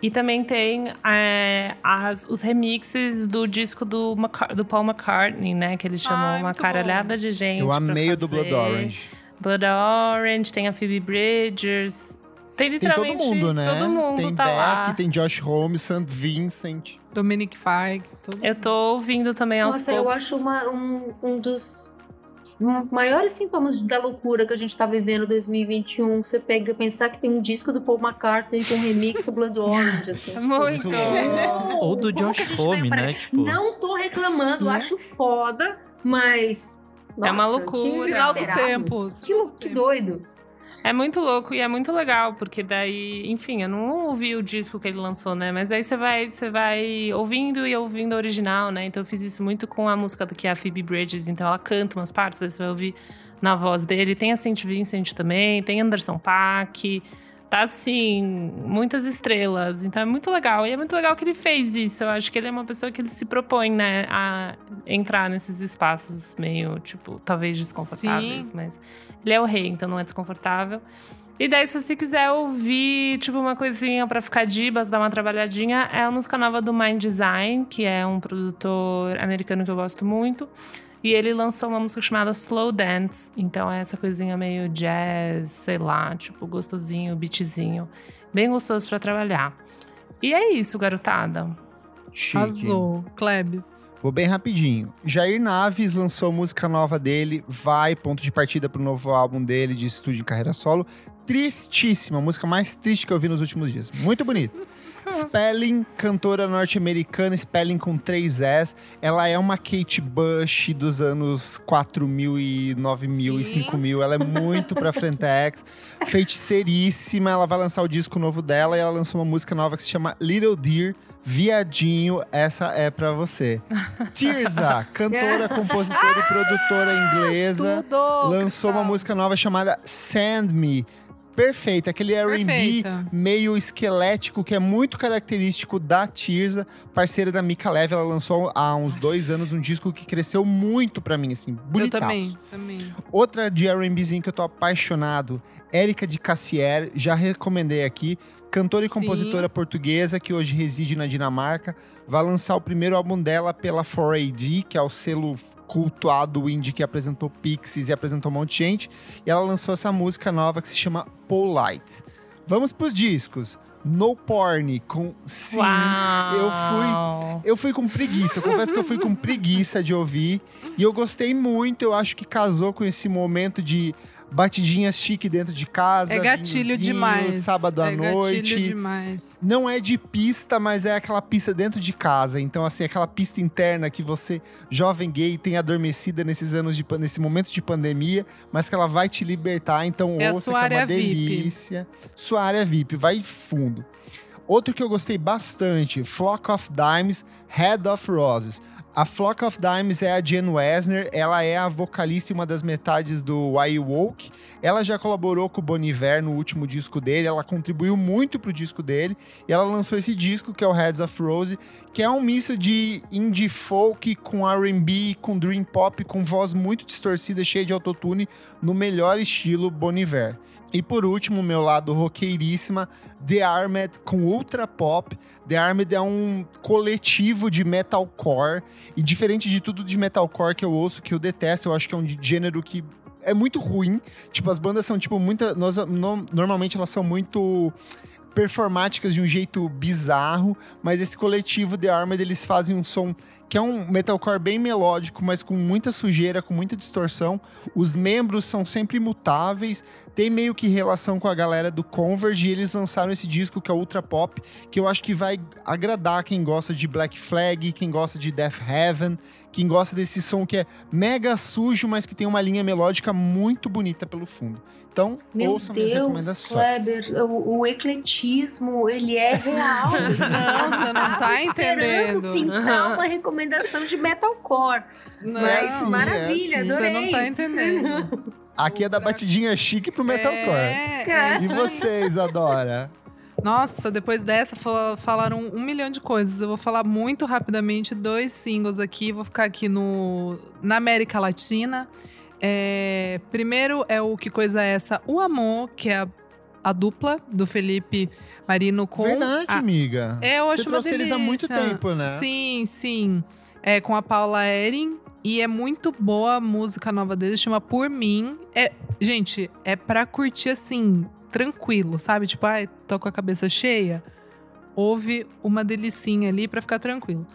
E também tem é, as, os remixes do disco do, do, Paul McCartney, né? Que ele chamou Ai, uma caralhada bom. de gente. Eu amei o do Blood Orange. Blood Orange, tem a Phoebe Bridgers. Tem literalmente tem todo mundo, né? Todo mundo tem tá Beck, lá. tem Josh Holmes, St. Vincent. Dominic Feig. Eu tô ouvindo também aos Nossa, poucos. eu acho uma, um, um dos maiores sintomas da loucura que a gente tá vivendo em 2021. Você pega pensar que tem um disco do Paul McCartney com um remix do Blood Orange, assim. Tipo, Muito. Ou do Josh Homme, né? Tipo... Não tô reclamando, é? acho foda, mas... Nossa, é uma loucura. Sinal do tempo. Que, que doido. É muito louco e é muito legal, porque daí, enfim, eu não ouvi o disco que ele lançou, né? Mas aí você vai, você vai ouvindo e ouvindo o original, né? Então eu fiz isso muito com a música que é a Phoebe Bridges, então ela canta umas partes, aí você vai ouvir na voz dele. Tem a Saint Vincent também, tem Anderson Paak tá assim, muitas estrelas. Então é muito legal. E é muito legal que ele fez isso. Eu acho que ele é uma pessoa que ele se propõe, né, a entrar nesses espaços meio, tipo, talvez desconfortáveis, Sim. mas ele é o rei, então não é desconfortável. E daí, se você quiser ouvir, tipo, uma coisinha para ficar dibas, dar uma trabalhadinha, é a música nova do Mind Design, que é um produtor americano que eu gosto muito. E ele lançou uma música chamada Slow Dance. Então é essa coisinha meio jazz, sei lá, tipo, gostosinho, beatzinho. bem gostoso para trabalhar. E é isso, garotada. Chique. Arrasou. Klebs. Vou bem rapidinho. Jair Naves lançou música nova dele, vai, ponto de partida pro novo álbum dele de estúdio em carreira solo. Tristíssima, a música mais triste que eu vi nos últimos dias. Muito bonito. Spelling, cantora norte-americana, Spelling com três S. Ela é uma Kate Bush dos anos 4000 e 9000 e Sim. 5000. Ela é muito pra frentex. Feiticeiríssima. Ela vai lançar o disco novo dela e ela lançou uma música nova que se chama Little Deer. Viadinho, essa é pra você. Tirza, cantora, compositora e produtora inglesa Tudo! lançou uma Cristal. música nova chamada Send Me. Perfeita, aquele R&B meio esquelético que é muito característico da Tirza, parceira da Mika Leve. Ela lançou há uns dois anos um disco que cresceu muito pra mim, assim, Eu bonitaço. também, também. Outra de R&Bzinho que eu tô apaixonado, Érica de Cassier, já recomendei aqui. Cantora e Sim. compositora portuguesa que hoje reside na Dinamarca. Vai lançar o primeiro álbum dela pela 4AD, que é o selo cultuado indie que apresentou Pixies e apresentou um monte de gente. E ela lançou essa música nova que se chama Polite. Vamos pros discos. No Porn, com Sim. eu fui eu fui com preguiça, eu confesso que eu fui com preguiça de ouvir. E eu gostei muito, eu acho que casou com esse momento de batidinhas chique dentro de casa. É gatilho demais. Sábado à é noite. gatilho demais. Não é de pista, mas é aquela pista dentro de casa. Então, assim, aquela pista interna que você, jovem gay, tem adormecida nesses anos de nesse momento de pandemia, mas que ela vai te libertar. Então, É ouça que é uma VIP. delícia. Sua área VIP, vai fundo. Outro que eu gostei bastante, Flock of Dimes, Head of Roses. A Flock of Dimes é a Jen Wesner, ela é a vocalista e uma das metades do Why Woke. Ela já colaborou com o Bon Iver no último disco dele, ela contribuiu muito pro disco dele. E ela lançou esse disco, que é o Heads of Rose, que é um misto de indie folk com R&B, com dream pop, com voz muito distorcida, cheia de autotune, no melhor estilo Bon Iver. E por último, meu lado roqueiríssima, The Armed com Ultra Pop. The Armed é um coletivo de metalcore. E diferente de tudo de metalcore que eu ouço, que eu detesto, eu acho que é um gênero que é muito ruim. Tipo, as bandas são, tipo, muita. Nós, no- normalmente elas são muito performáticas de um jeito bizarro, mas esse coletivo The Armored, eles fazem um som que é um metalcore bem melódico, mas com muita sujeira, com muita distorção. Os membros são sempre mutáveis, tem meio que relação com a galera do Converge, e eles lançaram esse disco que é Ultra Pop, que eu acho que vai agradar quem gosta de Black Flag, quem gosta de Death Heaven, quem gosta desse som que é mega sujo, mas que tem uma linha melódica muito bonita pelo fundo. Então, Meu ouçam minhas Deus, recomendações. Kleber, o, o ecletismo, ele é real. Não, você não tá Esperando entendendo. pintar uma recomendação de metalcore. Não, Mas sim, maravilha, é sim. adorei. você não tá entendendo. Aqui é da batidinha chique pro metalcore. É, é E E vocês, Adora? Nossa, depois dessa fal- falaram um milhão de coisas. Eu vou falar muito rapidamente dois singles aqui. Vou ficar aqui no na América Latina. É, primeiro é o Que Coisa é Essa? O Amor, que é a, a dupla do Felipe Marino com Verdade, a, amiga. É, eu Você acho uma trouxe eles há muito tempo, né? Sim, sim. É com a Paula Erin. E é muito boa a música nova deles, chama Por Mim. É, gente, é pra curtir assim, tranquilo, sabe? Tipo, ai, tô com a cabeça cheia. Ouve uma delicinha ali pra ficar tranquilo.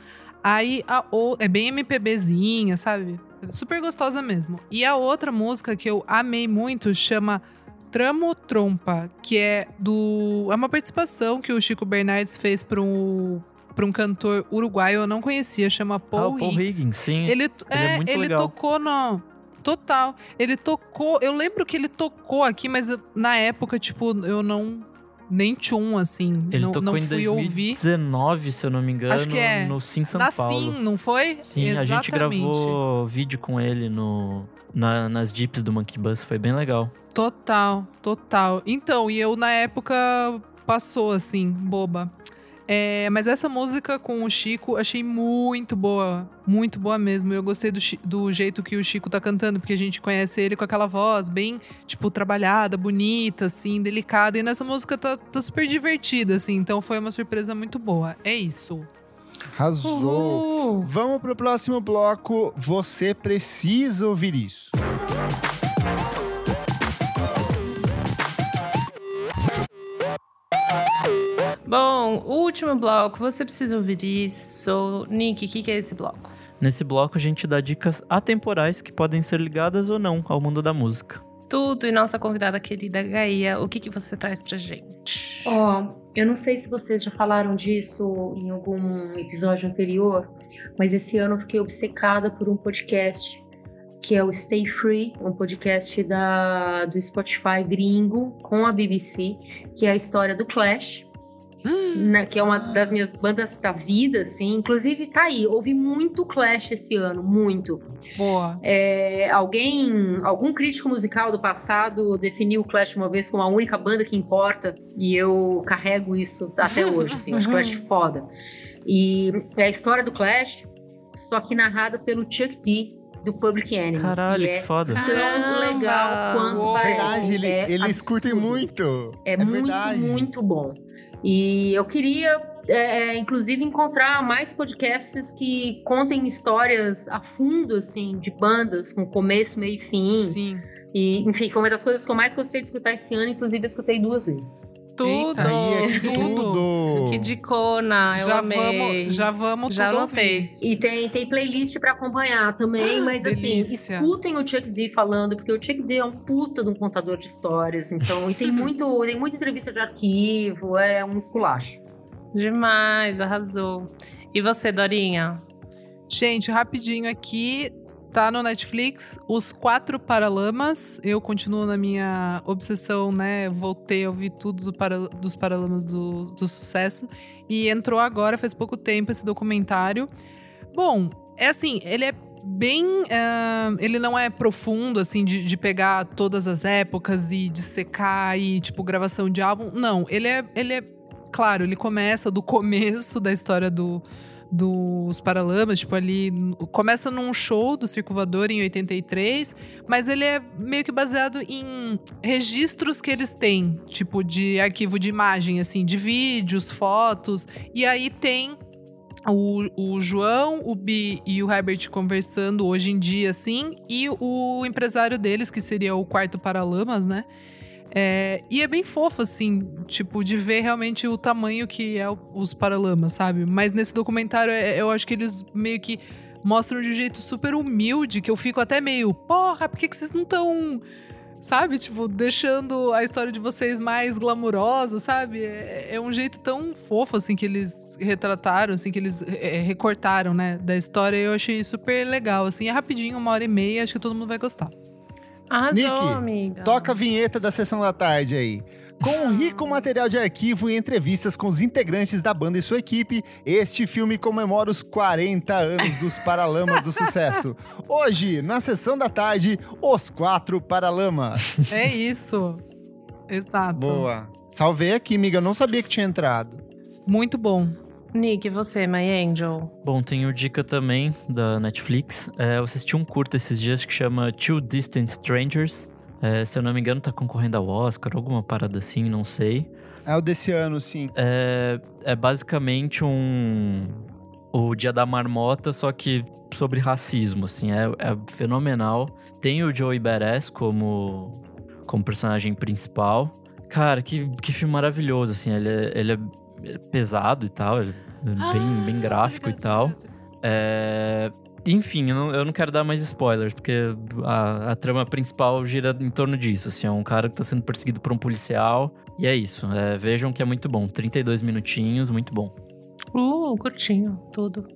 Aí a o, é bem MPBzinha, sabe? Super gostosa mesmo. E a outra música que eu amei muito chama Tramo Trompa, que é do. É uma participação que o Chico Bernardes fez para um, pra um cantor uruguaio, eu não conhecia, chama Ah, Paul, o Paul Higgs. Higgins, sim. Ele, é é, muito ele legal. tocou no. Total. Ele tocou. Eu lembro que ele tocou aqui, mas eu- na época, tipo, eu não. Nem tchum, assim. Ele não, tocou não em fui ouvir. 2019, se eu não me engano, Acho que é. no Sim São Na Paulo. Sim, não foi? Sim, Exatamente. a gente gravou vídeo com ele no, na- nas dips do Monkey Bus, foi bem legal. Total, total. Então, e eu na época passou assim, boba. É, mas essa música com o Chico achei muito boa, muito boa mesmo. Eu gostei do, do jeito que o Chico tá cantando, porque a gente conhece ele com aquela voz bem, tipo, trabalhada, bonita, assim, delicada. E nessa música tá, tá super divertida, assim. Então foi uma surpresa muito boa. É isso. Arrasou. Uhul. Vamos pro próximo bloco. Você precisa ouvir isso. Bom, último bloco, você precisa ouvir isso. Nick, o que, que é esse bloco? Nesse bloco a gente dá dicas atemporais que podem ser ligadas ou não ao mundo da música. Tudo e nossa convidada querida Gaia, o que, que você traz pra gente? Ó, oh, eu não sei se vocês já falaram disso em algum episódio anterior, mas esse ano eu fiquei obcecada por um podcast que é o Stay Free, um podcast da, do Spotify gringo com a BBC, que é a história do Clash. Hum. Né, que é uma das minhas bandas da vida, assim. Inclusive, tá aí, ouvi muito Clash esse ano, muito. Boa. É, alguém, algum crítico musical do passado definiu o Clash uma vez como a única banda que importa, e eu carrego isso até hoje, assim. acho Clash foda. E é a história do Clash, só que narrada pelo Chuck D, do Public Enemy. Caralho, é que foda. Tão Caramba. legal quanto Uou. Verdade, ele, é eles curtem muito. É, é muito, verdade. muito bom. E eu queria, é, é, inclusive, encontrar mais podcasts que contem histórias a fundo, assim, de bandas, com começo, meio e fim. Sim. E, enfim, foi uma das coisas que eu mais gostei de escutar esse ano, inclusive eu escutei duas vezes. Tudo! Aí é tudo! Que dicona, eu já amei. Vamos, já vamos já anotei. E tem, tem playlist para acompanhar também, ah, mas assim, delícia. assim, escutem o Chuck D falando, porque o Chuck D é um puta de um contador de histórias, então, e tem muito, tem muita entrevista de arquivo, é um esculacho. Demais, arrasou. E você, Dorinha? Gente, rapidinho aqui, Tá no Netflix, Os Quatro Paralamas. Eu continuo na minha obsessão, né? Voltei a ouvir tudo do para, dos Paralamas do, do sucesso. E entrou agora, faz pouco tempo, esse documentário. Bom, é assim, ele é bem. Uh, ele não é profundo, assim, de, de, pegar todas as épocas e de secar e, tipo, gravação de álbum. Não, ele é. Ele é claro, ele começa do começo da história do dos Paralamas, tipo ali começa num show do Circo Voador em 83, mas ele é meio que baseado em registros que eles têm, tipo de arquivo de imagem, assim, de vídeos, fotos, e aí tem o, o João, o Bi e o Herbert conversando hoje em dia, assim, e o empresário deles, que seria o quarto Paralamas, né? É, e é bem fofo, assim, tipo, de ver realmente o tamanho que é os Paralamas, sabe? Mas nesse documentário, é, eu acho que eles meio que mostram de um jeito super humilde, que eu fico até meio, porra, por que, que vocês não estão sabe? Tipo, deixando a história de vocês mais glamurosa, sabe? É, é, um jeito tão fofo, assim, que eles retrataram, assim, que eles é, recortaram, né, da história. Eu achei super legal, assim. É rapidinho, uma hora e meia, acho que todo mundo vai gostar. Arrasou, Nick, amiga. toca a vinheta da sessão da tarde aí. Com um rico material de arquivo e entrevistas com os integrantes da banda e sua equipe, este filme comemora os 40 anos dos Paralamas do Sucesso. Hoje, na sessão da tarde, os quatro Paralamas. É isso. Exato. Boa. Salvei aqui, amiga. Eu não sabia que tinha entrado. Muito bom. Nick, você, My Angel? Bom, tenho dica também da Netflix. É, eu assisti um curto esses dias que chama Two Distant Strangers. É, se eu não me engano, tá concorrendo ao Oscar, alguma parada assim, não sei. É o desse ano, sim. É, é basicamente um. O Dia da Marmota, só que sobre racismo, assim, é, é fenomenal. Tem o Joey Beres como, como personagem principal. Cara, que, que filme maravilhoso, assim, ele é, ele é pesado e tal, é ah, bem, bem gráfico e tal. É, enfim, eu não, eu não, quero dar mais spoilers, porque a, a, trama principal gira em torno disso. Assim, é um cara que tá sendo perseguido por um policial. E é isso. É, vejam que é muito bom. 32 minutinhos, muito bom. Uh, curtinho, tudo.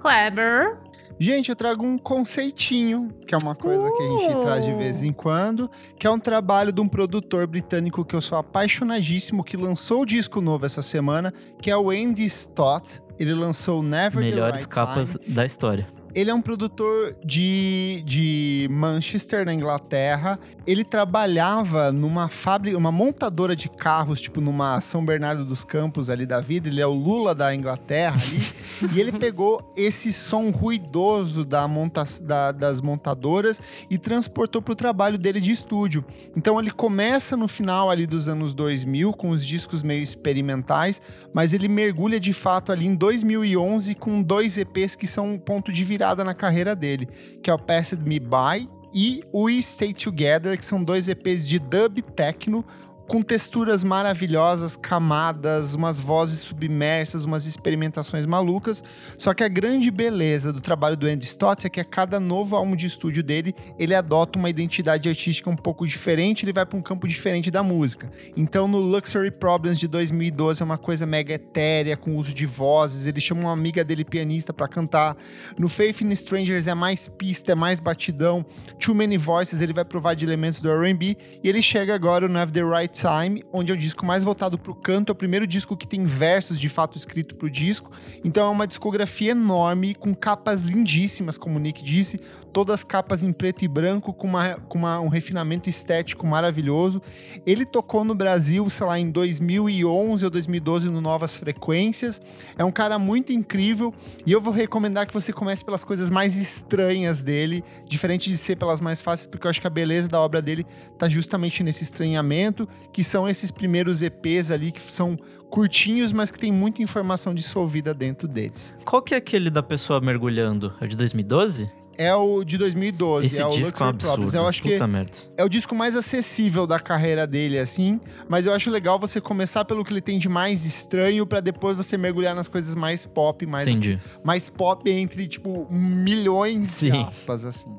Kleber. Gente, eu trago um conceitinho, que é uma coisa uh! que a gente traz de vez em quando, que é um trabalho de um produtor britânico que eu sou apaixonadíssimo, que lançou o disco novo essa semana, que é o Andy Stott. Ele lançou Never Melhores the right capas Time. da história. Ele é um produtor de, de Manchester, na Inglaterra. Ele trabalhava numa fábrica, uma montadora de carros, tipo numa São Bernardo dos Campos ali da vida. Ele é o Lula da Inglaterra ali. e ele pegou esse som ruidoso da monta da, das montadoras e transportou para o trabalho dele de estúdio. Então ele começa no final ali dos anos 2000 com os discos meio experimentais, mas ele mergulha de fato ali em 2011 com dois EPs que são um ponto de virada virada na carreira dele, que é o Passed Me By e We Stay Together, que são dois EPs de dub techno com texturas maravilhosas, camadas, umas vozes submersas, umas experimentações malucas. Só que a grande beleza do trabalho do Andy Stott é que a cada novo álbum de estúdio dele, ele adota uma identidade artística um pouco diferente, ele vai para um campo diferente da música. Então, no Luxury Problems de 2012 é uma coisa mega etérea, com uso de vozes, ele chama uma amiga dele pianista para cantar. No Faith in Strangers é mais pista, é mais batidão. Too Many Voices ele vai provar de elementos do R&B e ele chega agora no Have the Right Time, onde é o disco mais voltado pro canto, é o primeiro disco que tem versos de fato escrito pro disco. Então é uma discografia enorme, com capas lindíssimas, como o Nick disse, todas capas em preto e branco, com, uma, com uma, um refinamento estético maravilhoso. Ele tocou no Brasil, sei lá, em 2011 ou 2012 no Novas Frequências. É um cara muito incrível e eu vou recomendar que você comece pelas coisas mais estranhas dele, diferente de ser pelas mais fáceis, porque eu acho que a beleza da obra dele tá justamente nesse estranhamento que são esses primeiros EPs ali que são curtinhos, mas que tem muita informação dissolvida dentro deles. Qual que é aquele da pessoa mergulhando? É de 2012? É o de 2012, Esse é o disco é um Luxury Problems. absurdo. Eu acho que Puta merda. é o disco mais acessível da carreira dele, assim. Mas eu acho legal você começar pelo que ele tem de mais estranho, pra depois você mergulhar nas coisas mais pop, mais, Entendi. mais pop entre, tipo, milhões de Sim. aspas, assim.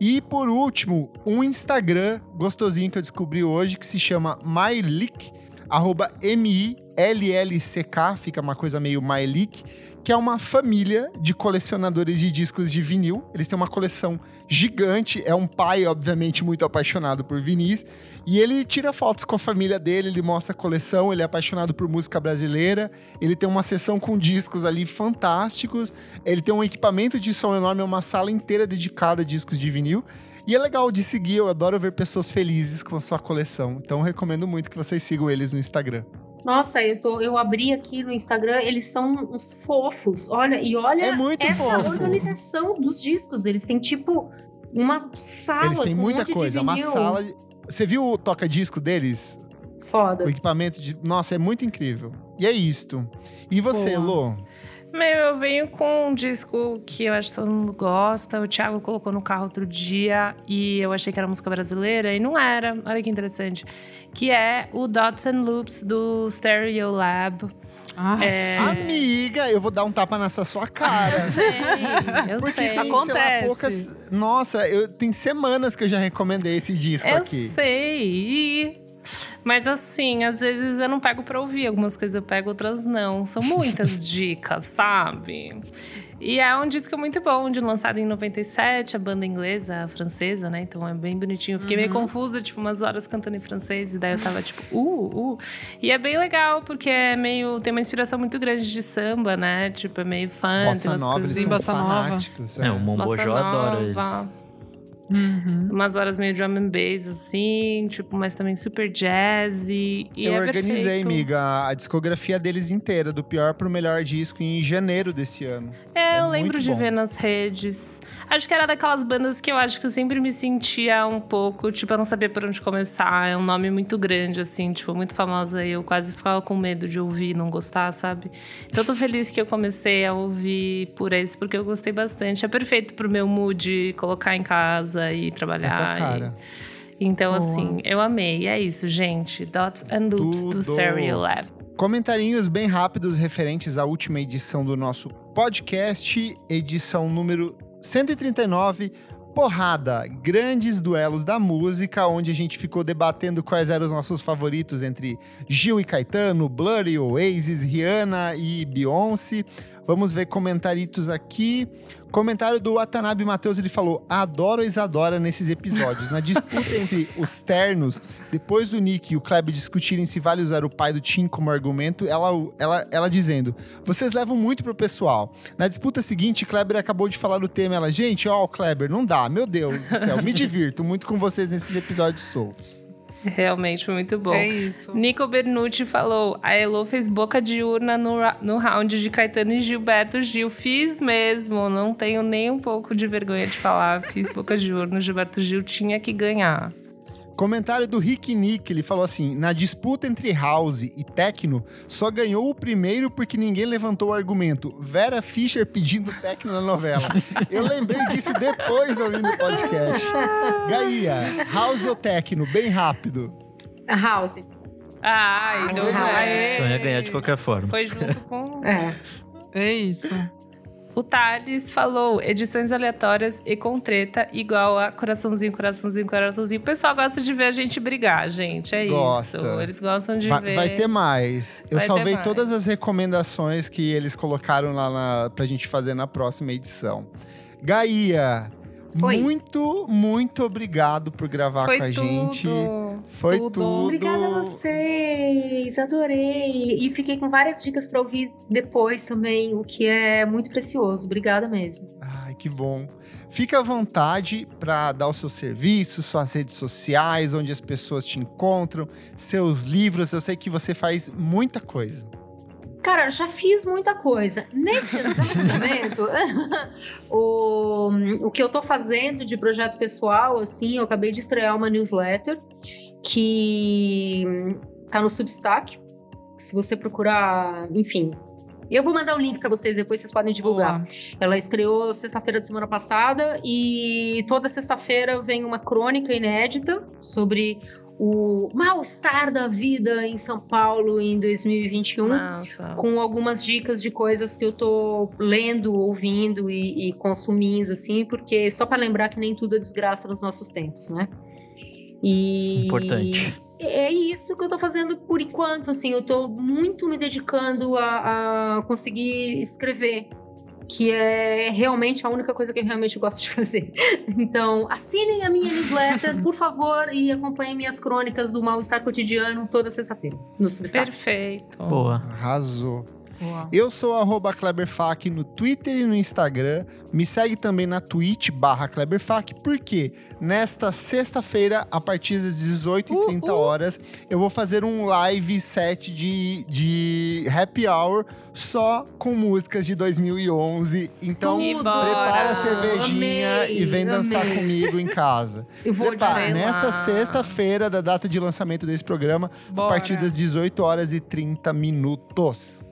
E por último, um Instagram gostosinho que eu descobri hoje que se chama MyLick, arroba M-I-L-L-C-K, fica uma coisa meio MyLick, que é uma família de colecionadores de discos de vinil. Eles têm uma coleção gigante, é um pai, obviamente, muito apaixonado por vinis, e ele tira fotos com a família dele, ele mostra a coleção, ele é apaixonado por música brasileira, ele tem uma seção com discos ali fantásticos, ele tem um equipamento de som enorme, é uma sala inteira dedicada a discos de vinil. E é legal de seguir, eu adoro ver pessoas felizes com a sua coleção. Então eu recomendo muito que vocês sigam eles no Instagram. Nossa, eu, tô, eu abri aqui no Instagram, eles são uns fofos. Olha, e olha É muito essa fofo. organização dos discos. Eles têm tipo uma sala eles têm com um muita de coisa, é uma sala. Você viu o toca-disco deles? Foda. O equipamento de. Nossa, é muito incrível. E é isto. E você, Boa. Lô? Meu, eu venho com um disco que eu acho que todo mundo gosta. O Thiago colocou no carro outro dia e eu achei que era música brasileira e não era. Olha que interessante. Que é o Dots and Loops do Stereo Lab. Ah, É... Amiga, eu vou dar um tapa nessa sua cara. Sei, eu Porque sei. tem, Acontece. lá, poucas. Nossa, eu tem semanas que eu já recomendei esse disco Eu aqui. sei. Mas assim, às vezes eu não pego pra ouvir. Algumas coisas eu pego, outras não. São muitas dicas, sabe? E é um disco muito bom, de lançado em 97, a banda inglesa, a francesa, né? Então é bem bonitinho. Eu Fiquei meio confusa, tipo, umas horas cantando em francês. E daí eu tava tipo, uh, uh. E é bem legal, porque é meio... Tem uma inspiração muito grande de samba, né? Tipo, é meio fã, tem Bossa umas Nova, coisas... Bossa Nova. fanáticos. É, o Mombojó adora eles. Uhum. Umas horas meio drum and bass, assim, tipo, mas também super jazz e, e Eu é organizei, perfeito. amiga, a discografia deles inteira, do pior pro melhor disco, em janeiro desse ano. É, É eu lembro muito de bom. ver nas redes. Acho que era daquelas bandas que eu acho que eu sempre me sentia um pouco, tipo, eu não sabia por onde começar. É um nome muito grande, assim, tipo, muito famosa. E eu quase ficava com medo de ouvir e não gostar, sabe? Então eu tô feliz que eu comecei a ouvir por esse, porque eu gostei bastante. É perfeito pro meu mood colocar em casa e É trabalhar. cara. e- Então, Boa. assim, eu amei. É isso, gente. Dots and Loops do Tudo. Stereo Lab. Comentarinhos bem rápidos referentes à última edição do nosso podcast, edição número 139. Porrada, grandes duelos da música, onde a gente ficou debatendo quais eram os nossos favoritos entre Gil e Caetano, Blur e Oasis, Rihanna e Beyoncé. Vamos ver comentaritos aqui. Comentário do Watanabe Matheus, ele falou: Adoro a Isadora nesses episódios. Na disputa entre os ternos, depois do Nick e o Kleber discutirem se vale usar o pai do Tim como argumento, ela, ela, ela dizendo: Vocês levam muito pro pessoal. Na disputa seguinte, Kleber acabou de falar do tema. Ela, gente, ó, Kleber, não dá, meu Deus do céu, me divirto muito com vocês nesses episódios soltos. Realmente foi muito bom. É isso. Nico Bernucci falou: a Elo fez boca de urna no, no round de Caetano e Gilberto Gil. Fiz mesmo, não tenho nem um pouco de vergonha de falar. Fiz boca de urna, Gilberto Gil tinha que ganhar. Comentário do Rick Nick, ele falou assim: na disputa entre House e Tecno, só ganhou o primeiro porque ninguém levantou o argumento. Vera Fischer pedindo Tecno na novela. Eu lembrei disso depois ouvindo o podcast. Gaia, House ou Tecno? Bem rápido. House. Ah, então Ah, vai. Então ia ganhar de qualquer forma. Foi junto com. É. É isso. O Thales falou edições aleatórias e com treta, igual a coraçãozinho, coraçãozinho, coraçãozinho. O pessoal gosta de ver a gente brigar, gente. É Gosta. isso. Eles gostam de Vai, ver. vai ter mais. Eu Vai salvei mais. todas as recomendações que eles colocaram lá na, pra gente fazer na próxima edição. Gaia, Oi. muito, muito obrigado por gravar Foi com a tudo. gente. Foi Tudo. tudo. Obrigada a vocês, adorei. E fiquei com várias dicas pra ouvir depois também, o que é muito precioso. Obrigada mesmo. Ai, que bom. Fica à vontade para dar o seu serviço, suas redes sociais, onde as pessoas te encontram, seus livros. Eu sei que você faz muita coisa. Cara, já fiz muita coisa. Nesse momento, o, o que eu tô fazendo de projeto pessoal, assim, eu acabei de estrear uma newsletter que tá no Substack. Se você procurar, enfim. Eu vou mandar o link pra vocês depois, vocês podem divulgar. Boa. Ela estreou sexta-feira da semana passada e toda sexta-feira vem uma crônica inédita sobre o mal-estar da vida em São Paulo em 2021 Nossa. com algumas dicas de coisas que eu tô lendo, ouvindo e, e consumindo, assim, porque só para lembrar que nem tudo é desgraça nos nossos tempos, né? E Importante. é isso que eu tô fazendo por enquanto, assim, eu tô muito me dedicando a, a conseguir escrever. Que é realmente a única coisa que eu realmente gosto de fazer. Então, assinem a minha newsletter, por favor, e acompanhem minhas crônicas do Mal-Estar Cotidiano toda sexta-feira, no Substack. Perfeito. Boa. Arrasou. Boa. Eu sou arroba KleberFac no Twitter e no Instagram. Me segue também na Twitch barra KleberFac, porque nesta sexta-feira, a partir das 18h30 Uh, uh. horas, eu vou fazer um live set de, de happy hour só com músicas de 2011. Então, Tudo. prepara a cervejinha Amei, e vem dançar amei. comigo em casa. Eu vou Está nessa sexta-feira da data de lançamento desse programa, a Bora. partir das 18 horas e 30 minutos.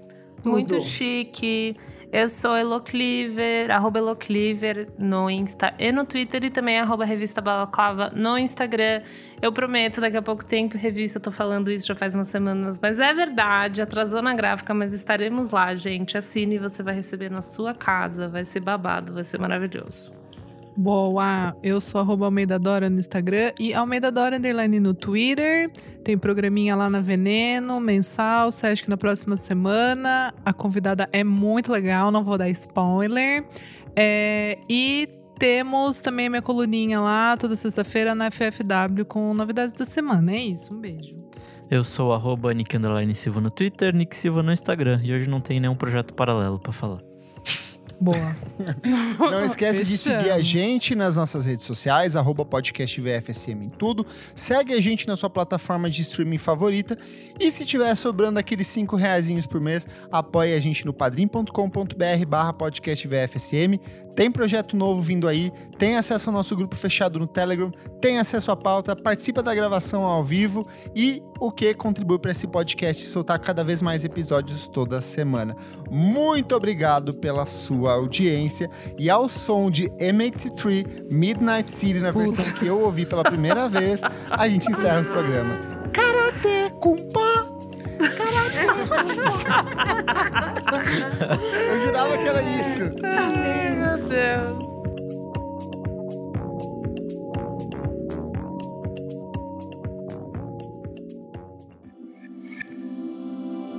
Tudo. Muito chique. Eu sou Elo Cleaver, arroba Elo Cleaver no Insta e no Twitter e também arroba Revista Balaclava no Instagram. Eu prometo, daqui a pouco tempo, revista, eu tô falando isso já faz umas semanas, mas é verdade, atrasou na gráfica, mas estaremos lá, gente. Assine e você vai receber na sua casa. Vai ser babado, vai ser maravilhoso. Boa! Eu sou arroba Almeida Dora no Instagram e Almeida Dora Underline no Twitter. Tem programinha lá na Veneno, mensal, que na próxima semana. A convidada é muito legal, não vou dar spoiler. É, e temos também a minha coluninha lá, toda sexta-feira na FFW com novidades da semana. É isso, um beijo. Eu sou arroba Nick Silva no Twitter, Nick Silva no Instagram. E hoje não tem nenhum projeto paralelo pra falar. Boa. Não esquece de seguir a gente nas nossas redes sociais, arroba podcast VFSM em tudo. Segue a gente na sua plataforma de streaming favorita. E se tiver sobrando aqueles 5 reais por mês, apoie a gente no padrim.com.br barra podcast VFSM. Tem projeto novo vindo aí, tem acesso ao nosso grupo fechado no Telegram, tem acesso à pauta, participa da gravação ao vivo e o que contribui para esse podcast soltar cada vez mais episódios toda semana. Muito obrigado pela sua audiência e ao som de MX3 Midnight City na versão que eu ouvi pela primeira vez, a gente encerra o programa. Karate Kumpa! Eu jurava que era isso. Ai, meu Deus.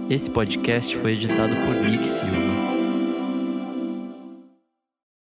Esse podcast foi editado por Nick Silva.